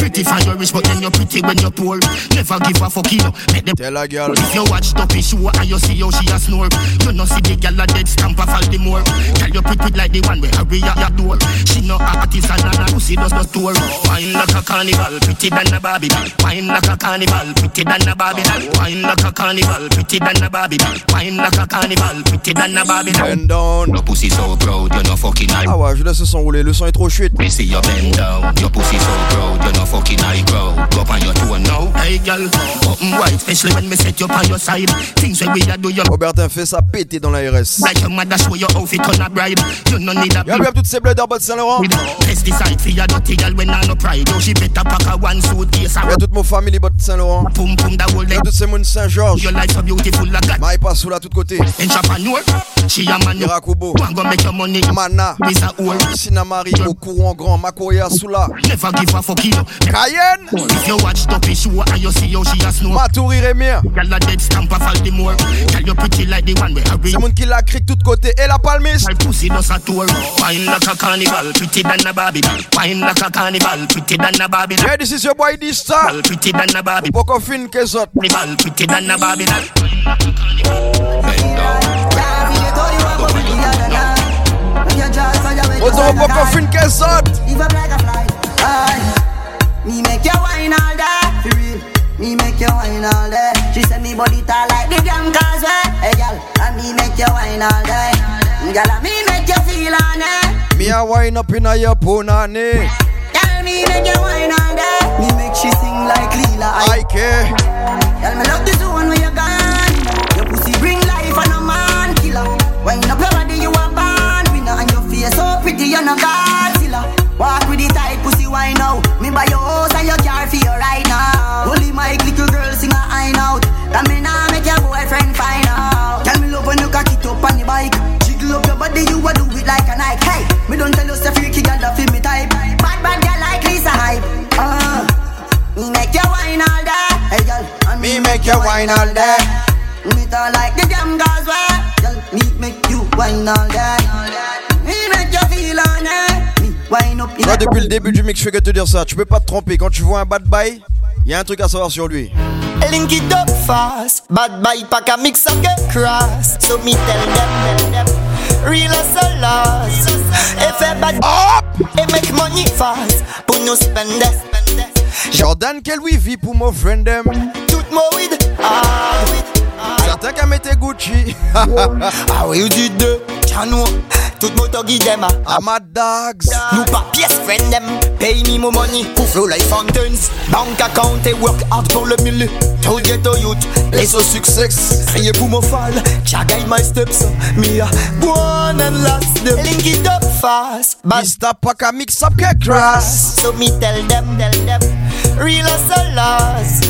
Pretty for your rich, but then you're pretty when you're poor. Never give a fuck, you know. Make them Tell a girl. If you watch Duppy show and you see how she a snore, you know see the gal a dead stamp of all the more. Tell you pretty like the one where Harriya adore. She no artist and a pussy does not tour. Wine like a carnival, pretty than a Barbie doll. Wine like a carnival, pretty than a Barbie doll. Wine like a carnival, pretty than a Barbie doll. Wine like a carnival, pretty than a Barbie doll. Bend down. Your pussy so proud, you're no fucking high. Ah ouais, je laisse le son rouler, le son est trop chouette. Me see your bend down, your pussy so proud, you're no fucking high crowd. Go on your toe now. Hey girl. Open especially when me set you on your side. Things we do. Robertin fait ça péter dans la RS. Like your mother show your outfit on a bride. You no need a Y'a bien toutes ces Saint-Laurent. Pesticide for your dirty girl when I no pride. Yo, she better pack a one de Saint-Laurent. Da whole Y'a toutes ces mounes Saint-Georges. Your life so beautiful like that. Maï pas sous tout côté. Entrepreneur, she a man. Go make your money. Mana. Bisa old. Sinnamary. Au courant grand. Makoya. Never give a fuck you. Cayenne. If you watch the show and you see how she a snow. Matoury a dead stamp the more. You pretty like the one where I C'est moun qui la crique tout côté. Et la. My pussy does a tour. Wine like a carnival. Pretty than a Barbie. Wine like a carnival. Pretty than a Barbie. Yeah, this is your boy Dysta. Pretty than a Barbie. Poco fin que zot. Carnival. Pretty than a Barbie doll. Ozo poco fin que zot. Me make you wine all day, for real. Me make you wine all day. She said me body tall like the damn causeway. Hey girl, and me make you wine all day. Girl, and me make you feel on it. Me a wine up in a your punani. Girl, me you wine all day. Me make she sing like Lila. I care. Girl, me love the zone where you gone. Your pussy bring life and a man killer. Wine up your body, you a born winner, and your face so pretty, you're no Godzilla. Walk with the tight pussy wine now. Me buy your house and your car for you right now. Holy my little girl sing a high out. That me nah make your boyfriend find out. Tell me love when you cock it up on the bike. Jiggle up your body, you a do it like a Nike. Hey, me don't tell you say freaky girl that feel me wine all day. Hey girl, and Me make you wine all day. me talk like the damn girls way. Girl, me make you wine all day. Me make you feel on it. Me wine up in Toi, depuis le début du mix, je fais que te dire ça. Tu peux pas te tromper. Quand tu vois un bad boy, y a un truc à savoir sur lui. Link it up fast. Bad boy pack a mix up get cross. So me tell them, tell them. Real as a loss. If a bad it make money fast. Pour nous spend it. Jordan ke lwi vi pou mou friend Tout mou id, ah, id Certains qui mettent Gucci. [LAUGHS] ah oui, ou du deux. Chano. Tout moto guide them ah. A dogs. Nous pas pièce friend them. Pay me more money. Pour flow like fountains. Bank account et work hard pour le mille. Tout ghetto youth. Les au succès. Rien pour mon fall. Cha guide my steps. Me a one and last them. Link it up fast. Mr. Pack a mix up get cross. So me tell them, tell them. Real as a loss.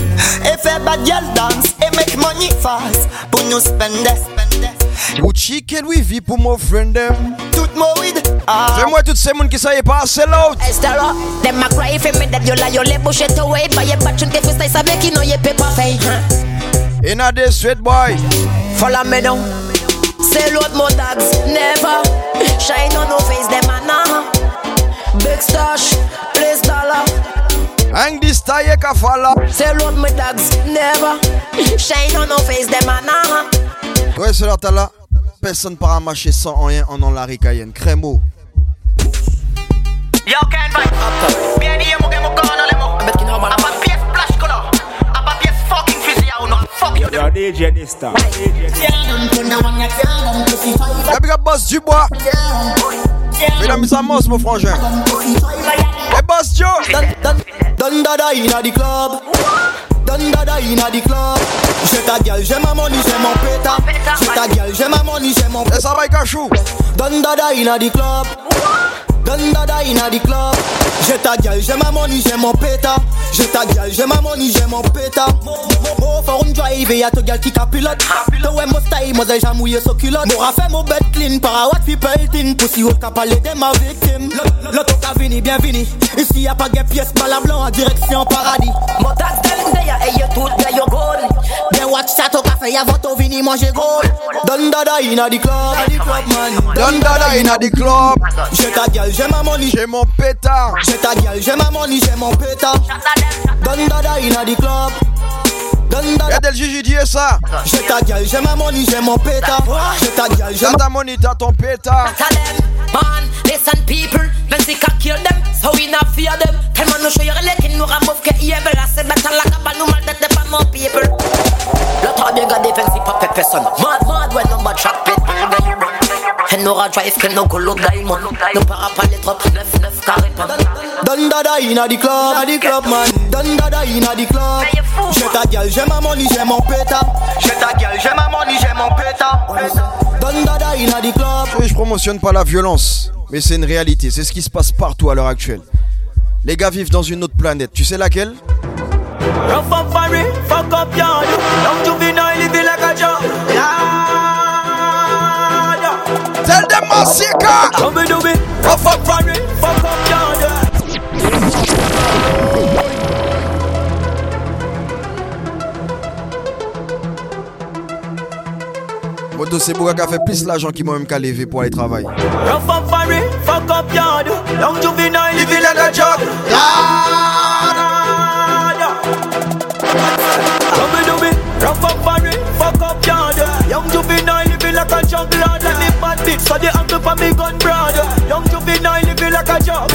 If a bad girl dance, it make money fast. Pour nous spend it, spend it. Gucci, quel oui vit pour mon friend them. Tout mo with ah. Fais-moi toutes ces moun qui savent pas sell out. Esther, them a cry you me that you lie, you let bush it away. Buy a batch and take stay so make you know your paper fake. In a day, sweet boy. Follow me now. Sell out more dogs, never. Shine on no face, them a nah. Big stash, place dollar. Hang this tie a. C'est l'autre me dogs, never. Shine on no face. Ouais, c'est là. Personne para marcher sans rien en en la ricaïenne. Crémo. Yo, can buy. Bien, fucking fusil ou. Fuck you. Mesdames et messieurs, mon frangin. Hey, Boss Joe. Don dada inna the club. Don dada inna the club. J'ai ta gueule, j'ai ma money, j'ai mon péta. J'ai ta gueule, j'ai ma money, j'ai mon péta. ça va, Kachou. Don dada inna the club. Don dada inna the club. J'ai ta gueule, j'ai ma money, j'ai mon péta. J'ai ta gueule, j'ai ma money, j'ai mon péta. Mo forum drive et y'a ta gueule qui capilote. Te ouais mon style, moi j'ai mouillé sur culotte. M'aura fait mon bed clean, para what people think. Pussy haute qu'a parlé de ma victime. L'auto qu'a vini, bien vini. Ici y'a pas de pièce, bala blanc en direction paradis. Mon tax them there, hey you tout there you good. Bien watch ça au café, y'a votre vini, manger gold. Don dada inna the club. Don dada inna the club. J'ai ta gueule, j'ai ma money. J'ai mon pétard. J'ai ta gueule, j'ai ma money, j'ai mon pétard. Don dada inna the club. Don dada. Y'a Dell Jiji dit ça. J'ai ta gueule, j'ai ma money, j'ai mon pétard. J'ai ta gueule, j'ai T'as ta money, t'as ton pétard. Tell them, man, listen people, when they can kill them, so we not fear them. Tell man no show your leg in no remove ke evil. I say better like a banu mal that the more people. Lot of bigger defensive pop person. Mad mad when number track pit. And Nora drive, que diamond. Para pas les trop, neuf, neuf carré pas. Don dada inna the club, inna the club man. Don dada inna the club. J'ai ta gueule, j'ai ma money, j'ai mon péta. J'ai ta gueule, j'ai ma money, j'ai mon péta. Don dada inna the club. Oui, je promotionne pas la violence, mais c'est une réalité. C'est ce qui se passe partout à l'heure actuelle. Les gars vivent dans une autre planète. Tu sais laquelle? Rough up for it, fuck up yard. Young juvenile living like a job. Massacre Fuck fuck Fuck. Fuck Yonder Moto c'est pour a fait plus l'argent qui moi-même qu'à lever pour aller travailler. Fuck up Long to be now living a job. Double double Fuck up Young to be now living like a fit, so they have to for me gun broad. Young juvenile living like a job.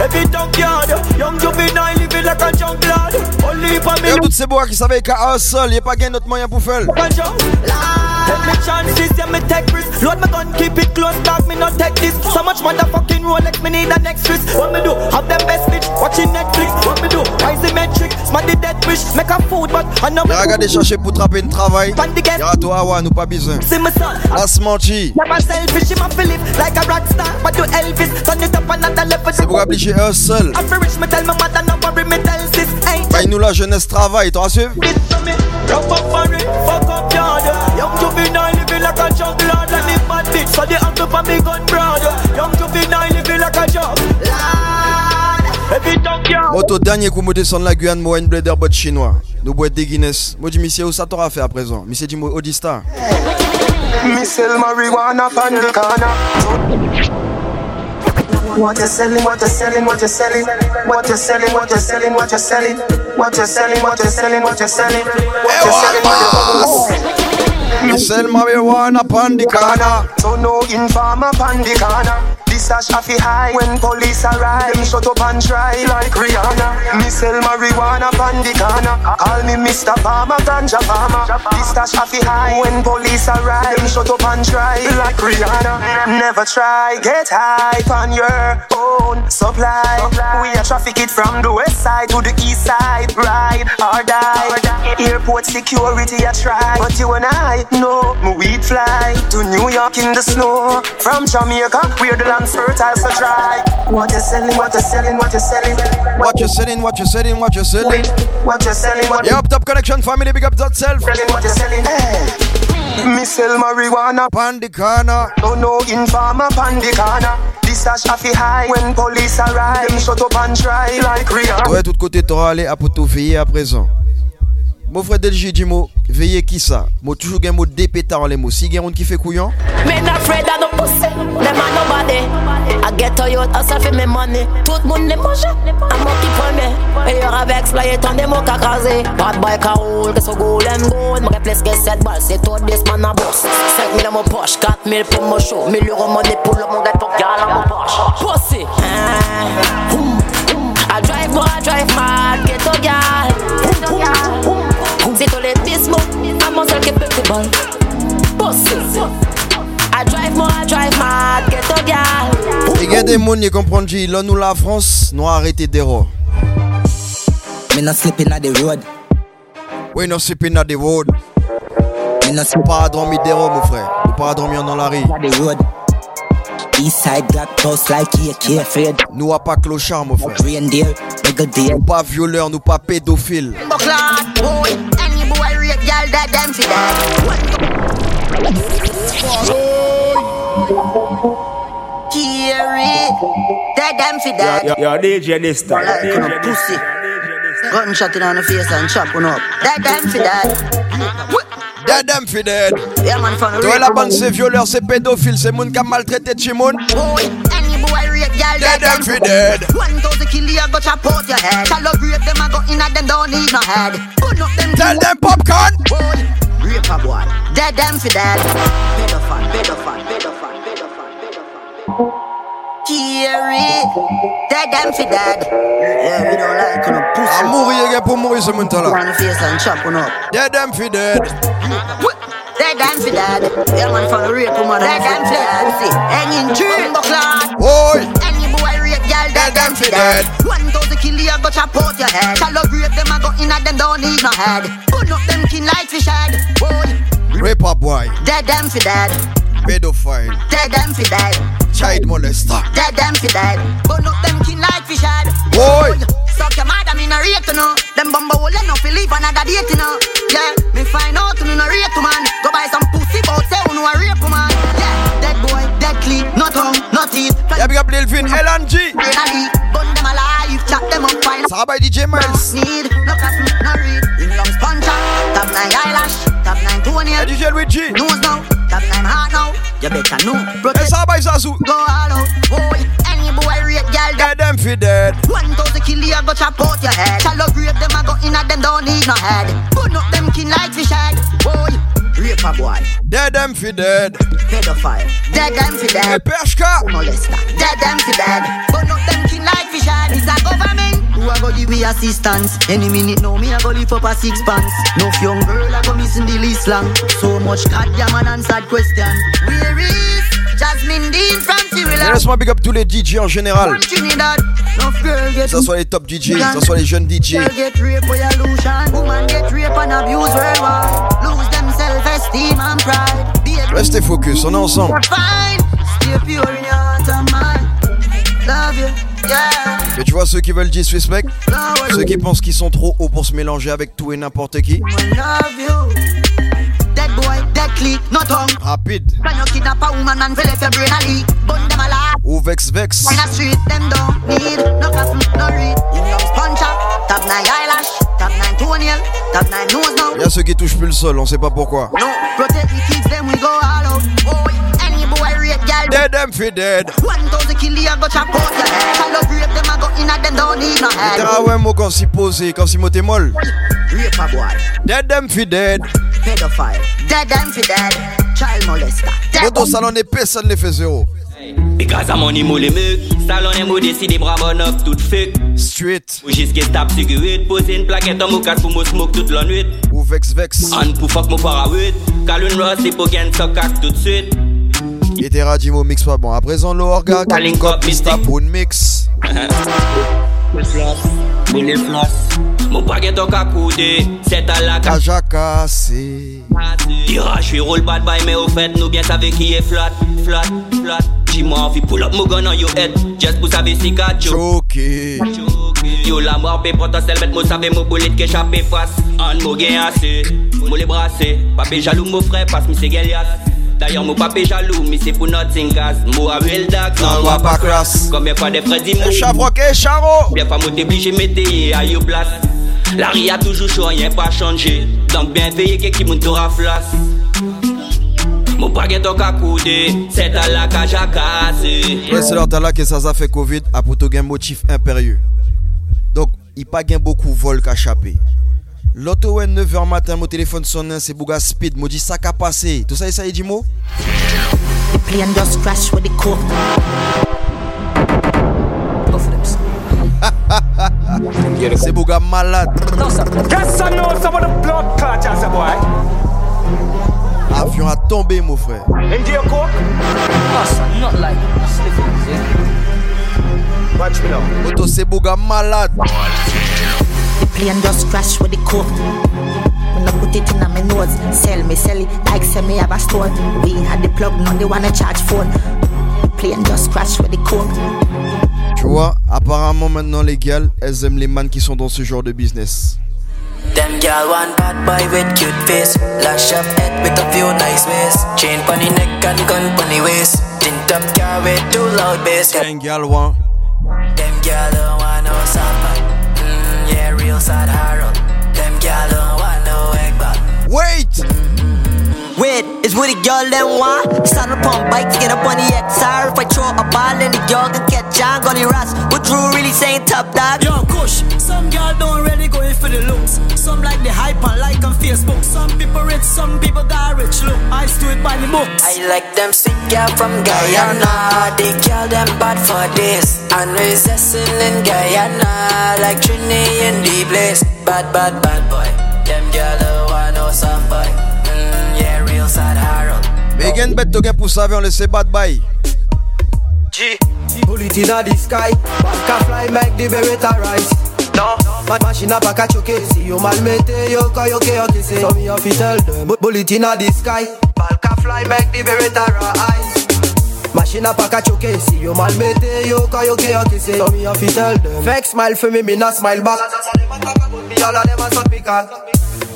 Every junkyard, young juvenile living like a junk. Only for me. Y'a ces bois qui qu'à un seul, y'a pas gain d'autre moyen pour faire. Take me chances, yeah, me take risks. Load my gun, keep it close, dog, me not take this. So much motherfucking Rolex, me need a next risk. What me do? Have them best bitch, watching Netflix. What me do? The metric, smash the dead wish, make a food, but I know J'ai regardé chercher pour trapper un travail. Y'a toi, Awa, nous pas besoin. See my son. La smanchi. Never selfish, him a Philip, like a rock star. But you Elvis, turn it up another level. C'est pour obliger un seul. I'm rich, me tell my mother, no worry, me tell sis, Bah, nous la jeunesse travaille, t'en assumes Moto dernier coup, me descendre la Guyane, moi une blader bot chinois. Nous boîte des Guinness. Moi, dis, monsieur, où ça t'aura fait à présent? Monsieur, dis-moi, Odista. Me sell marijuana pan the corner. What you selling, what you selling, what you selling, what you selling, what you selling, what you selling? What you're selling, what you're selling, what you're selling, what you're selling, what you're selling. Me sell marijuana on the corner. So no informer on the corner. This a shaffy high when police arrive. Them shut up and try like Rihanna. Me sell marijuana on the corner. Call me Mr. Farmer, ganja farmer. This a shaffy high when police arrive. Them shut up and try like Rihanna. Never try get high on your own supply. We a traffic it from the west side to the east side. Ride or die. Airport security a try, but you and I know me weed fly to New York in the snow. From Jamaica, where the land's fertile so dry. What you selling? What you selling? What you selling? What you selling, what you selling, what you selling. What you selling? What Yo, up top connection family, big up that self. selling? What you selling? Hey. Me sell marijuana corner. No no informer on the corner. This a shaffy high when police arrive. Them shut up and try like Rihanna. Ouais, tout côté t'auras allé à poto à présent. Mon frère Delgi dit mot, veiller qui ça? Moi toujours un mot dépétard en les mots. Si un qui fait couillon. I get money. Tout le monde les mange, I'm qui premier. Meilleur avec exploité, tant mots qu'à craser. Bad boy que que cette balle, c'est tout this man a boss. 5 000 à mon poche, 4 000 pour mon show. 1000 euros pour mon à poche. Mon seul qui peut te ball. Pussy. I drive more, I drive mad, get to a des gens qui comprennent que là nous la France, nous arrêter des rois. Me not sleeping at the road. We no sleeping at the road. Me not Nous pas à dormir des rois, mon frère. Nous pas à dormir dans la rue. at the road. East side got close like AK afraid. Nous a pas clochard, mon frère. Reindeer, nigga deer. Nous pas violeurs, nous pas pédophiles. Boy, rape girl that them that. That that. DJ this time. Like pussy. Gunshot in on the face and chop on up. That them fi that. Dead them fi dead. Yeah man, Toi la bande c'est violeurs, c'est pédophiles, c'est moun qui a maltraité Chimoun. Boy rape girl Dead that them them fi dead. One thousand kill you go chop out your head. Shallow rape them a go in at them don't need no head. Put up them. Tell them popcorn. Boy, rape a boy. Dead them fi dead. Pedophile, pedophile, pedophile, pedophile, pedophile. Kiri, dead them fi dead. Yeah, we don't like on a A pussy. mourir, gars, pour mourir ce moun On là. the face and chop on up. Dead them fi dead. Dead and for dead. Yeah, man, for the rape woman. Dead and for dead. Hanging tree. Boy. Any boy rape girl, dead and for dead. One thousand kill you, go chop out your head. Rape them, I go in at them, don't need no head. Put up them kin like fish head. Boy. Rape up boy. Dead and for dead. Pedophile. Dead and for dead. Child molester. Dead and for dead. Put up them kin like fish head. Boy. Suck your mother, me no rate to know. Them bumbo will enough to leave another date, you know. Yeah, me find out you no rate to man. Go buy some pussy, but say you no a rape man. Yeah, dead boy, dead clean, no tongue, no teeth. Yeah, big up Lil Vin, LNG. Brain a leak, bun them alive, chop them up fine. Va by DJ Miles. Need, no cotton, no read. In lungs puncher, top nine eyelash, top nine toenail. DJ Luigi. Nose now, top nine heart now. You better know. Et ça va by Zazu. Go all out, boy. Any boy rate girl, dead them fi dead. One thousand kill you, go chop out your head. Shallow grave them, I go in at them, don't need no head. Put up them kin like fish head, boy. Rape a boy. Dead them fi dead. Pedophile. Dead them fi Hey, dead. Pershka. Molester. Dead them fi dead. Put up them kin like fish. Is a government. Who a go give me assistance? Any minute now, me a go lift up a six pants. No young girl a go missing the least long. So much goddamn unanswered question. Where is Jasmine Dean from Cyrilla? laisse-moi big up tous les DJ en général. Trinidad. Que ce soit les top DJ, que ce soit les jeunes DJ. Girl get rape Restez focus, on est ensemble. Et tu vois ceux qui veulent disrespect, ceux qui pensent qu'ils sont trop hauts pour se mélanger avec tout et n'importe qui. Click, no tongue. Rapide. Can you kidnap a woman and fill your brain a leak? Bun them alive. Ou vex vex. On the street, them don't need no coffin, no read. Lungs puncher, top nine eyelash, top nine toenail, top nine nose now. Il y a ceux qui touchent plus le sol, on sait pas pourquoi. No, protect the kids, then we go all out. Boy, Dead them fi dead. One thousand kill you, go chop out your head. Grave, them a go in at them, don't need no head. Terra ouais moi quand s'y poser, quand s'y moté molle. Rape a boy, Dead them fi dead. pedophile, dead and for dead, child molester. Dead Moto salon épais, ça ne fait zéro. Because I'm on le meuk Salon e mo deside bra bon up tout fake Straight Ou jiske stap cigarette Pose une plaquette en mo kat pou mo smoke toute la nuit Ou vex vex An pou fuck mo para wet Kalun ross li pou gen sokak tout de suite était Radimo mix pas bon. À présent, le orga, Pista, Poon Mix. Mon paquet donc à couder, c'est à la cage cassé. Dira, je suis roll bad bye, mais au fait, nous bien savez qui est flat, flat, flat. Dis-moi, on envie pull up, mon gun on your head. Just pour savoir si qu'à choqué. Yo la mort, pé pour ton sel, mais moi savez, mon bullet qui échappe face. Un mot gain assez, mon les brassé. Papé jaloux, mon frère, passe, mi c'est gagliasse. D'ailleurs mo pape jaloux mi c'est pour nothing gas Mo a real dark Non, va pas crasse. Combien fois des frères dis Et Chavrock et Charo. Bien pas mo t'oblige métayer à yo place La ri a toujours chaud rien pas changé Donc bien veillé que qui moun te raflas? Mon paquet en kakoude C'est à la cage à casser Ouais, c'est talak et ça, ça fait Covid. A pour un motif impérieux. Donc, il pas gain beaucoup vol qu'à chapé. L'auto ouais 9h matin, mon téléphone sonne, c'est Bouga Speed, me dit ça qu'a passé. Tout ça, ça y dit mot? The plane just crash with the coke. [LAUGHS] C'est Bouga malade. Yes, I know some of the blood clot, as a boy. Avion a tombé, mon frère. Not like. Watch me now. Moto, c'est Bouga malade. The plane just crash with the coke. When I put it in my nose, sell me, sell it like say me have a store. We had the plug, now they wanna charge phone. The plane just crash with the coke. Tu vois, apparemment maintenant les gals, elles aiment les man qui sont dans ce genre de business. Them gal want bad boy with cute face Lash up head with a few nice ways Chain pony neck and gun pony waist Tint up car with too loud bass Them gal want Them gal don't want no mm, Real sad Them gal don't want no egg back Wait! Is what the girl want? Stand up on bikes, get up on the XR. If I throw a ball, then the girl can catch on. Gonna rats. What Drew really saying, top dog? Yo, Kush, some girl don't really go in for the looks. Some like the hype and like on Facebook. Some people rich, some people got rich. Look, I do it by the books. I like them sick girl from Guyana They call them bad for this And resisting in Guyana Like Trini in the place Bad, bad, bad boy gen bet to gen pou save, on laisse bad bye. G. Bullet inna the sky, can fly make the beretta rise. No, ma machine pas qu'à choquer. Si yo mal mette, yo ka yo ke yo kisse. So me have to tell them, bullet inna the sky, can fly make the beretta rise. Machine pas qu'à choquer. Si yo mal mette, yo ka yo ke yo kisse. So me have to tell them. Fake smile for me, me not smile back. Me all of them a suck me cock.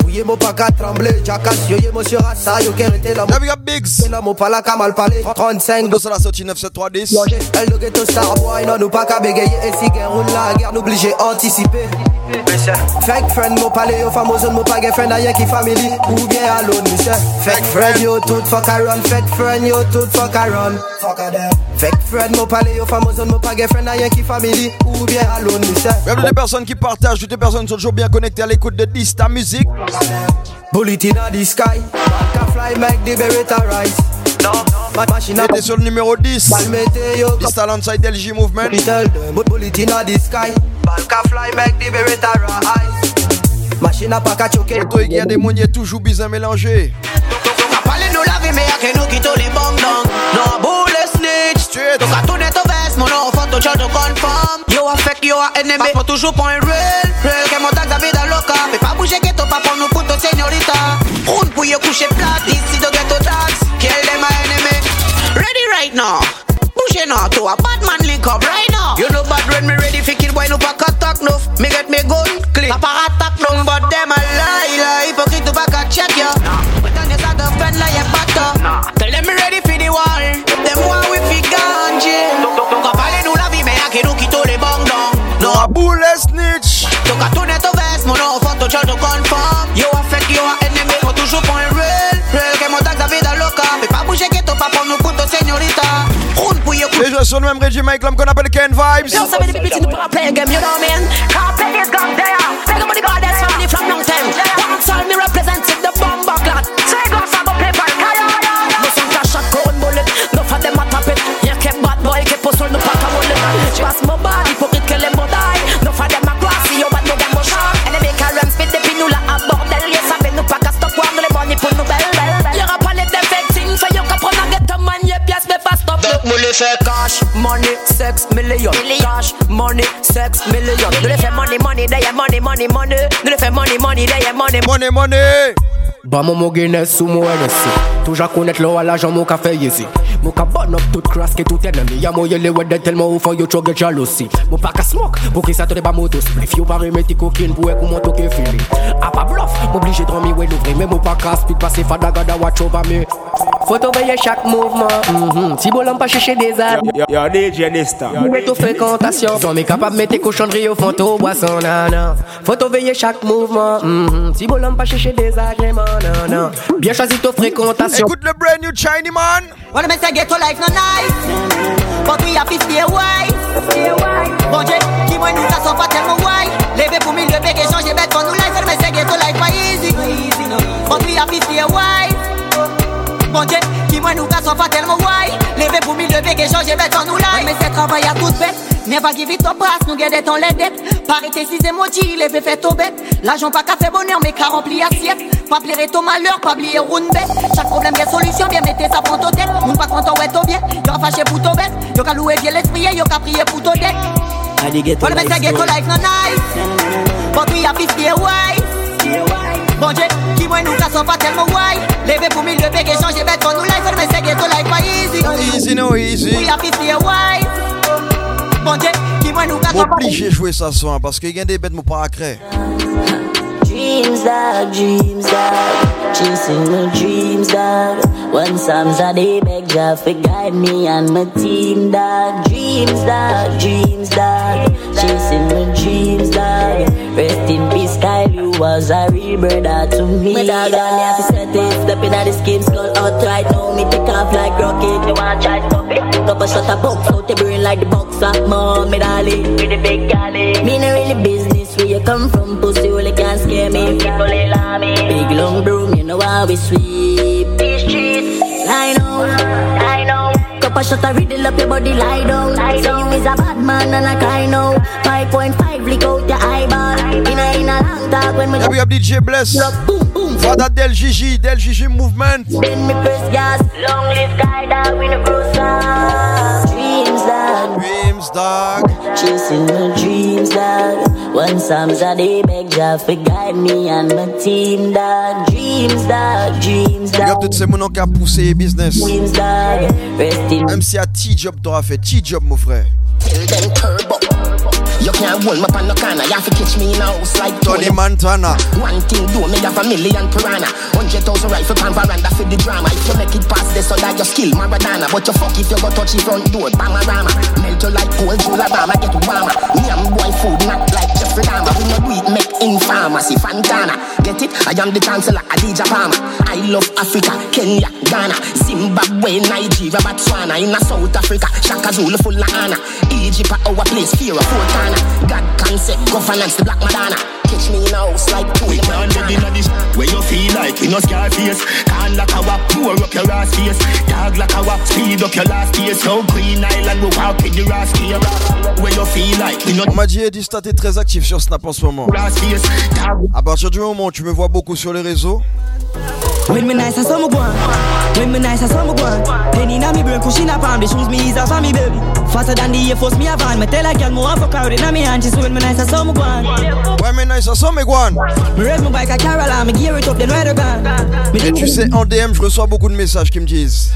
Ouye mon pas qu'à trembler, jackass, yo ye monsieur Rassa, yo qu'est resté là. Là, big up Bigs. Là, mon pas là mal parler. 35 Dos à la sortie 97310. Elle le ghetto star boy, non, nous pas qu'à bégayer. Et si guerre roule la guerre, nous obligé anticiper. Fake friend, mon palais, yo famoso, mon pas friend, rien qui family. Ou bien alone, monsieur. Fake friend, yo tout fuck a run. Fake friend, yo tout fuck a run. Fuck a them. Fake friend, mon palais, yo famoso, mon pas friend, rien qui family. Ou bien alone, monsieur. Même des personnes qui partagent, toutes les personnes sont toujours bien connectées à l'écoute de Dista Music. Bullet in the sky, can fly make the beretta rise. Ma C'était sur le numéro 10. Dista alongside LG Movement. Bullet in the sky, can fly make the beretta rise. Machine a pas qu'à choquer. Toi, il y a des mouniers toujours bien mélangés. Parlez nous laver mais y'a que nous qui tous les bang dang No bulle snitch Donc à tourner ton veste mon faut ton charge confirm Yo a fake yo a ennemi Pas toujours pour un real Real que mon tag David a loca Mais pas bouger ghetto pas pour nous puto señorita. Un pour yo coucher plat Ici de ghetto tax. Kill them my enemy? Ready right now. Bouger now to a bad man link up right now. You know bad when me ready fi kill boy no pack attack no. Me get me gun click Pas par attack no. But them a lie lie. Hypocrite to back a check ya But on your side of friend like a butter snitch Donc à tourner ton veste mon nom faut ton charge confirm Yo a fake yo a ennemi Faut toujours pour un real Real que mon tag David a loca Mais pas bouger que pas pour nous puto señorita Un pour yo Et je le même Reggie Mike, l'homme qu'on appelle Ken Vibes. Yo, so many people to play a game, you know mean? Can't play this gun there. Beg somebody got this family from long time. One soul me fast stop. Moule fait cash, money, sex, million. Cash, money, sex, million. Nous les fait money, money, d'ailleurs money, money, money. Nous les fait money, money, d'ailleurs money, money, money. Ba mon mon Guinness ou mon NSC Toujours connaître l'eau à l'argent mon café ici Mon ka bon up tout crasse que tout ennemi Y'a moyen les weddes tellement ou faut yo trop get jalousie Mon pas qu'à smoke pour qui ça te pas moto spliff Yo pas remettre coquine pour écouter mon toque fini A pas bluff, m'obligé de dormir ouais l'ouvrir Mais mon pas qu'à speed passer fada gada watch oh, over me Faut surveiller chaque mouvement mm-hmm. Si bon l'homme pas chercher des armes Y'a DJ Nesta Mets ton fréquentation Ils sont capables de mettre tes cochonneries au fond au boisson nana Faut surveiller chaque mouvement mm-hmm. Si bon l'homme pas chercher des agréments. Bien choisi ta fréquentation. Écoute le brand new Shiny man. Wanna make ghetto life no nice, but we have to stay wise. Bon Dieu, qui moi nous ça sont pas tellement wise. Lever pour mille lever et changer bête pour nous life. Wanna make ghetto life pas easy, but we have to stay wise. Bon Dieu, qui moi nous ça sont pas tellement wise. Lever pour mille lever et changer bête pour nous life. Mais c'est travail à toute bête. Never give it up brass, nous garder ton les dettes. Parité si émoji, les fait fait au bête. L'argent pas qu'à faire bonheur, mais qu'à remplir assiette. Pas plaire ton malheur, pas oublier round bête. Chaque problème, bien solution, bien mettez ça prend ton tête. Moun pas content, ouais, ton bien. Y'aura fâché pour ton bête. Y'au qu'à louer bien l'esprit, y'au qu'à prier pour ton tête. Wanna make that ghetto life no nice, but we have to stay wise. Bon Dieu, qui moi nous cassons pas tellement wise. Lever pour mille lever et changer bête pour nous life. Make that ghetto life pas easy. Easy no easy. We have to wise. Bon Dieu, qui moi nous cassons pas. Obligé de jouer ça son parce qu'il y a des bêtes mon pas à créer. Dreams dog, dreams dog, chasing the dreams dog. One Psalms a day beg Jah for guide me and my team dog. Dreams dog, dreams dog, chasing the dreams dog. Rest in peace, Kyle, you was a real brother to me. My dog and me have to set it, step in at the scheme, skull outright. Now me take off like rocket. You wanna try stop it? Up a shot a box out the brain like the box of mom, me darling. With the big galley. Me no really business where you come from, pussy only can't scare me. People they love me. Big long broom, you know how we sweep these streets. I know, Cup a shot a riddle up your body, lie down. Lie Say you is a bad man and I cry now. 5.5 lick out your eyeball. In a in a long talk when Yeah, we have DJ Bless. Father Del Gigi, Del Gigi Movement. Dreams dog. Chasing my dreams dog. One Psalms a day beg Jah for guide me and my team dog. Dreams dog. Dreams dog. toutes ces monos qui a poussé business. Dreams dog. Rest in Même si à T-Job t'auras fait T-Job, mon frère. Tell them turbo. You can't hold me on no corner. You have to catch me in a house like Tony Montana. One thing do me have a million piranha. Hundred thousand rifle pan veranda for the drama. If you make it past this, so that you skill Maradona. But you fuck if you go touch the front door, Bamarama. Melt you like cold Alabama, get warmer. Me and boy food not like Jeffrey Dahmer. We no do it make in pharmacy, Fantana. Get it? I am the chancellor, Adija Palmer. I love Africa, Kenya, Ghana, Zimbabwe, Nigeria, Botswana. In a South Africa, Shaka Zulu full of honor. Egypt, our place, fear of Fortana. God concept, governance, the Black Madonna. Catch me in a house like Tony Can't live in a this where you feel like you no scar face. Can't like a wap, pour up your ass face. Dog like a wap, speed up your last face. So Queen Island, we walk with the ass here. Where you feel like you no On m'a dit Eddie Stat est très actif sur Snap en ce moment. À partir du moment où tu me vois beaucoup sur les réseaux, When me nice, I saw me go on. When me nice, I saw me go on. Penny na me brain, cushion up on the shoes, me is a for me baby. Faster than the Air Force, me a van. Me tell a girl, more fuck out in a me hand. She say when me nice, I saw me go on. Ouais, mais nice, sent mes guan. Me rev my bike a Caroline, me gear it up, then ride a gun. Me Et tu sais, en DM, je reçois beaucoup de messages qui me disent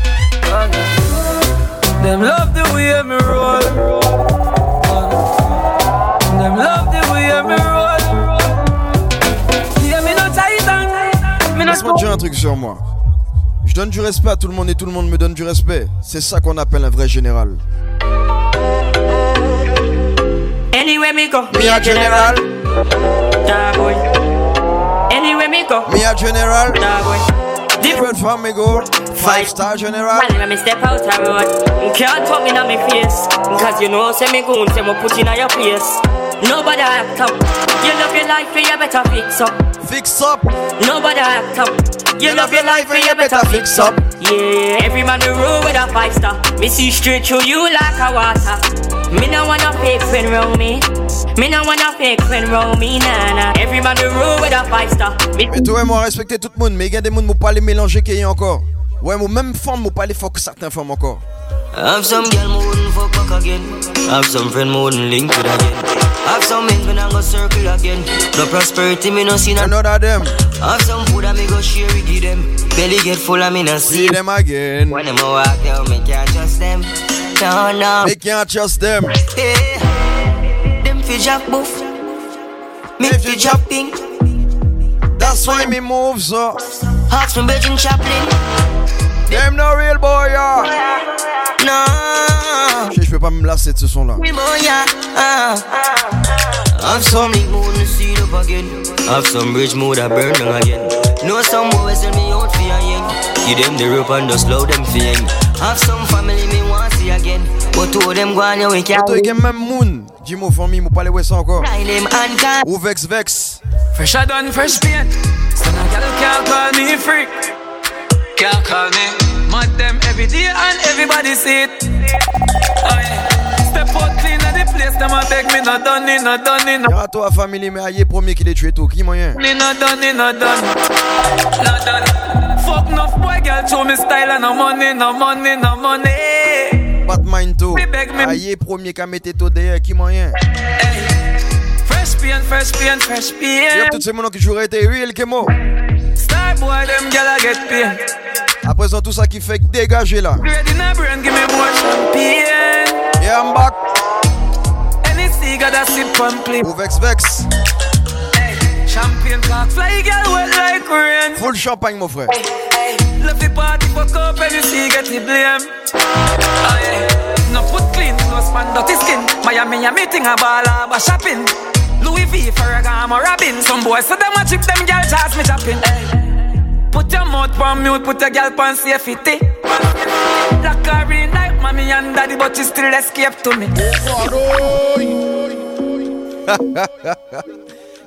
Them love the way me roll. Laisse-moi dire un truc sur moi. Je donne du respect à tout le monde et tout le monde me donne du respect. C'est ça qu'on appelle un vrai général. Anywhere me go, Me a general, Dog boy. Anywhere me go, me a general. dog boy. Different from me go. Five star general. Let me step out road. You can't talk me in my face. Cause you know, say me goon, say me put in your place. Nobody act up. You love your life, you better fix up. Fix up. Nobody act up. You love your life, and you better fix up. Yeah, every man the road with a five star. Me see straight through you like a water. Me no wanna fake friend round me. Me no wanna fake friend round me, nana. Every man the road with a five star. Me Mais toi, moi, respecter tout le monde. Mais il y a des gens qui pas les mélanger qu'il y a encore. Ouais, moi, même femme, moi, pas les fuck certaines femmes encore. I have some girl me wouldn't fuck back again. Have some friend me wouldn't link with again. Have some men when I go circle again. No prosperity me no see None of them. I have some food I me go share with give them. Belly get full I me no see them again. When them a walk down me can't trust them. No no. They can't trust them. Yeah. Them fi jack buff. Me fi chopping. That's why me move so. Ask from Virgin Chaplin. Them no real boy, yeah. No. Je sais, je peux pas me lasser de ce son là. Real boy, yeah. Ah. Have some link mood to see it up again. Have some rich mood I burn down again. Know some boys sell me out for a yen. Give them the rope and just slow them for yen. Have some family me want see again. But two of them go on your way can't Toi, il y a même Moon. Dis-moi, famille, moi, pas les ouais ça encore. Line them and can. Ou Vex Vex. Fresh done, fresh paint. Son a girl can't call me freak. Can't call me. Mad them every day and everybody see it. Aye. Y'a toi famille mais aïe premier qui les tué tout. Qui moyen Fuck enough boy girl show me style and no money no money no money. Bad mind too. Aïe premier qui a metté tout derrière. Qui moyen Fresh pain fresh pain fresh pain. Y'a tout ce monde qui jouerait des real kemo. A get paid. À présent, tout ça qui fait dégager là. Grade in a brain, give me more champagne. Yeah, I'm back. Any cigar sip and play. Ou Vex Vex. Champion cock fly, girl wet like rain. Full champagne, mon frère. Love the party, fuck up, and you see get the blame. Oh yeah. No put clean, no span dirty skin. Miami, a meeting a ball, a shopping. Louis V, Ferragamo, Robin. Some boys so them a chip them girl charge me chopping. Put your mouth on mute, put your girl on safety. Lock her in like mommy and daddy, but she still escape to me. [LAUGHS]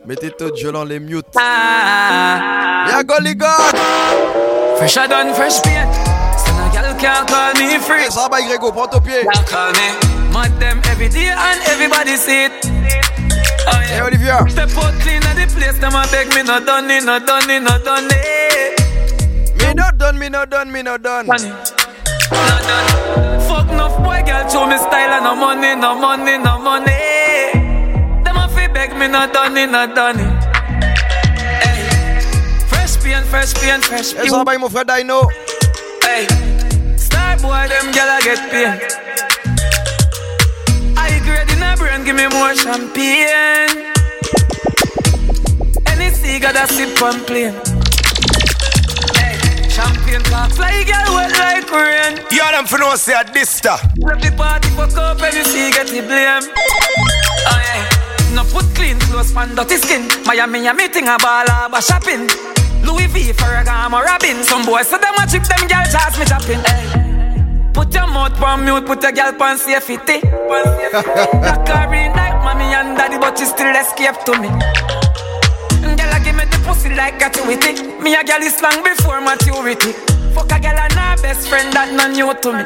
Mettez tout violent les mute. Ah. Y'a Golly God. Fresh I done, fresh paint. Son a girl can't call me free. Ça va, prends ton pied. Can't call me. Mad them every day and everybody see it. Oh yeah. Hey, Olivia. Step out clean at the place, them a beg me no done, it, no done, it, no done. it. Me not done, me not done, me not done. No done. Fuck enough boy, girl, show me style and no money, no money, no money. Them a fi beg me no done, it, no done. it. Hey. Fresh paint, fresh paint, fresh paint. Et ça va, mon frère Dino. Hey. Star boy, them gyal a get paid. I grade in a brain, give me more champagne. Cigar that sip and plain. Hey, champagne talks like girl wet like rain. Y'all them for no say a Dysta. Let the party fuck up and you see get the blame. Oh yeah. No put clean clothes on dirty skin. Miami a meeting a ball a shopping. Louis V, Ferragamo, Robin. Some boys so them a chip them girl charge me chopping. Hey. Put your mouth on mute, put your girl on safety. [LAUGHS] Black in like mommy and daddy, but she still escape to me. Give me the pussy like gratuity. Me a girl is long before maturity. Fuck a girl and her best friend that not new to me.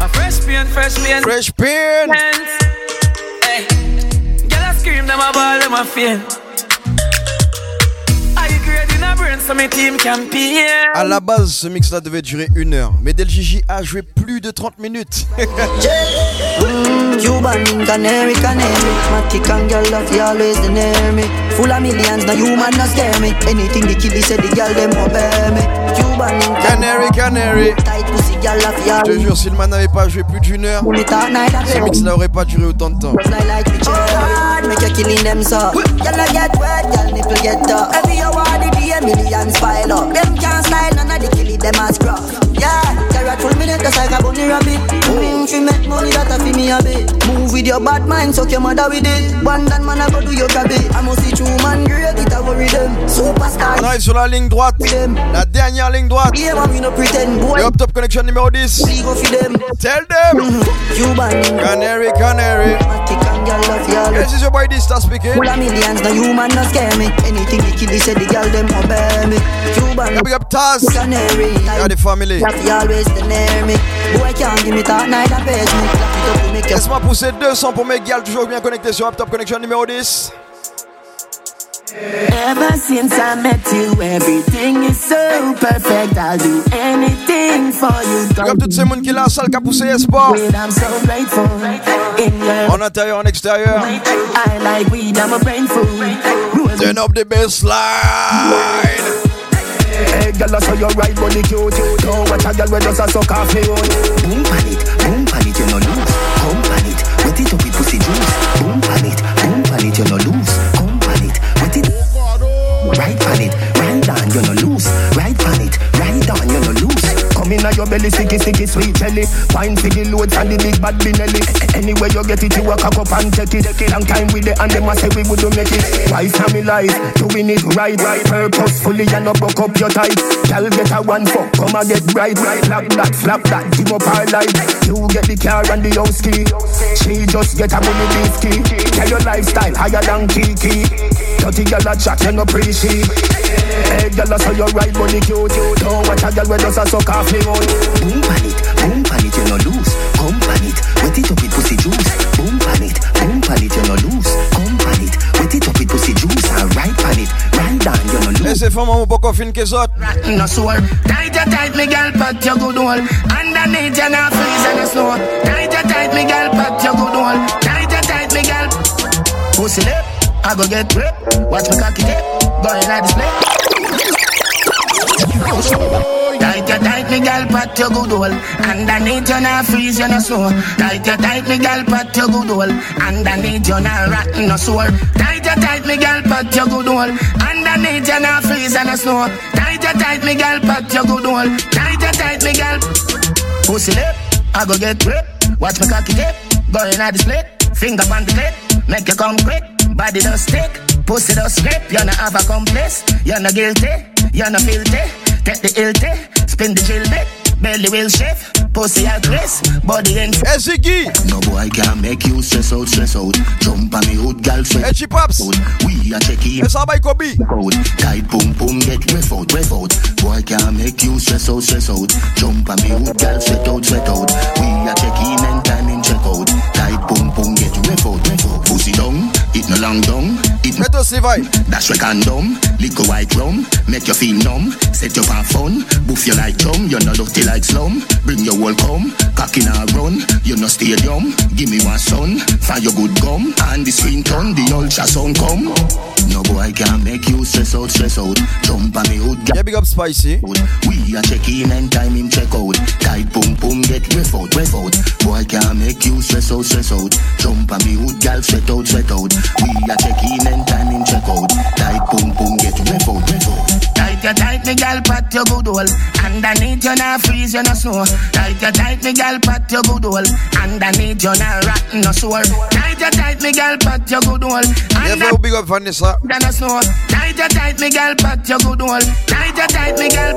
a fresh paint, fresh paint. Fresh paint. Hey, girl, I scream them a ball, them a faint. So my team campaign. À la base, ce mix-là devait durer une heure, mais Del Gigi a joué plus de 30 minutes. [LAUGHS] Cuban, canary, canary. Matic and girl love you always the near me. Full of millions, no human no scare me. Anything the killie said the girl them obey me. Cuban, Canary, canary. Tight pussy Je te jure, si le man n'avait pas joué plus d'une heure, ce mix-là aurait pas duré autant de temps. Fly like the cherry. Make you killing them so. Girl I get wet, girl nipple get tough. Every award the day millions pile up. Them can't style none of the killie them as scruff. Yeah, carrot full minute just like a bunny rabbit. Mm, she make money that a fi me a bit. Move with your bad mind, suck your mother with it. One dan man a go do your grabby. I must see true man great, it a worry them. Superstar. On arrive sur la ligne droite, la dernière ligne droite. Yeah, man, we no pretend, boy. Le Up Top Connection numéro 10. We go for them. Tell them. Cuban. Canary, canary. Matic and girl love you always. This is your boy Dysta speaking. Full of millions, no human no scare me. Anything the killie said the girl them obey me. Cuban, big up Taz. canary. Yeah, the family. You always near me. Boy can't give me that night and page me. Laisse-moi pousser 200 pour mes gals toujours bien connectés sur Top Connection numéro 10. Ever since I met you, everything is so perfect. I'll do anything for you. Comme toutes ces mounes qui la salle qui a poussé Espoir. Weed, I'm so grateful. In your En intérieur, en extérieur. I like weed, I'm a brain fool. Turn up the bass line. Eh, hey, girl, I saw you right body cute. Don't watch a girl when just a suck off me. Boom pan it, boom pan it, you no lose. Come pan it, wet it up with pussy juice. Boom pan it, boom pan it, you no lose. Come in your belly, sticky, sticky, sweet jelly. Wine for the loads and the big bad Benelli. Anywhere you get it, you walk up and take it. Long time with it, and them a say we would make it. Why me life, doing it right, right, purposefully, and not broke up your tight. Girl get a one fuck, come and get right, right. Flap that, flap that, give up our life. You get the car and the house key. She just get a money beef key. Tell your lifestyle higher than Kiki. Dirty girl a chat, you no appreciate. Hey, girl, I saw you right body cute. Don't watch a girl when just a suck off me own. Boom pan it, boom pan it, you no lose. Come pan it, wet it up with pussy juice. Boom pan it, boom pan it, you no lose. Come pan it, wet it up with pussy juice. And right pan it, right down, you no lose. Laissez faire mon poco fin que zot. No sore. Tight you tight, me girl, pat your good hole. Underneath you not freeze and you snow. Tight you tight, me girl, pat your good hole. Tight you tight, me girl. Pussy lip, I go get grip. Watch me cocky dip, going like display. Tight you tight, me girl, pat your good hole. Underneath you not freeze, you no snow. Tight you tight, me girl, pat your good hole. Underneath you not rotten, no sore. Tight you tight, me girl, pat your good hole. Underneath you not freeze and no snow. Tight you tight, me girl, pat your good hole. Tight you tight, me girl. Pussy lip, I go get grip. Watch me cocky dip, going at the split. Finger on the clip, make you come quick. Body don't stick, pussy don't slip. You no have a complice, you no guilty, you no filthy. Take the ill spin the chill bit. Belly will shift, pussy at risk, body in Ziggy. No boy can make you stress out, stress out. Jump on me hood, girl, sweat. Hey, Pops. We are checking. Yes, I Kobe. Code. Tight boom boom, get ref out, ref out. Boy can make you stress out, stress out. Jump on me hood, girl, sweat out, sweat out. We are checking and time in check out. Tight boom boom, get ref out, ref out. Pussy down, it no long down. It Let us survive. Dash we condom, liquor white rum, make you feel numb. Set you on fun, boof you like chum. You're not dirty like slum. Bring your whole come, cock in a run. You no stadium, give me one son. Find your good gum, and the screen turn, the ultra ultrasound come. No boy can make you stress out, stress out. Jump on me hood. Yeah, big up Spicy. We a check in and time him check out. Tight boom boom get ref out, ref out. Boy can make you stress out, stress out. Jump on me hood, gal sweat out, sweat out. We a check in and time him check out. Tight boom boom get ref out, ref out. Tight you tight me gal pat your good hole. Underneath you not freeze you no snow Tight you tight me gal pat your good hole. Underneath you not rotten no sore. Tight you tight me gal pat your good hole. Yeah, bro, big up Vanessa. Then a snow Tight you tight me gal pat your good hole. Tight you tight me gal.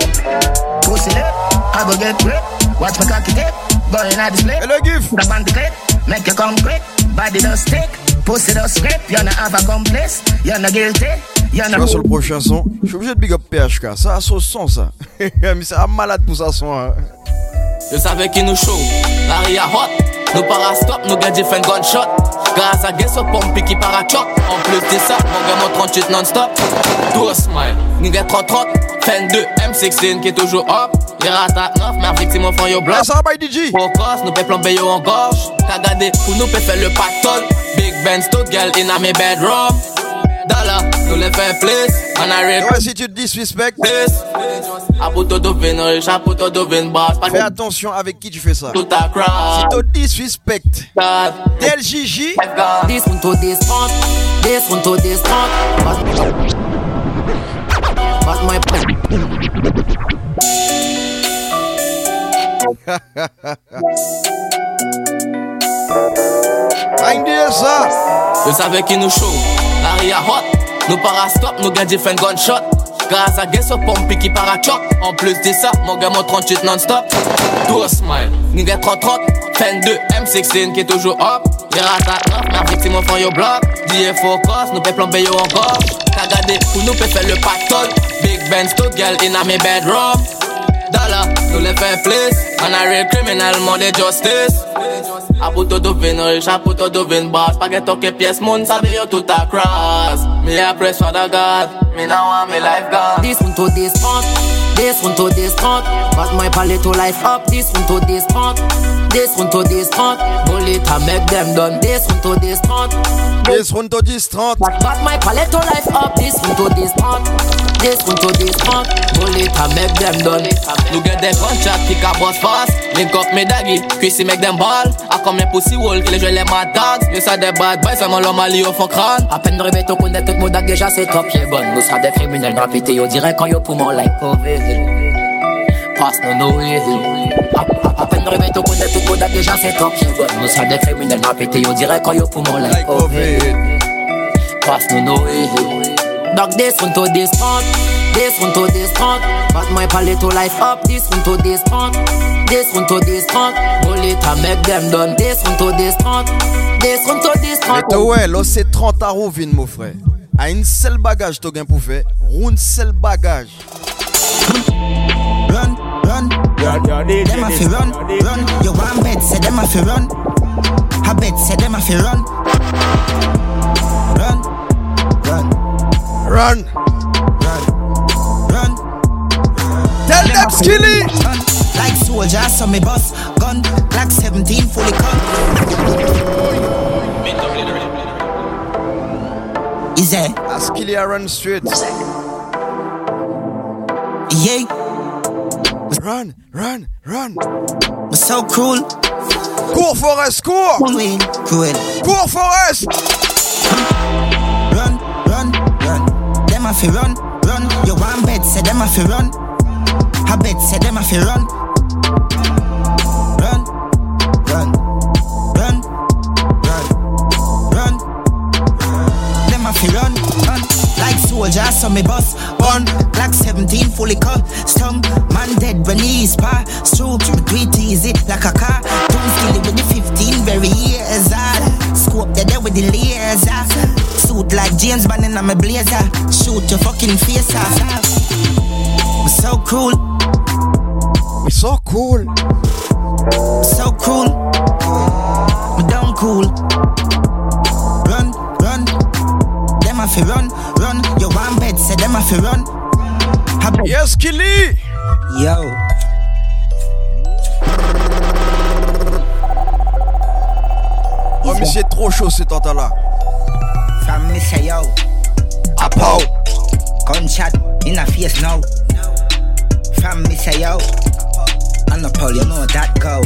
Pussy lip I go get grip. Watch my cocky tip. Going at display. Hello gift Grab on the clip. Make you come quick Body does stick Pussy does scrape you're not have a complice you're not guilty Tu vois sur le prochain son, je suis obligé de big up PHK. Ça a son son, ça. [LAUGHS] Mais c'est un malade pour ça son. hein. Je savais qu'il nous chaud, l'arrière hot. Nous para stop, nous get different gunshot. Grâce à Guess Up, pompe qui para choc. En plus de ça, mon gars, mon 38 non-stop. Tout a smile, nous get 30-30. Fan 2, M16 qui est toujours up. Les ratas 9, mais victime au fond, yo bloc. Ça va, DJ. Focus, nous peut plomber yo en gorge. T'as gardé, pour nous peut faire le pactole. Big Ben, stock girl in a me bedroom. Dollar, nous les fait place. On a rate. Ouais, si tu te disrespect. Riche, a puto dovin boss. Fais attention avec qui tu fais ça. Tout a cross. Si tu disrespect. Tel Gigi. This one to this front, this one to this front. My Mind ça. Je savais qu'il nous chaud, me a hot. Nos parastop, nos fin gunshot. Grâce à Guess pompe qui parachoc. En plus de ça, mon gars, 38 non-stop. Douce smile, nigga 30-30. Fin 2, M16 qui est toujours up. Pirate 9, Maverick c'est mon frère yo bloc. DFO Cross, nous peuplons payer encore. T'as gardé pour nous, peut faire le paton. Big Ben Stout, girl, in a me bedroom. Dollar, nous les fait place. On a real criminal, monde de justice. A puto dovin riche, a puto dovin boss. Pas get toke pièce, moun sabe yo tout a cross. Me a press for the God, me now want me life gone. This one to this front, this one to this front. But my palette to life up, this one to this front. This one to this front, bullet and make them done. This one to this front. This one to this front. But, but my palette to life up, this one to this front. This one to this front, bullet and make them done. Nous get des contracts qui ka boss fast. Link up me daggy, Chrissy make them ball. A comme les pussy wall, que les jouets les mad dogs. Yo ça des bad boys, seulement l'homme à au fond crâne. À peine de réveil, ton connaît tout le monde a déjà c'est top, yeah bonne. Nous sera des criminels graffiti, on dirait quand yo poumon like oh, Covid. Passe nous no easy. À, peine de réveil, ton connaît tout monde a déjà c'est top. Nous sera des criminels graffiti, on dirait quand yo poumon like Covid. Passe nous no easy. Dog this one to this front, this one to this front. But my palette to life up, this one to this front, this one to this front. Bullet and make them done. This one to this front, this one to this front. Mais ouais, là c'est 30 à Rouvin, mon frère. A une seule bagage, t'as gain pour faire. Roune seul bagage. Run, run, run. Them a fi run, run. You want bet, say them a fi run. I bet, say them a fi run. Run, run, run, run. Tell them skilly. Run. Like soldier, so me bus gun. Black 17 fully cut. Is it? A skilly a run straight. Yeah. Run, run, run. We're so cool. Cours Forest, cours. Cruel, cool. Cours Forest. Run, run, run. Them a fi run, run. You want bet, say them a fi run. I bet, say them a fi run. Run, run, run, run, run. Them a fi run, run. Like soldier, so me bus on. Black 17 fully cut. Stum, man dead when he is pass through. We do it easy like a car. Don't steal it with the 15 very years. ah. Scope the there with the laser. Suit like James Bond in my blazer. Shoot your fucking face off. We're so cruel. We so cool. So cruel. We down cool. Run, run, a fi run, run. Want bed, say them run. Yes, Killy. Yo. Oh, mais c'est trop chaud ce temps-là. From me say yo. A pow. Gunshot in a face now. From me say yo. On the pole, you know that go.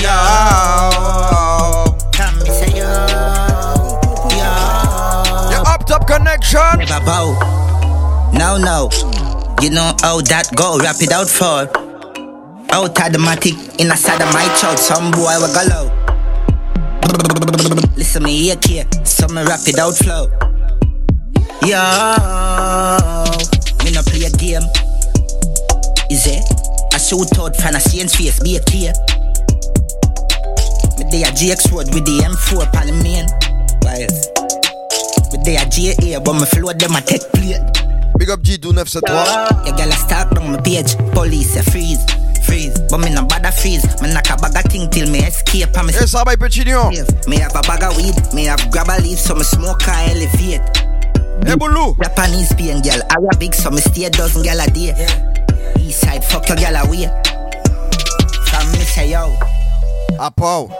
Yo. Connection. Never bow. No, no. You know how that go. Rap it out for. Out of the matic, in a side of my child, some boy will go low. Listen me here, kid, Some rap it out flow. Yo, me no play a game. Is it? I shoot out fan a Saints face, be a kid. Me day a GX road with the M4 pan the main. Why? Me day a GA, but me flow them a tech plate. Big up G2973. Your girl a start on my page. Police a freeze, freeze. But me no bother freeze. Me knock a bag of thing till me escape. And me va, petit lion. Me have a bag of weed. Me have grab a leaf so me smoke and elevate. Hey, Boulou. Japanese pain girl. Arabic so me stay a dozen girl a day. East side fuck your girl away. From me say yo. A pow.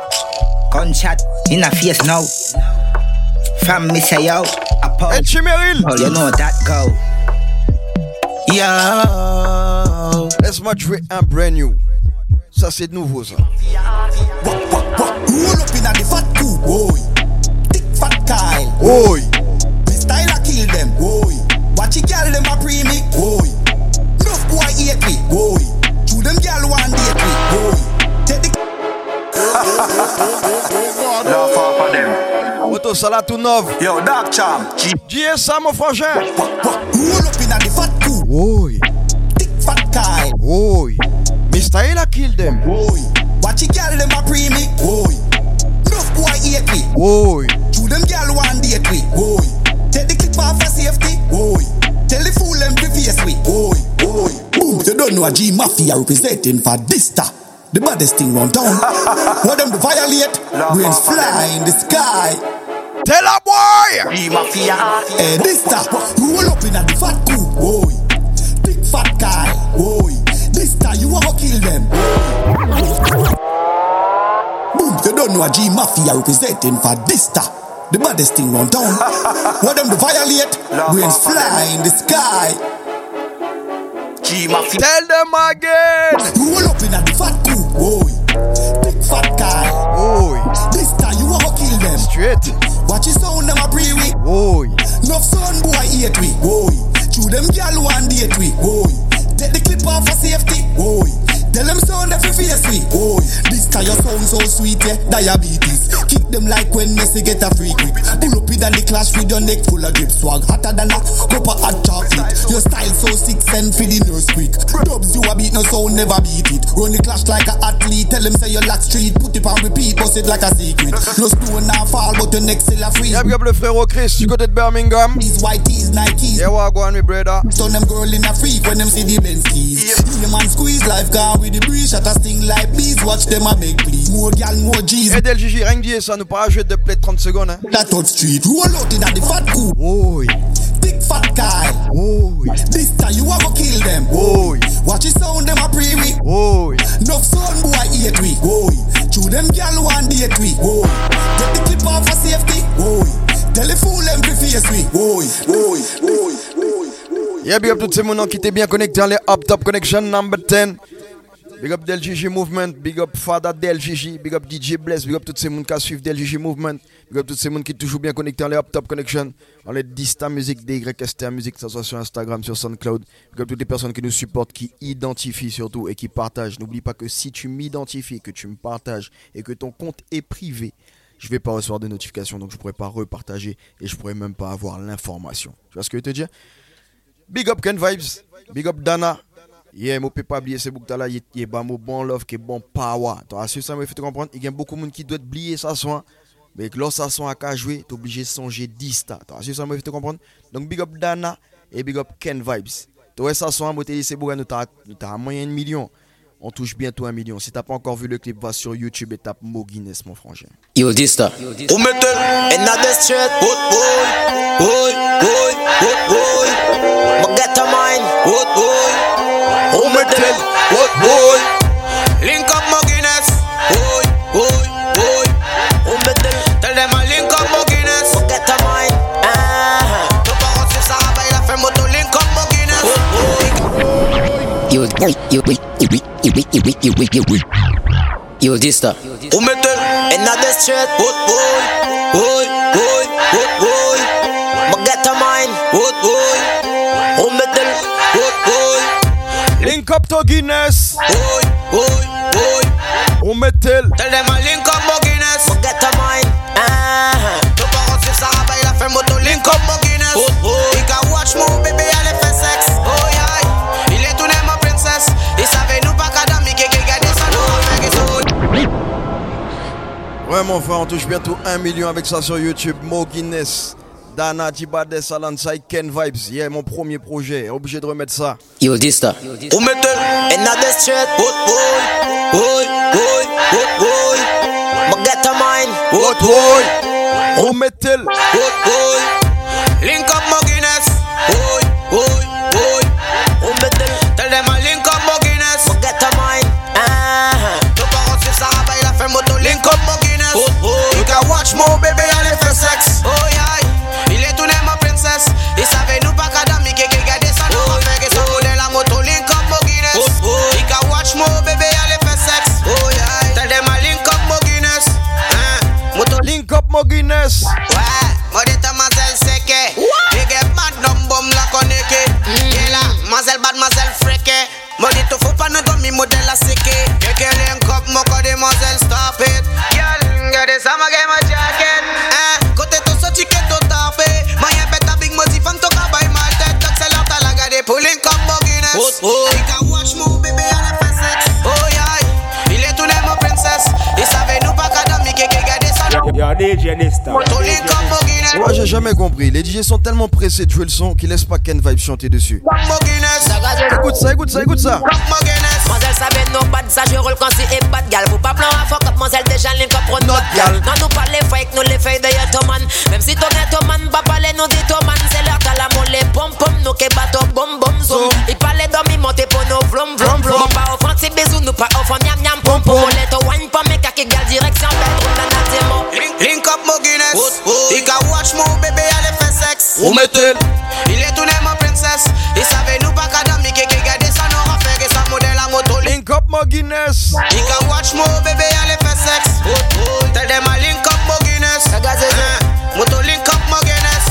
Gunshot in a face now. From me say yo. A pow. Hey, Chimeril. Oh, you know that go. Yo. Laisse-moi te jouer un brand new. Ça, c'est nouveau, ça. Roll up in the fat coup, boy. Thick fat Kyle. Oi. Me style a kill them, boy. Watch it girl them a pre me, boy. Enough boy hate me, boy. To them girl one date me, boy. Take the [LAUGHS] La for them. Tout neuve. Yo, Dark Charm. GSA, mon frangin. Roll up in the fat coup. Oi. Thick fat Kyle. Oi. Mr. Ella kill them. Boy. Watch it girl them a pre me, boy. Enough boy hate me. Oi. To them girl one date me, boy. Take the clip off for safety, boy. Tell the fool them to face me, boy, boy. Boom, you don't know a G Mafia representing for this star. The baddest thing round town. [LAUGHS] What them to violate? Brains fly in the sky. Tell a boy! G Mafia. Hey, this star. Roll up in a the fat coup, boy. Big fat guy, boy. This star, you wanna kill them. Boom, you don't know a G Mafia representing for this star. The baddest thing round town. What them to violate? Brains fly in the sky. G Mafia. Tell them again. Roll up in a the fat coup, boy. Big fat guy. Boy. This time you wanna kill them. Straight. Watch his sound them a pre we. Oi. Enough son boy hate we, boy. Chew them gal one date we, boy. Take the clip off for safety, boy. Tell them sound every face we, boy. This kind of sound so sweet, yeah. Diabetes. Kick them like when Messi get a free grip. Pull up in the clash with your neck full of grip. Swag hotter than a cup of hot chocolate. Your style so sick, send for the nurse quick. Dubs you a beat, no sound never beat it. Run the clash like a athlete. Tell them say you lack street. Put it on repeat, bust it like a secret. No stone now fall, but your neck still a free. Y'a bien le frérot Chris du côté de Birmingham. These white tees, Nikes. Yeah, what go on, me brother? Turn them girl in a freak when them see the Benz keys. Yeah, man squeeze life gone with the breeze. Shut a sting like bees. Watch them a make please. More gal, more G's. Et Del Gigi, rien que dire ça, nous pas jouer de play de 30 secondes. Hein. That touch street. Roll out in the fat coup. Oi. Big fat guy. Oi. This time you a go kill them. Oi. Watch it sound them a pre we. Oi. Enough son boy hate we. Oi. Chew them gal one date we. Oi. Get the clip off for safety. Oi. Tell the fool them to face we. Oi. Oi. Oi. Yeah, big up toutes ces mounons qui étaient bien connectés dans les Up Top Connection number 10. Big up Del Movement, big up Fada Del big up DJ Bless, big up toutes ces mounons qui suivent Del Gigi Movement, big up toutes ces mounons qui sont toujours bien connectés dans les Up Top Connection, dans les Dista Music, DYSTA Music, que ce soit sur Instagram, sur SoundCloud. Big up toutes les personnes qui nous supportent, qui identifient surtout et qui partagent. N'oublie pas que si tu m'identifies, que tu me partages et que ton compte est privé, je vais pas recevoir de notifications, donc je pourrais pas repartager et je pourrais même pas avoir l'information. Tu vois ce que je veux te dire? Big up Ken Vibes, big up Dana. Yeah, peux pas oublier ce bouc là, il est bon bon love, qui est bon power. Tu as ça, me fait te comprendre. Il y a beaucoup de monde qui doit oublier ça soin. Mais que lorsque ça son à jouer, tu es obligé de songer 10 tas. Tu as ça, me fait te comprendre. Donc, big up Dana et big up Ken Vibes. Tu vois ça soin, moi, t'es c'est beau, nous t'as moyen de million. On touche bientôt un million. Si t'as pas encore vu le clip, va sur YouTube et tape Mo Guinness, mon frangin. you yo, You this stuff. Who met them? Another straight. Boy, boy, boy, boy, boy, boy. Magata mine. Boy, boy. Who met them? Boy, boy. Link up to Guinness. Boy, boy, boy. Who met them? Tell them I link up to Guinness. Magata mine. Ah. Tu parles sur ça, bah il a fait moto. Link up to Guinness. Boy, boy. You can watch more, baby. Ouais, mon frère, on touche bientôt un million avec ça sur YouTube. Mo Guinness. Dana Jibades alongside Ken Vibes. Yeah, mon premier projet. Obligé de remettre ça. Yo, Dista. Who me tell? In the street. Wood, boy. Boy, boy, wood, boy. My get a mind. Wood, boy. Who me tell? Wood, boy. Link up Watch more, baby, I live for sex. Oh, yeah. Il est tout ma princesse. Il savait nous pas qu'à dami, qu'il gardait ça. Nous, on fait que ça pour de la moto, link up, mo Guinness. Oh, oh. Il can watch more, baby, I live for sex. Oh, yeah. Tell them I link up, mo Guinness. Hein? Eh. Moto link up, mo Guinness. Ouais, moi, dit mademoiselle, c'est que. Il get mad, dumb, bum, la connecté. Mm. Il là, mademoiselle, bad, mademoiselle, fréquée. Moi, dit, faut pas nous dormir, modèle, la séquée. Quelqu'un link up, mo, demoiselle, stop it. Yeah, got it, I'ma get my jacket. Eh, côté tout ça, tu qu'es tout tapé. Moi, y'a bête à Big Mozi, fang ton cabaye, ma tête. Donc, c'est l'autre, la gade, pulling comme Boguinness. Oh, oh. I can watch move, baby, on the facets. Oh, yeah, il est tout mon princesse. Il savait nous pas qu'à dormir, qu'est-ce qu'il gardait ça. Des génistes. Pulling comme Boguinness. Moi, j'ai jamais compris. Les DJ sont tellement pressés de jouer le son qu'ils laissent pas Ken Vibe chanter dessus. Boguinness. Écoute ça, écoute ça, écoute ça. Mademoiselle savait no bad, ça je roule quand c'est et bad gal. Pour pas plan à fuck up, mademoiselle déjà link up pour notre gal. Non, nous pas fake, nous les fake de Yotoman. Même si ton Yotoman, pas parler nous dit Toman. C'est l'heure t'as la molle, pom pom, nous qui bateau, bom bom zoom. Il parlait d'homme, monter pour nous, vlom vlom vlom. Pas offrant, c'est bisous, nous pas offrant, miam miam pom pom. Mollet au wine, pom, mais kaki gal, direction, bedroom, dans la démo. Link up mon Guinness Il can watch mon bébé aller faire sexe Où met-elle Il est tout ma princesse Il savait nous pas qu'Adam Link up Mo Guinness. Il can watch mon bébé aller faire sexe Tell them I link up mon Guinness Hein, Moto link up mon Guinness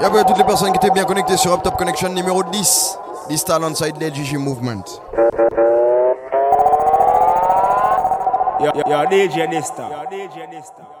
Y'a à toutes les personnes qui étaient bien connectées sur Up Top Connection numéro 10. Dysta alongside LGG Movement. Yo, yo, DJ Nista. Yo, DJ Nista.